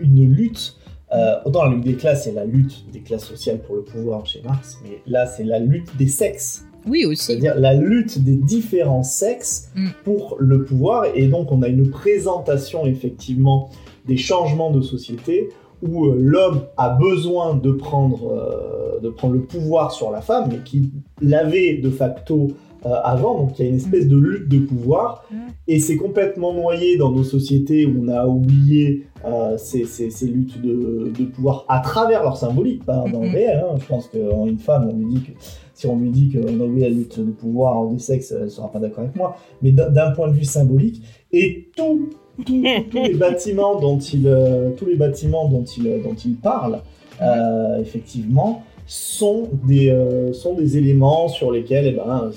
une lutte. Euh, autant la lutte des classes, c'est la lutte des classes sociales pour le pouvoir chez Marx, mais là, c'est la lutte des sexes. Oui, aussi. C'est-à-dire la lutte des différents sexes Mm. pour le pouvoir. Et donc, on a une présentation, effectivement, des changements de société où euh, l'homme a besoin de prendre, euh, de prendre le pouvoir sur la femme, mais qui l'avait de facto euh, avant. Donc, il y a une espèce de lutte de pouvoir. Mm. Et c'est complètement noyé dans nos sociétés où on a oublié euh, ces, ces- ces luttes de, de pouvoir à travers leur symbolique, pas dans le Mhm. réel. hein. Je pense qu'une femme, on lui dit que si on lui dit qu'on a oublié la lutte de pouvoir des sexes, elle sera pas d'accord avec moi. Mais d'un- point de vue symbolique, et tout, tout- [LAUGHS] tous les bâtiments dont il, euh, tous les bâtiments dont il, dont il parle, euh, effectivement, sont des, euh, sont des éléments sur lesquels, eh ben,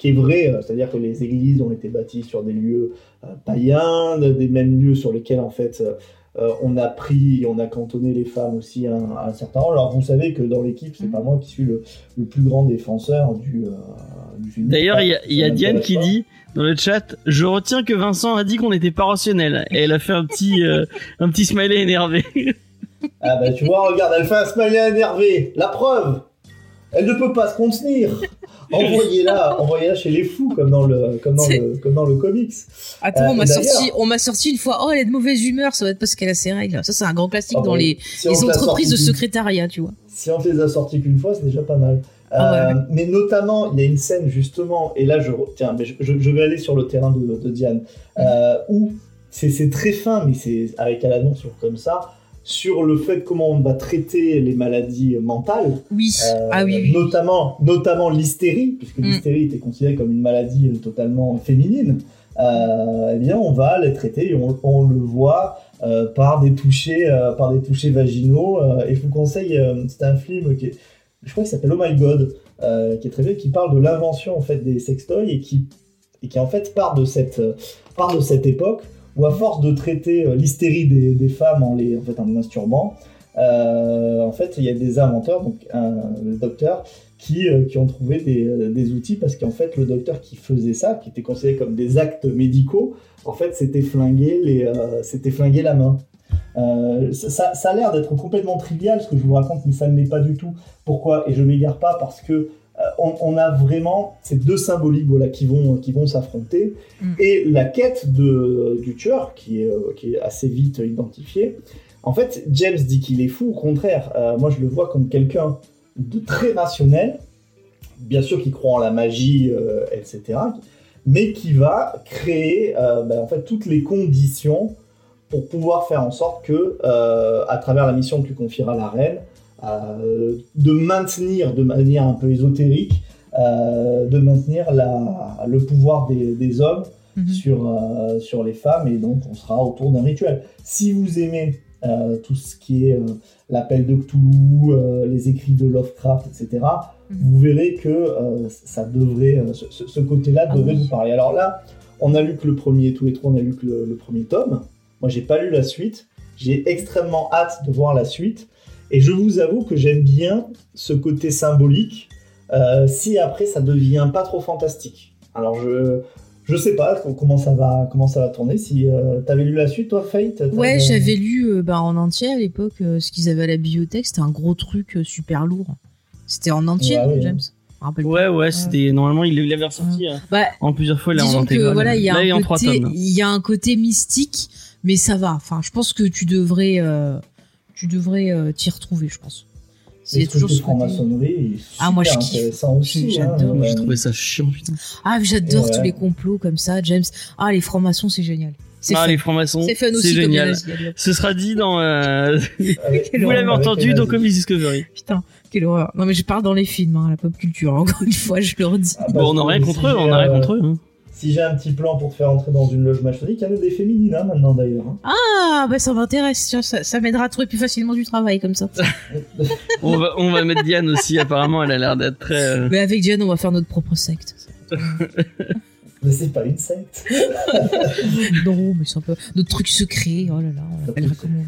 qui est vrai, euh, c'est-à-dire que les églises ont été bâties sur des lieux euh, païens, des mêmes lieux sur lesquels en fait euh, on a pris, on a cantonné les femmes aussi à, un- à un certain rôle. Alors vous savez que dans l'équipe, c'est Mhm. pas moi qui suis le, le plus grand défenseur du, euh, du film. D'ailleurs, il y a, y Diane qui pas. dit dans le chat Je retiens que Vincent a dit qu'on n'était pas rationnel. Et elle a fait un petit, euh, un petit smiley énervé. Ah bah tu vois, regarde, elle fait un smiley énervé. La preuve Elle ne peut pas se contenir Envoyez-la, envoyez-la chez les fous, comme dans le, comme dans le, comme dans le comics. Attends, Euh, on m'a d'ailleurs- sorti, on m'a sorti une fois. Oh, elle est de mauvaise humeur. Ça va être parce qu'elle a ses règles. Ça, c'est un grand classique Ah dans les, si entreprises de secrétariat, tu vois. Si on te les a sortis qu'une fois, c'est déjà pas mal. Ah Euh, mais notamment, il y a une scène justement, et là je tiens, mais je, vais aller sur le terrain de, de Diane, euh, où c'est très fin, mais c'est avec un annonce comme ça, sur le fait comment on va traiter les maladies mentales, Oui. euh, ah oui, oui. notamment, notamment l'hystérie, puisque Mm. l'hystérie était considérée comme une maladie euh, totalement féminine. Euh, eh bien, on va les traiter et on, on le voit euh, par des touchés, par des touchés vaginaux. et je vous conseille, c'est un film qui est, je crois qu'il s'appelle Oh My God, qui est très bien, qui parle de l'invention en fait des sextoys et qui, et qui en fait part de cette, part de cette époque où à force de traiter euh, l'hystérie des, femmes en les, en fait, en les masturbant, euh, en fait, il y a des inventeurs, donc un, des docteurs, qui, euh, qui ont trouvé des, des outils parce qu'en fait, le docteur qui faisait ça, qui était considéré comme des actes médicaux, en fait, c'était flinguer, les, la main. Ça, ça- a l'air d'être complètement trivial ce que je vous raconte, mais ça ne l'est pas du tout. Pourquoi? Et je m'égare pas parce que on, on a vraiment ces deux symboliques voilà, qui vont, qui vont s'affronter. Mm. Et la quête de, du tueur, qui est, euh, qui est assez vite identifiée, en fait, James dit qu'il est fou. Au contraire, euh, moi je le vois comme quelqu'un de très rationnel, bien sûr qui croit en la magie, euh, etc., mais qui va créer euh, ben, en fait toutes les conditions pour pouvoir faire en sorte que, euh, à travers la mission que lui confiera la reine, euh, de maintenir de manière un peu ésotérique, euh, de maintenir la, le pouvoir des, des hommes Mhm. sur, euh, sur les femmes, et donc on sera autour d'un rituel. Si vous aimez euh, tout ce qui est euh, l'appel de Cthulhu, euh, les écrits de Lovecraft, etc., Mhm. vous verrez que euh, ça devrait, euh, ce côté-là Ah devrait oui. vous parler. Alors là, on a lu que le premier, tous les trois, on a lu que le, le premier tome. Moi, j'ai pas lu la suite. J'ai extrêmement hâte de voir la suite. Et je vous avoue que j'aime bien ce côté symbolique. euh, si après ça devient pas trop fantastique. Alors je je sais pas comment ça va comment ça va tourner. Si euh, t'avais lu la suite, toi, Fate Ouais, j'avais lu euh, bah, en entier à l'époque euh, ce qu'ils avaient à la bibliothèque. C'était un gros truc euh, super lourd. C'était en entier, Ouais. James? Ouais, ouais, c'était normalement il l'avait ressorti euh, Bah, en plusieurs fois. Il l'a en voilà, il y a Là, un trois côté, tomes. il y a un côté mystique, mais ça va. Enfin, je pense que tu devrais, euh, tu devrais euh, t'y retrouver, je pense. C'est ce toujours ce côté. Ah, moi, je kiffe. intéressant aussi. J'adore, hein, J'ai trouvé ça chiant, putain. Ah, j'adore Ouais. tous les complots comme ça, James. Ah, les francs-maçons, c'est génial. Ah, fun. les francs-maçons, C'est fun c'est aussi comme les génial. Ce sera dit dans. euh, [LAUGHS] Vous l'avez entendu dans. Comics Discovery. Putain, quelle horreur. Non, mais je parle dans les films, hein, la pop culture. [LAUGHS] Encore une fois, je le redis. Ah, Bon, on parce n'a rien contre eux, on n'a rien euh, contre eux. Si j'ai un petit plan pour te faire entrer dans une loge maçonnique, il y en a des féminines hein, maintenant d'ailleurs. hein. Ah, bah ça m'intéresse, ça, ça m'aidera à trouver plus facilement du travail comme ça. [LAUGHS] On va, on va mettre Diane aussi, apparemment, elle a l'air d'être très... euh, Mais avec Diane, on va faire notre propre secte. [LAUGHS] Mais c'est pas une secte. [LAUGHS] non, mais c'est un peu notre truc secret. Oh là là, on l'appellera comment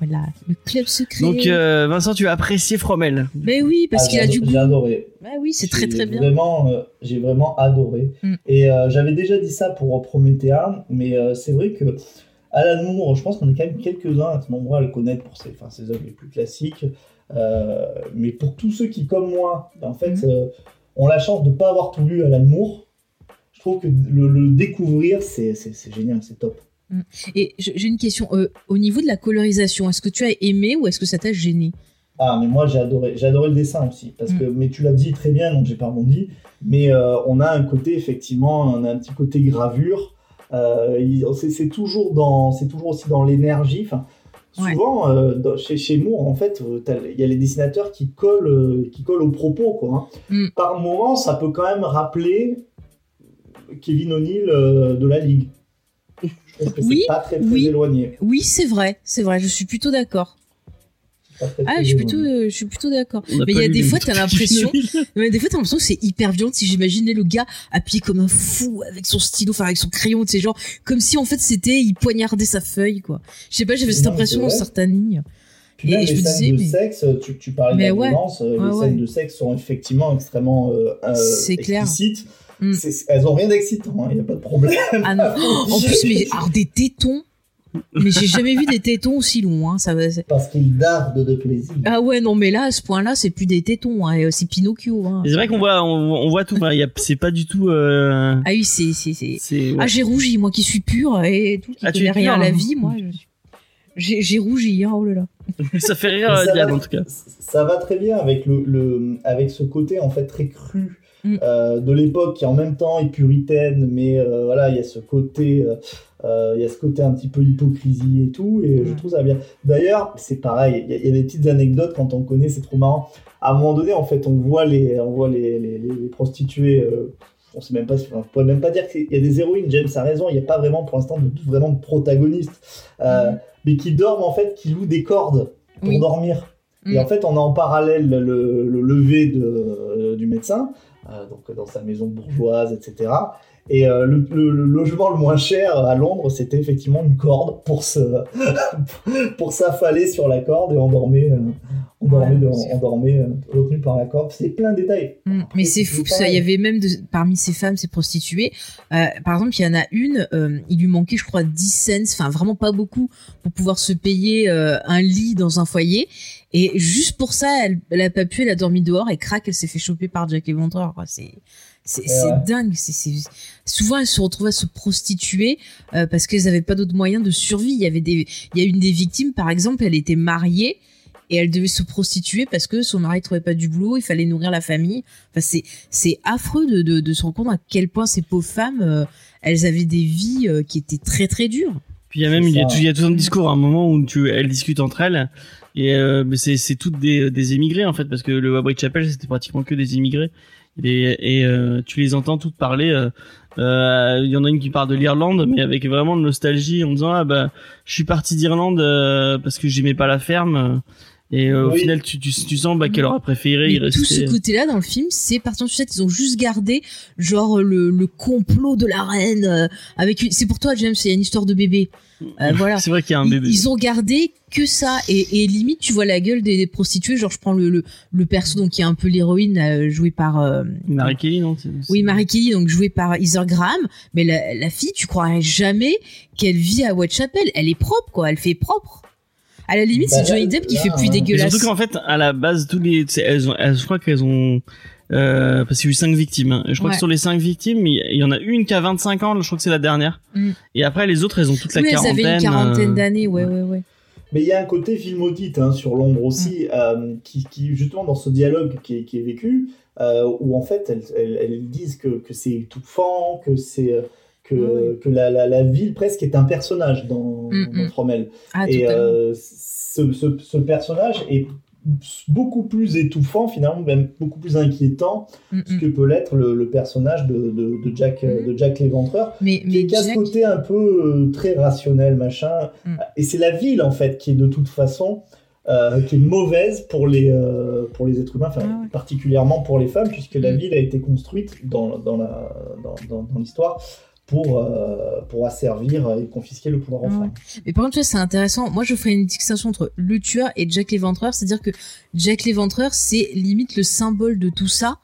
Voilà, le club secret. Donc, euh, Vincent, tu as apprécié Fromel. Mais oui, parce Ah, qu'il a du goût. J'ai adoré. Bah oui, c'est très très bien. Vraiment, euh, j'ai vraiment adoré. Mm. Et euh, j'avais déjà dit ça pour Promethea, mais euh, c'est vrai que Alan Moore, je pense qu'on est quand même quelques-uns à être nombreux à le connaître pour ses, enfin, ses œuvres les plus classiques. Euh, mais pour tous ceux qui, comme moi, en fait, Mm. euh, ont la chance de ne pas avoir tout lu Alan Moore, je trouve que le, le découvrir, c'est génial, c'est top. Et j- j'ai une question. euh, au niveau de la colorisation, est-ce que tu as aimé ou est-ce que ça t'a gêné? Ah, mais moi j'ai adoré, j'ai adoré le dessin aussi, parce Mm. que, mais tu l'as dit très bien, donc j'ai pas rebondi, mais euh, on a un côté, effectivement, on a un petit côté gravure, euh, c'est toujours, dans, c'est toujours aussi dans l'énergie, enfin, souvent, dans- chez, chez Moore, en fait, il y a les dessinateurs qui collent, qui collent au propos, quoi. hein. Mm. Par moment, ça peut quand même rappeler Kevin O'Neill de la Ligue. Que Oui, c'est pas très, très oui. éloigné. Oui, c'est vrai, c'est vrai. Je suis plutôt d'accord. Ah, je suis plutôt, euh, je suis plutôt d'accord. Mais il y a des fois, t'as l'impression-. [LAUGHS] Mais des fois, t'as l'impression que c'est hyper violent si j'imaginais le gars appuyé comme un fou avec son stylo, enfin avec son crayon, tu sais, genre, comme si en fait c'était, il poignardait sa feuille, quoi. Je sais pas, j'avais cette impression vrai. certaines lignes. Puis même Et les je scènes disais, de mais- sexe, tu, tu parlais Mais de la ouais. violence, euh, Ouais, les ouais. scènes de sexe sont effectivement extrêmement euh, euh, C'est clair. Mm. C'est- Elles ont rien d'excitant, il n'y a pas de problème. Ah non. [LAUGHS] En plus, mais, alors des tétons. Mais j'ai jamais vu des tétons aussi longs, hein, ça Parce qu'ils dardent de plaisir. Ah ouais, non, mais là, à ce point-là, c'est plus des tétons, hein, euh, c'est Pinocchio, hein. C'est vrai qu'on voit, on, on voit tout. enfin, il y a- C'est pas du tout. euh, Ah oui, c'est, c'est, c'est. c'est. ouais. Ah, j'ai rougi, moi qui suis pure et tout, qui Ah, connais rien à la hein. vie, moi. J'ai, j'ai rougi, hein, oh là là. [LAUGHS] Ça fait rire ça Diane va- en tout cas. Ça va très bien avec, le, le- avec ce côté en fait très cru Mm. euh, de l'époque qui en même temps est puritaine, mais euh, voilà, il y a ce côté. euh, euh, il y a ce côté un petit peu hypocrisie et tout, et je trouve ça bien. D'ailleurs, c'est pareil, il y, a- il y a des petites anecdotes quand on connaît, c'est trop marrant. À un moment donné, en fait, on voit les, on voit les, les, prostituées. euh, on sait même pas, on pourrait même pas dire qu'il y a des héroïnes. James a raison, il n'y a pas vraiment pour l'instant de, vraiment de protagonistes, euh, mais qui dorment en fait, qui louent des cordes pour Oui. dormir. Et Mm. en fait, on a en parallèle le, le lever de, du médecin, donc dans sa maison bourgeoise, etc. Et euh, le, le- le logement le moins cher à Londres, c'était effectivement une corde pour se [LAUGHS] pour s'affaler sur la corde et on dormait, euh, on dormait, Ouais, de- c'est on dormait euh, retenu par la corde. C'est plein de détails. Mm. Mais c'est fou ça, il y avait même de, parmi ces femmes, ces prostituées, euh, par exemple, il y en a une, il lui manquait, je crois, 10 cents, enfin vraiment pas beaucoup, pour pouvoir se payer un lit dans un foyer. Et juste pour ça, elle, elle a pas pu, elle a dormi dehors et crac, elle s'est fait choper par Jack Éventreur. C'est c'est ouais. dingue. C'est souvent elles se retrouvaient à se prostituer euh, parce qu'elles avaient pas d'autres moyens de survie. Il y avait des, il y a une des victimes, par exemple, elle était mariée et elle devait se prostituer parce que son mari trouvait pas du boulot, il fallait nourrir la famille. Enfin, c'est c'est affreux de, de, de se rendre compte à quel point ces pauvres femmes, euh, elles avaient des vies euh, qui étaient très très dures. Puis il y a même il y a, tout, il y a tout un discours à un moment où tu elles discutent entre elles et euh, mais c'est c'est toutes des des émigrés en fait parce que le Whitechapel c'était pratiquement que des immigrés et euh, tu les entends toutes parler euh, euh, il y en a une qui parle de l'Irlande mais avec vraiment de nostalgie en disant ah bah je suis parti d'Irlande parce que j'aimais pas la ferme et euh, au final tu, tu tu sens bah qu'elle aurait préféré y Mais tout rester. ce côté-là dans le film, c'est partant du fait ils ont juste gardé genre le, le complot de la reine euh, avec une... c'est pour toi James, il y a une histoire de bébé. Euh, [LAUGHS] voilà. c'est vrai qu'il y a un Ils, bébé. ils ont gardé que ça. Et, et limite tu vois la gueule des, des prostituées genre je prends le, le, le perso donc qui est un peu l'héroïne euh, jouée par euh, Marie Kelly non c'est- oui Marie Kelly donc jouée par Heather Graham. Mais la, la fille tu croirais jamais qu'elle vit à Whitechapel. Elle est propre quoi. Elle fait propre à la limite Bah, c'est Johnny là, Depp qui là, fait plus. Mais dégueulasse surtout qu'en fait, à la base, tous les, elles ont, elles- je crois qu'elles ont, euh, parce qu'il y a eu cinq victimes. hein. Je crois Ouais. que sur les cinq victimes, il y en a une qui a 25 ans. Je crois que c'est la dernière. Mm. Et après, les autres, elles ont toute la oui elles quarantaine. avaient une quarantaine euh, d'années ouais ouais ouais Mais il y a un côté film audite hein, sur l'ombre aussi, Mm. euh, qui, qui, justement dans ce dialogue qui est, qui est vécu, euh, où en fait elles, elles, elles disent que, que c'est étouffant, que c'est euh, que, que la, la, la ville presque est un personnage dans, Mm, dans mm. Fromel. ah Et euh, ce, ce, ce personnage est beaucoup plus étouffant finalement, même beaucoup plus inquiétant Mm, ce mm. que peut l'être le, le personnage de, de, de Jack, de Jack l'Éventreur. Mais, Qui mais qui a ce Jack- côté un peu euh, très rationnel, machin. Mm. Et c'est la ville, en fait, qui est de toute façon, euh, qui est mauvaise pour les, euh, pour les êtres humains, Ah ouais. particulièrement pour les femmes, puisque la Mm. ville a été construite dans- dans l'histoire pour, euh, pour asservir et confisquer le pouvoir ouais. femmes. Mais par contre, c'est intéressant. Moi, je ferais une distinction entre le tueur et Jack l'Éventreur. C'est-à-dire que Jack l'Éventreur, c'est limite le symbole de tout ça.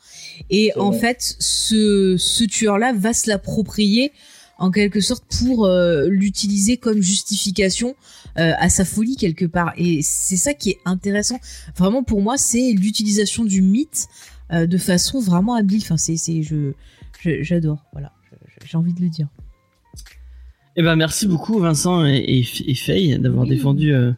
Et en vrai. fait, ce, ce tueur-là va se l'approprier en quelque sorte pour euh, l'utiliser comme justification euh, à sa folie quelque part. Et c'est ça qui est intéressant. Vraiment, pour moi, c'est l'utilisation du mythe de façon vraiment habile. Enfin, c'est, c'est, je, j'adore. Voilà, j'ai envie de le dire. Eh ben merci beaucoup Vincent et, et, et Faye d'avoir Oui. défendu euh,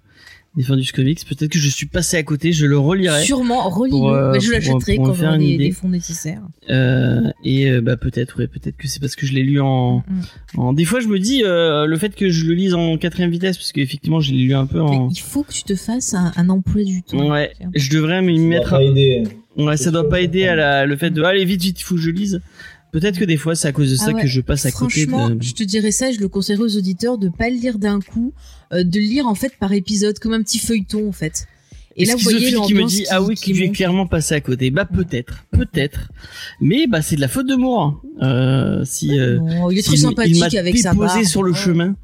défendu ce comics. Peut-être que je suis passé à côté, je le relirai. Sûrement, relis-le. Euh, je l'achèterai quand j'aurai des, des fonds nécessaires. Euh, et euh, bah peut-être, ouais, peut-être que c'est parce que je l'ai lu en, Mm. en. Des fois, je me dis euh, le fait que je le lise en quatrième vitesse, parce qu'effectivement, je l'ai lu un peu Mais en. il faut que tu te fasses un, un emploi du temps. Ouais, important. je devrais m'y Ça doit mettre. pas aider. Ouais, ça doit pas aider à la, le fait de allez vite, vite, il faut que je lise. Peut-être que des fois, c'est à cause de ça Ah ouais. que je passe à côté Franchement, de. je te dirais ça, je le conseillerais aux auditeurs de pas le lire d'un coup, euh, de le lire en fait par épisode, comme un petit feuilleton en fait. Et là, vous voyez qui me dit ah oui qui que tu es monte. clairement passé à côté. Bah peut-être, peut-être. Mais bah c'est de la faute de moi. Euh, si euh, Non, il est trop s'il- il sympathique avec sa barbe. sur le Ouais. chemin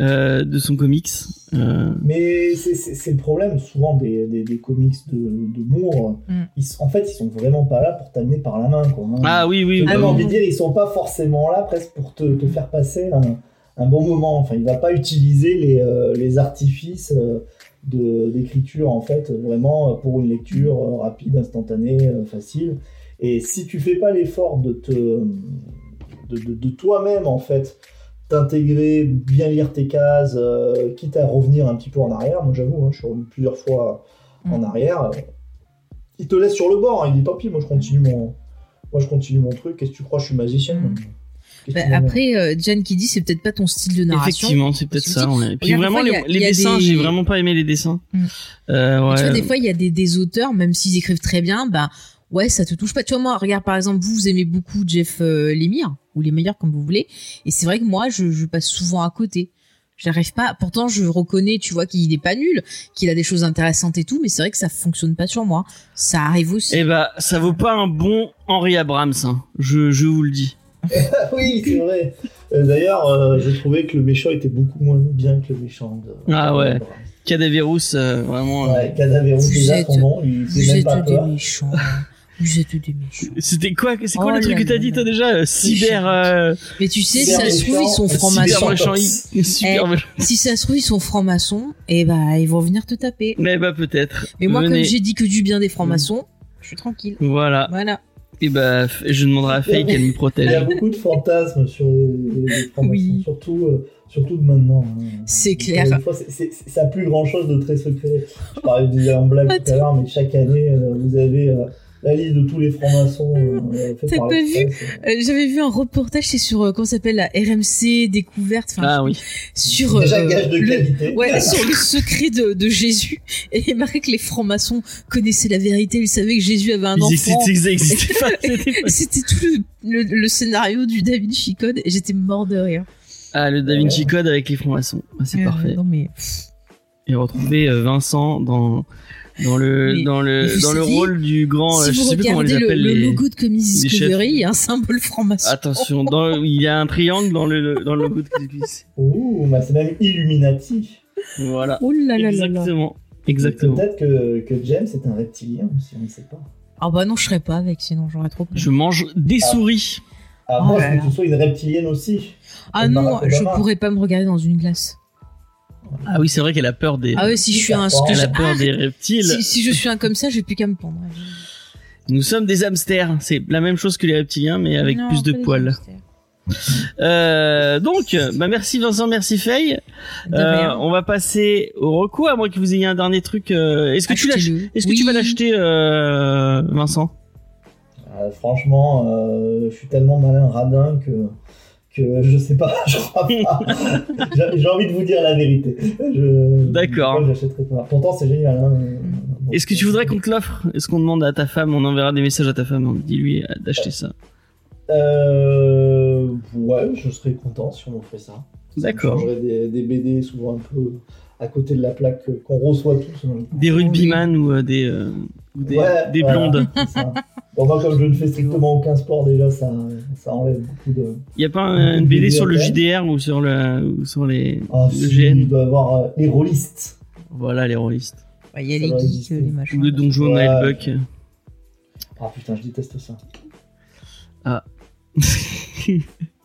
euh, de son comics. Euh, Mais c'est- le problème souvent des, des, des comics de, de Moore. Mm. Ils, en fait, ils sont vraiment pas là pour t'amener par la main. Quoi, hein. Ah oui oui. J'ai même oui. envie de dire, ils sont pas forcément là presque pour te, te faire passer un, un bon moment. Enfin, il va pas utiliser les, euh, les artifices euh, de- d'écriture en fait vraiment pour une lecture euh, rapide, instantanée, euh, facile. Et si tu fais pas l'effort de te de, de- de toi-même en fait t'intégrer, bien lire tes cases, euh, quitte à revenir un petit peu en arrière. Moi, j'avoue, hein, je suis revenu plusieurs fois en Mm. arrière. Il te laisse sur le bord. hein. Il dit tant pis, moi je continue mon, moi je continue mon truc. Qu'est-ce que tu crois, je suis magicien Mm. Bah, après, euh, Jan qui dit c'est peut-être pas ton style de narration. Effectivement, c'est peut-être ça. ouais. Et puis regarde, vraiment les, a- dessins, des- j'ai vraiment pas aimé les dessins. Mm. Euh, ouais. Tu vois, des fois, il y a des, des auteurs, même s'ils écrivent très bien, bah ouais, ça te touche pas. Tu vois, moi, regarde par exemple, vous, vous aimez beaucoup Jeff euh, Lemire, ou les meilleurs comme vous voulez, et c'est vrai que moi, je, je passe souvent à côté. J'arrive pas. Pourtant, je reconnais, tu vois, qu'il est pas nul, qu'il a des choses intéressantes et tout, mais c'est vrai que ça fonctionne pas sur moi. Ça arrive aussi. Eh bah, ça vaut pas un bon Henri Abrams, hein. je, je vous le dis. [LAUGHS] oui, c'est vrai. Euh, D'ailleurs, euh, je trouvais que le méchant était beaucoup moins bien que le méchant de. Ah ouais. Cadaverous, euh, vraiment. euh, Ouais, Cadaverous, Vous déjà êtes- son nom, il vous fait même pas des peur. méchants. [LAUGHS] Des méchants. C'était quoi, c'est quoi Oh le truc que t'as dit toi déjà euh, Cyber, euh, Mais tu sais, si Cyber ça se trouve, ils sont francs-maçons. Eh. Si ça se trouve, ils sont francs-maçons, et bah, ils vont venir te taper. Mais bah peut-être. Mais moi, Venez. comme j'ai dit que du bien des francs-maçons, je suis tranquille. Voilà. Voilà. Et bah, f- je demanderai à Faye qu'elle me Il y a protège. beaucoup de fantasmes sur les, les, francs-maçons, Oui. surtout, euh, surtout de maintenant. hein. C'est Encore clair. une fois, c'est- c'est- c'est- ça a plus grand chose de très secret. Je parlais de en blague tout à l'heure, mais chaque année, euh, vous avez euh, la liste de tous les francs-maçons euh, [LAUGHS] T'as pas. Euh, J'avais vu un reportage, c'est sur, euh, comment ça s'appelle, la RMC découverte, enfin, Ah oui. sur, Déjà euh, gage de le- qualité. Ouais, sur le secret de, de Jésus. Et il marquait que les francs-maçons connaissaient la vérité, ils savaient que Jésus avait un Ils enfant. existaient, ils existaient pas. [LAUGHS] c'était tout le, le- le scénario du Da Vinci Code et j'étais mort de rire. Ah, le Da Vinci Code avec les francs-maçons. Ah, C'est Euh, parfait. Non mais Et retrouver euh, Vincent dans, dans le, dans le, dans le rôle du grand, euh, si je vous sais plus comment on les regardez le, appelle le les. logo de Comics les Discovery, il y a un symbole franc-maçon. Attention, dans, il y a un triangle dans le, dans le logo de Comics. Ouh, bah, c'est même Illuminati. Voilà. Oh là là là là. Exactement. Exactement. Peut-être que, que James est un reptilien aussi, on ne sait pas. Ah bah non, je serais pas avec, sinon j'aurais trop peur. Je mange des Ah. souris. À Oh moins là que là. tu sois une reptilienne aussi. Ah non, je pourrais pas me regarder dans une glace. Ah oui, c'est vrai qu'elle a peur des. Ah ouais, si je suis un... ce que Elle je- a peur des reptiles. si, si je suis un comme ça, j'ai plus qu'à me pendre. Nous sommes des hamsters. C'est la même chose que les reptiliens, mais avec Non, plus de poils. Euh, donc, bah merci Vincent, merci Faye. Euh, on va passer au recours, à moins que vous ayez un dernier truc. euh, Est-ce que tu. Est-ce que Oui. tu vas l'acheter, euh, Vincent? Euh, franchement, euh, je suis tellement malin radin que, que je sais pas, [LAUGHS] je crois pas. J'ai envie de vous dire la vérité. Je- D'accord. j'achèterai pas. Pourtant, c'est génial. Hein. Est-ce que tu voudrais qu'on te l'offre? Est-ce qu'on demande à ta femme, on enverra des messages à ta femme, on dit lui d'acheter ça Euh, ouais, je serais content si on m'offrait ça. D'accord. Je changerais des, des BD souvent un peu à côté de la plaque qu'on reçoit tous. Des rugbyman ou euh, des, euh, ou des, Ouais, des voilà, blondes. Bon, moi, comme je ne fais strictement aucun sport, déjà, ça, ça enlève beaucoup de. Y a pas un- une BD sur le JDR ou sur le ou sur les Ah, le si, GN il doit y avoir euh, les rôlistes. Voilà les rôlistes. Ouais, Il y a Ça les geeks, exister. les machins. Ou le donjon Ouais. Buck. Ah putain, je déteste ça. Ah. [LAUGHS]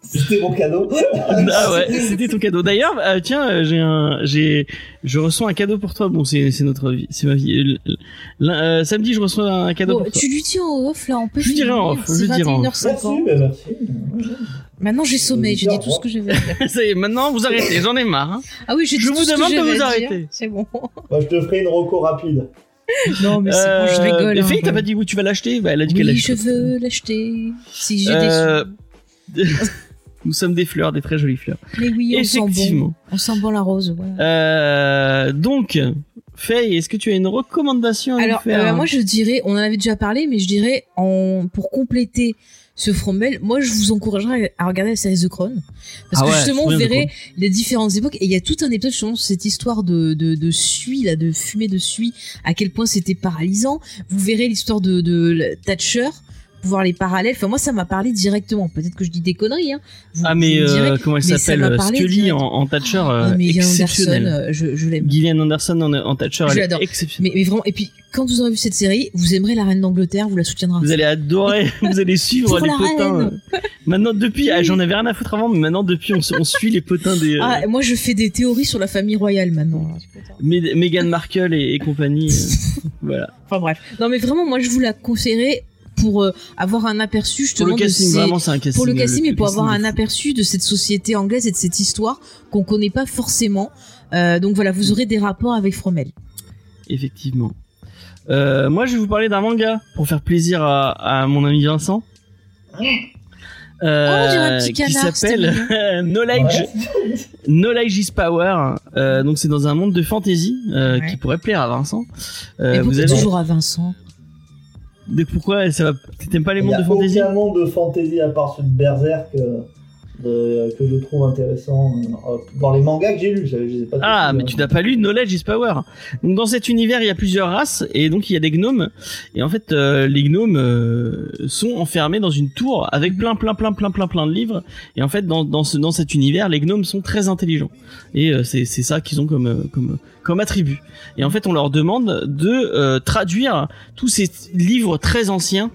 C'était mon cadeau. [LAUGHS] ah ouais, c'était ton cadeau. D'ailleurs, euh, tiens, euh, j'ai un, j'ai, je reçois un cadeau pour toi. Bon, c'est, c'est notre vie, c'est ma vie. Euh, l- euh, samedi, je reçois un cadeau pour toi. tu lui dis en off là, on peut Je lui dirai en off, je c'est lui dirai en off. 21h50. Merci, merci. Maintenant j'ai sommeil, j'ai dit tout ce que j'avais [LAUGHS] à dire. Ça y est, maintenant vous arrêtez, j'en ai marre. hein. Ah oui, j'ai dit Je tout vous ce que demande de vous arrêter. C'est bon. [LAUGHS] Bah, je te ferai une reco rapide. Non, mais c'est bon, je rigole. mais hein, Faye, t'as pas dit où tu vas l'acheter? Bah, elle a dit qu'elle Oui, l'achète. je veux l'acheter. Si j'ai Euh, des sous. Nous sommes des fleurs, des très jolies fleurs. Mais oui, on sent bon. Effectivement. On sent bon la rose, voilà. Euh, donc, Faye, est-ce que tu as une recommandation à Alors, nous faire euh, moi je dirais, on en avait déjà parlé, mais je dirais, en, pour compléter ce Fromel, moi je vous encouragerais à regarder la série The Crown. Parce Ah que ouais, justement, vous verrez les différentes époques. Et il y a tout un épisode sur cette histoire de, de, de suie, là, de fumée de suie, à quel point c'était paralysant. Vous verrez l'histoire de, Thatcher, voir les parallèles. Enfin, moi ça m'a parlé directement. Peut-être que je dis des conneries, hein. Vous- Ah mais direz. euh, comment elle s'appelle euh, Scully en, en Thatcher mais Ian Anderson, exceptionnel. je, je l'aime. Gillian Anderson en, en Thatcher, Je elle est l'adore. exceptionnelle. Mais, mais vraiment, et puis quand vous aurez vu cette série, vous aimerez la reine d'Angleterre, vous la soutiendrez. Vous allez adorer, [LAUGHS] vous allez suivre Pour les la potins. reine. [LAUGHS] Maintenant depuis, ah, j'en avais rien à foutre avant, mais maintenant depuis, on, suit les potins des euh, Ah, moi je fais des théories sur la famille royale maintenant. Meghan Markle et, et compagnie. euh, [LAUGHS] voilà. Enfin bref. Non mais vraiment, moi je vous la conseillerais pour euh, avoir un aperçu Pour justement le casting, de ces... vraiment, un casting. pour le euh, casting, mais pour avoir un aperçu de cette société anglaise et de cette histoire qu'on connaît pas forcément. Euh, donc voilà, vous aurez des rapports avec Fromel. Effectivement. Euh, moi, je vais vous parler d'un manga pour faire plaisir à, à mon ami Vincent. Euh, Oh, on dirait un petit qui s'appelle [LAUGHS] Knowledge. Knowledge is Power. Euh, donc c'est dans un monde de fantasy euh, Ouais. qui pourrait plaire à Vincent. Euh, vous avez toujours à Vincent? De pourquoi ça va T'aimes pas les Il n'y mondes a de fantasy aucun monde de fantasy à part celui de Berserk euh, de- que je trouve intéressant euh, dans les mangas que j'ai lus. Je, je pas Ah, mais hein. tu n'as pas lu Knowledge is Power. Donc dans cet univers, il y a plusieurs races et donc il y a des gnomes et en fait euh, les gnomes euh, sont enfermés dans une tour avec plein plein plein plein plein plein de livres et en fait dans dans ce dans cet univers, les gnomes sont très intelligents et euh, c'est c'est ça qu'ils ont comme euh, comme comme attribut. Et en fait, on leur demande de euh, traduire tous ces livres très anciens euh,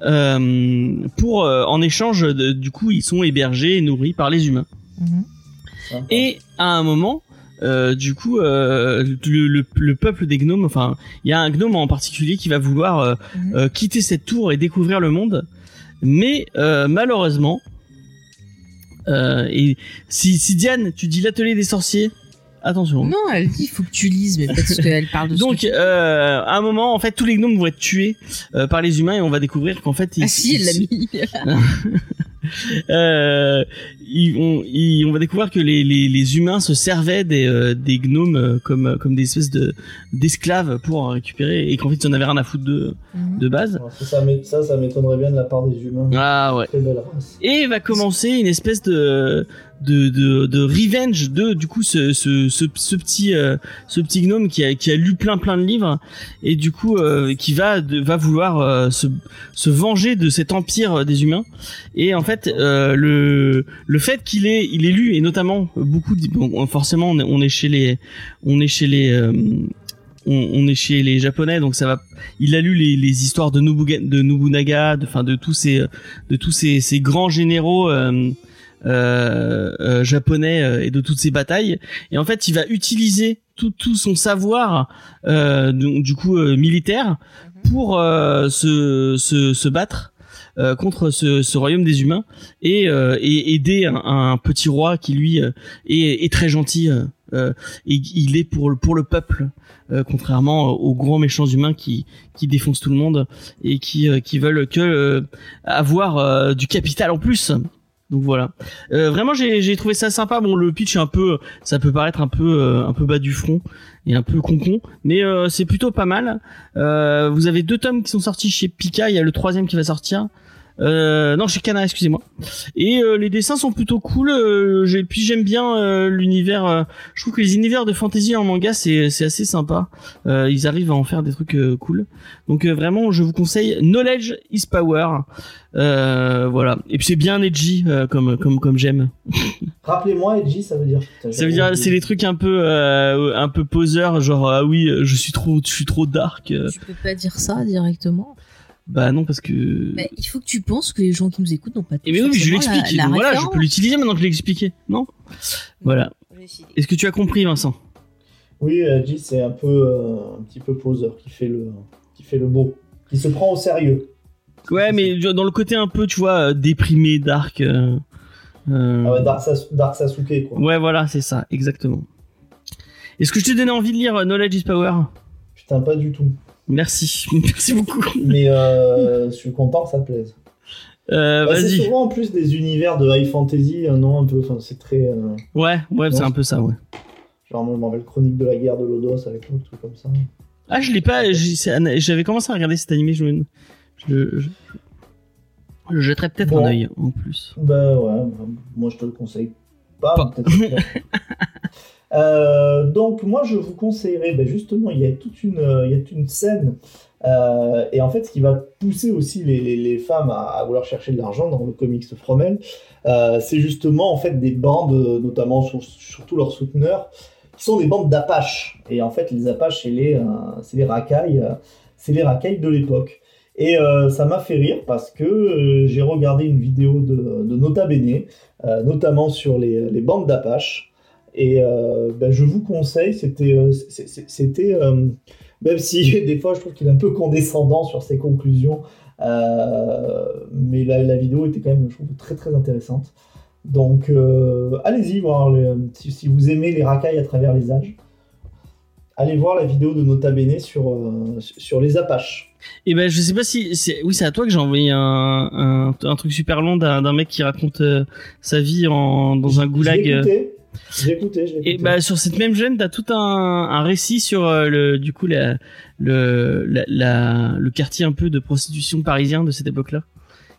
pour euh, en échange de- du coup ils sont hébergés et nourris par les humains. Mhm. Et à un moment, euh, du coup, euh, le, le- le peuple des gnomes, enfin, il y a un gnome en particulier qui va vouloir euh, Mhm. euh, quitter cette tour et découvrir le monde, mais euh, malheureusement, euh, et si, si Diane, tu dis l'atelier des sorciers, attention. Non, elle dit il faut que tu lises, mais peut-être qu'elle parle de ce Donc, euh, à un moment, en fait, tous les gnomes vont être tués euh, par les humains et on va découvrir qu'en fait, ils, Ah si, elle l'a mis. [LAUGHS] [LAUGHS] euh, ils vont, ils- on va découvrir que les, les, les humains se servaient des, euh, des gnomes euh, comme, comme des espèces de d'esclaves pour en récupérer et qu'en fait ils en avaient rien à foutre de, Mhm. de base. Ça, ça m'é- ça, ça m'étonnerait bien de la part des humains. Ah ouais. Très belle race. Et va commencer une espèce de de, de, de revenge de du coup ce, ce, ce, ce petit euh, ce petit gnome qui a, qui a lu plein plein de livres et du coup euh, qui va de, va vouloir euh, se, se venger de cet empire des humains et en fait euh, le le fait qu'il ait il ait lu et notamment beaucoup forcément on est, est chez les on est chez les euh, on, est chez les japonais donc ça va il a lu les, histoires de, Nobuga, de Nobunaga de enfin de tous ces de tous ces, ces grands généraux euh, japonais et de toutes ces batailles. Et en fait il va utiliser tout, tout son savoir donc, du coup militaire pour se, se, se battre euh, contre ce, ce royaume des humains et, euh, et aider un, un petit roi qui lui euh, est, est très gentil euh, et il est pour le pour le peuple contrairement aux grands méchants humains qui qui défoncent tout le monde et qui qui veulent que avoir du capital en plus Donc voilà. Euh, vraiment, j'ai trouvé ça sympa. Bon, le pitch est un peu, ça peut paraître un peu euh, un peu bas du front et un peu concon, mais euh, c'est plutôt pas mal. Vous avez deux tomes qui sont sortis chez Pika. Il y a le troisième qui va sortir. Euh, non, chez Kana, excusez-moi. Et euh, les dessins sont plutôt cool. Euh, j'ai- puis j'aime bien euh, l'univers. euh, je trouve que les univers de fantasy en manga, c'est c'est assez sympa. Euh, ils arrivent à en faire des trucs euh, cool. Donc euh, vraiment, je vous conseille Knowledge is Power. Euh, voilà. Et puis c'est bien edgy euh, comme comme comme j'aime. [LAUGHS] Rappelez-moi, Edgy, ça veut dire. Putain, Ça veut dire c'est les trucs un peu euh, un peu poseur, genre ah oui, je suis trop je suis trop dark. Tu peux pas dire ça directement. Bah non parce que. Mais il faut que tu penses que les gens qui nous écoutent n'ont pas Et mais oui, mais je l'explique. la- voilà, je peux l'utiliser maintenant que je l'ai expliqué. Non? Voilà. Est-ce que tu as compris, Vincent? Oui, Edgy, c'est un peu euh, un petit peu poseur qui fait le qui fait le beau, qui se prend au sérieux. Ouais, mais dans le côté un peu, tu vois, euh, déprimé, dark. euh, euh, Ah ouais, Dark, Sas- Dark Sasuke quoi. Ouais, voilà, c'est ça, exactement. Est-ce que je t'ai donné envie de lire euh, Knowledge is Power? Putain, pas du tout. Merci, [LAUGHS] merci beaucoup. Mais euh, je suis content que ça te plaise. Euh, Bah, c'est souvent en plus des univers de high fantasy, un nom un peu, enfin c'est très. euh, Ouais, ouais, c'est Non. un peu ça, ouais. genre moi je me rappelle Chronique de la guerre de Lodos avec l'autre truc comme ça. Ah, je l'ai pas. J'avais commencé à regarder cet animé. Je me, je, je, je jetterai peut-être Bon. un œil en plus. Bah ouais, bah, moi je te le conseille pas. Pas. [LAUGHS] Euh, donc moi je vous conseillerais, bah, justement il y a toute une, euh, il y a une scène euh, et en fait ce qui va pousser aussi les, les- femmes à, vouloir chercher de l'argent dans le comics Fromel, c'est justement en fait des bandes, notamment sur- surtout leurs souteneurs, qui sont des bandes d'Apaches. Et en fait les Apaches c'est les, c'est les racailles, c'est les racailles de l'époque. Et ça m'a fait rire parce que j'ai regardé une vidéo de, de Nota Bene, notamment sur les, les bandes d'Apache. Et euh, ben, je vous conseille, c'était, euh, c'était euh, même si [LAUGHS] des fois je trouve qu'il est un peu condescendant sur ses conclusions, euh, mais la, la vidéo était quand même, je trouve, très très intéressante. Donc allez-y voir les- si, si vous aimez les racailles à travers les âges. Allez voir la vidéo de Nota Bene sur, sur les Apaches. Et ben, je sais pas si c'est. Oui, c'est à toi que j'ai envoyé un, un, un truc super long d'un mec qui raconte sa vie en dans un goulag. J'ai écouté, j'ai écouté. Et bah sur cette même jeune, t'as tout un, un récit sur euh, le du coup la, le la, la- le quartier un peu de prostitution parisien de cette époque-là,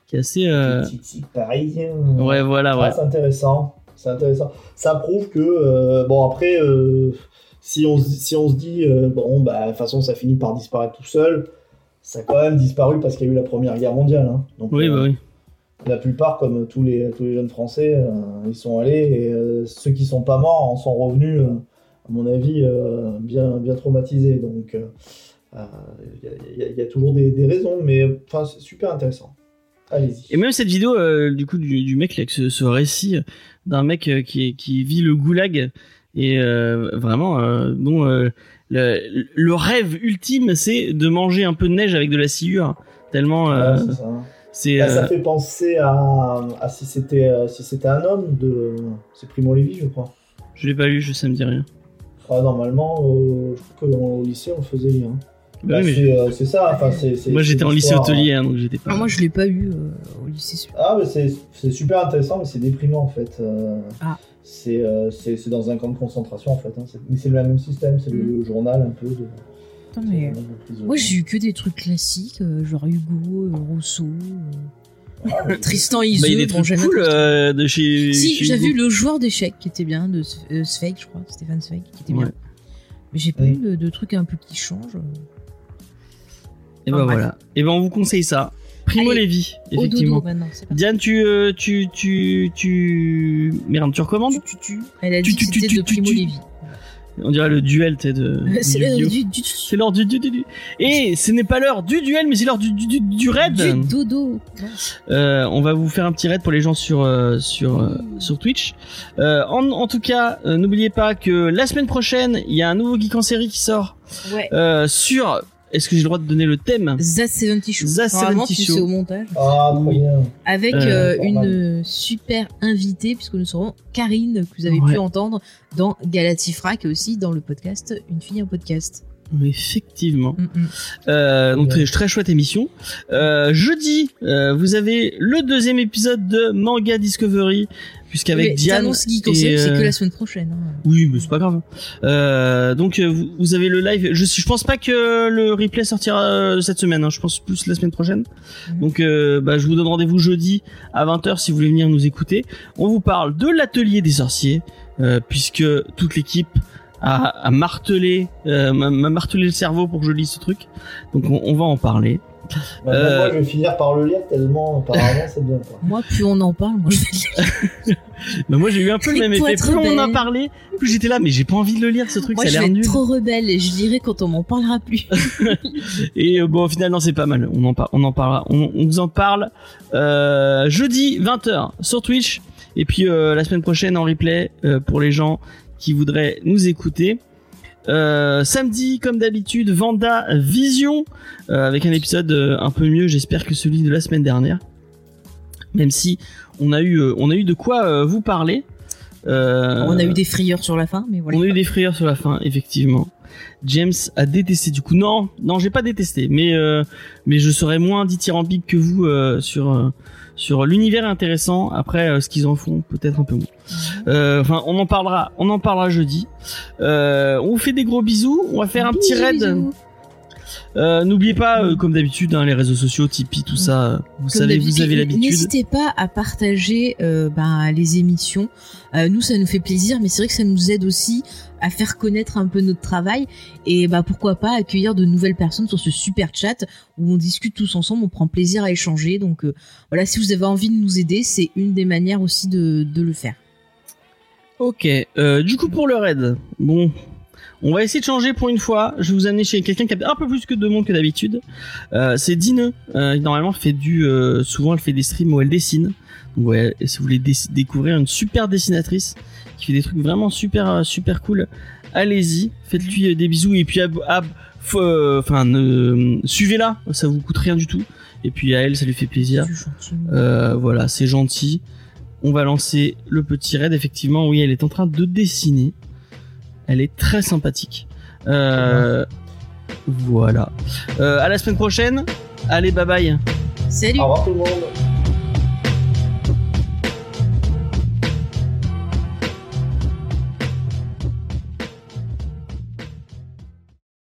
qui est assez euh, Petit parisien. ouais voilà ouais. Ah, c'est intéressant. C'est intéressant. Ça prouve que euh, bon après euh, si on se- si on se dit bon bah de toute façon ça finit par disparaître tout seul, ça a quand même disparu parce qu'il y a eu la Première Guerre mondiale. hein. Donc Oui bah oui. La plupart comme tous les tous les jeunes Français euh, ils sont allés et euh, ceux qui sont pas morts en sont revenus euh, à mon avis euh, bien bien traumatisés. Donc il y, a- y y toujours des, des raisons mais c'est super intéressant. Allez-y. Et même cette vidéo euh, du coup du, du mec là, avec ce, ce récit d'un mec euh, qui qui vit le goulag et euh, vraiment dont le, le rêve ultime c'est de manger un peu de neige avec de la sciure tellement euh, Ouais, c'est Bah, ça euh, fait penser à, à si c'était euh, si c'était un homme de c'est Primo Levi je crois. je l'ai pas lu je ça me dit rien. Ah, normalement euh, je crois qu'au lycée on le faisait lire. Bah Bah, oui, mais c'est euh, c'est ça enfin c'est c'est- moi c'est j'étais en lycée hôtelier hein, donc j'étais pas. Ah, moi, je l'ai pas eu euh, au lycée. hein. Ah mais c'est c'est super intéressant mais c'est déprimant en fait. euh, Ah. C'est euh, c'est c'est dans un camp de concentration en fait. hein. C'est- Mais c'est le même système c'est le, le journal un peu de. Putain, mais... Moi, j'ai eu que des trucs classiques, euh, genre Hugo, euh, Rousseau, euh, Ah, mais- Tristan Bah, il y a des bon, trucs j'aime cool Tristan. euh, de chez. Si, chez j'ai Hugo. vu le joueur d'échecs qui était bien, de euh, Zweig, je crois, Stéphane Zweig, qui était Ouais. bien. Mais j'ai pas Mm. eu de, de trucs un peu qui changent. Et ben Enfin, bref. voilà. Et ben on vous conseille ça. Primo Allez, Levi, Au dodo effectivement. maintenant, c'est parti. Diane, tu, euh, tu, tu, tu, merde, tu recommandes? Tu, tu, tu. Elle a Tu, dit tu, que tu, c'était tu, de tu, Primo tu. Levi. On dirait le duel, sais, de. [LAUGHS] C'est l'heure du, du, du, du, Et ce n'est pas l'heure du duel, mais c'est l'heure du, du, du, du raid. du dodo. Euh, on va vous faire un petit raid pour les gens sur euh, sur euh, sur Twitch. Euh, en, en tout cas, n'oubliez pas que la semaine prochaine, il y a un nouveau geek en série qui sort Ouais. euh, sur. Est-ce que j'ai le droit de donner le thème The 70 Show. The Normalement, 70 tu Show. sais au montage. Ah bien. Avec Euh, euh, une super invitée, puisque nous serons Karine, que vous avez Ouais. pu entendre dans Galatifrac et aussi dans le podcast Une fille, un podcast. Effectivement. Mm, mm. Euh, donc Ouais. très, très chouette émission. Euh, jeudi, euh, vous avez le deuxième épisode de Manga Discovery, puisqu'avec Diane. t'annonces Geek aussi, c'est euh, que la semaine prochaine. hein. Oui, mais c'est pas grave. Euh, donc euh, vous, vous avez le live. Je je pense pas que le replay sortira euh, cette semaine. hein. Je pense plus la semaine prochaine. Mhm. Donc euh, bah, je vous donne rendez-vous jeudi à 20h si vous voulez venir nous écouter. On vous parle de l'atelier des sorciers euh, puisque toute l'équipe a, a martelé euh, m'a m'a martelé le cerveau pour que je lise ce truc. Donc on, on va en parler. Bah, Euh, Moi, je vais finir par le lire tellement apparemment c'est bien. Quoi. Moi, plus on en parle, moi je vais [LAUGHS] Bah, moi j'ai eu un peu le même effet. Plus on en parlait, plus j'étais là, mais j'ai pas envie de le lire ce truc. Moi, ça je a l'air nul. trop rebelle et je dirai quand on m'en parlera plus. [LAUGHS] Et euh, bon, finalement, c'est pas mal. On en, par- on en parlera. On, on vous en parle euh, jeudi 20h sur Twitch. Et puis euh, la semaine prochaine en replay euh, pour les gens qui voudraient nous écouter. Euh, samedi, comme d'habitude, Vanda Vision euh, avec un épisode euh, un peu mieux, j'espère que celui de la semaine dernière. Même si on a eu, on a eu de quoi vous parler. On a eu des frayeurs sur la fin, mais voilà. on a eu des frayeurs sur la fin, effectivement. James a détesté du coup. Non, non, j'ai pas détesté, mais mais je serais moins dithyrambique que vous sur sur l'univers intéressant. Après, euh, ce qu'ils en font, peut-être un peu moins. Euh, Enfin, on en parlera, on en parlera jeudi. Euh, on vous fait des gros bisous. On va faire un petit raid. Euh, N'oubliez pas, euh, comme d'habitude, hein, les réseaux sociaux, Tipeee, tout ça. euh, Vous Comme savez, vous avez l'habitude. N'hésitez pas à partager ben, les émissions. Nous, ça nous fait plaisir, mais c'est vrai que ça nous aide aussi à faire connaître un peu notre travail et bah pourquoi pas accueillir de nouvelles personnes sur ce super chat où on discute tous ensemble, on prend plaisir à échanger. Donc euh, voilà, si vous avez envie de nous aider, c'est une des manières aussi de, de le faire. Ok. Euh, du coup, pour le raid, bon, on va essayer de changer pour une fois. Je vais vous amener chez quelqu'un qui a un peu plus que de monde que d'habitude. Euh, c'est Dine. Normalement, fait du, souvent, elle fait des streams où elle dessine. Donc, ouais, si vous voulez dé- découvrir une super dessinatrice qui fait des trucs vraiment super, euh, super cool, allez-y, faites-lui euh, des bisous et puis, ab- ab- faut, euh, enfin, ne- suivez-la. Ça vous coûte rien du tout. Et puis à elle, ça lui fait plaisir. C'est gentil. Euh, voilà, c'est gentil. On va lancer le petit raid. Effectivement, oui, elle est en train de dessiner. Elle est très sympathique. Euh, voilà. Euh, à la semaine prochaine. Allez, bye bye. Salut Au revoir tout le monde.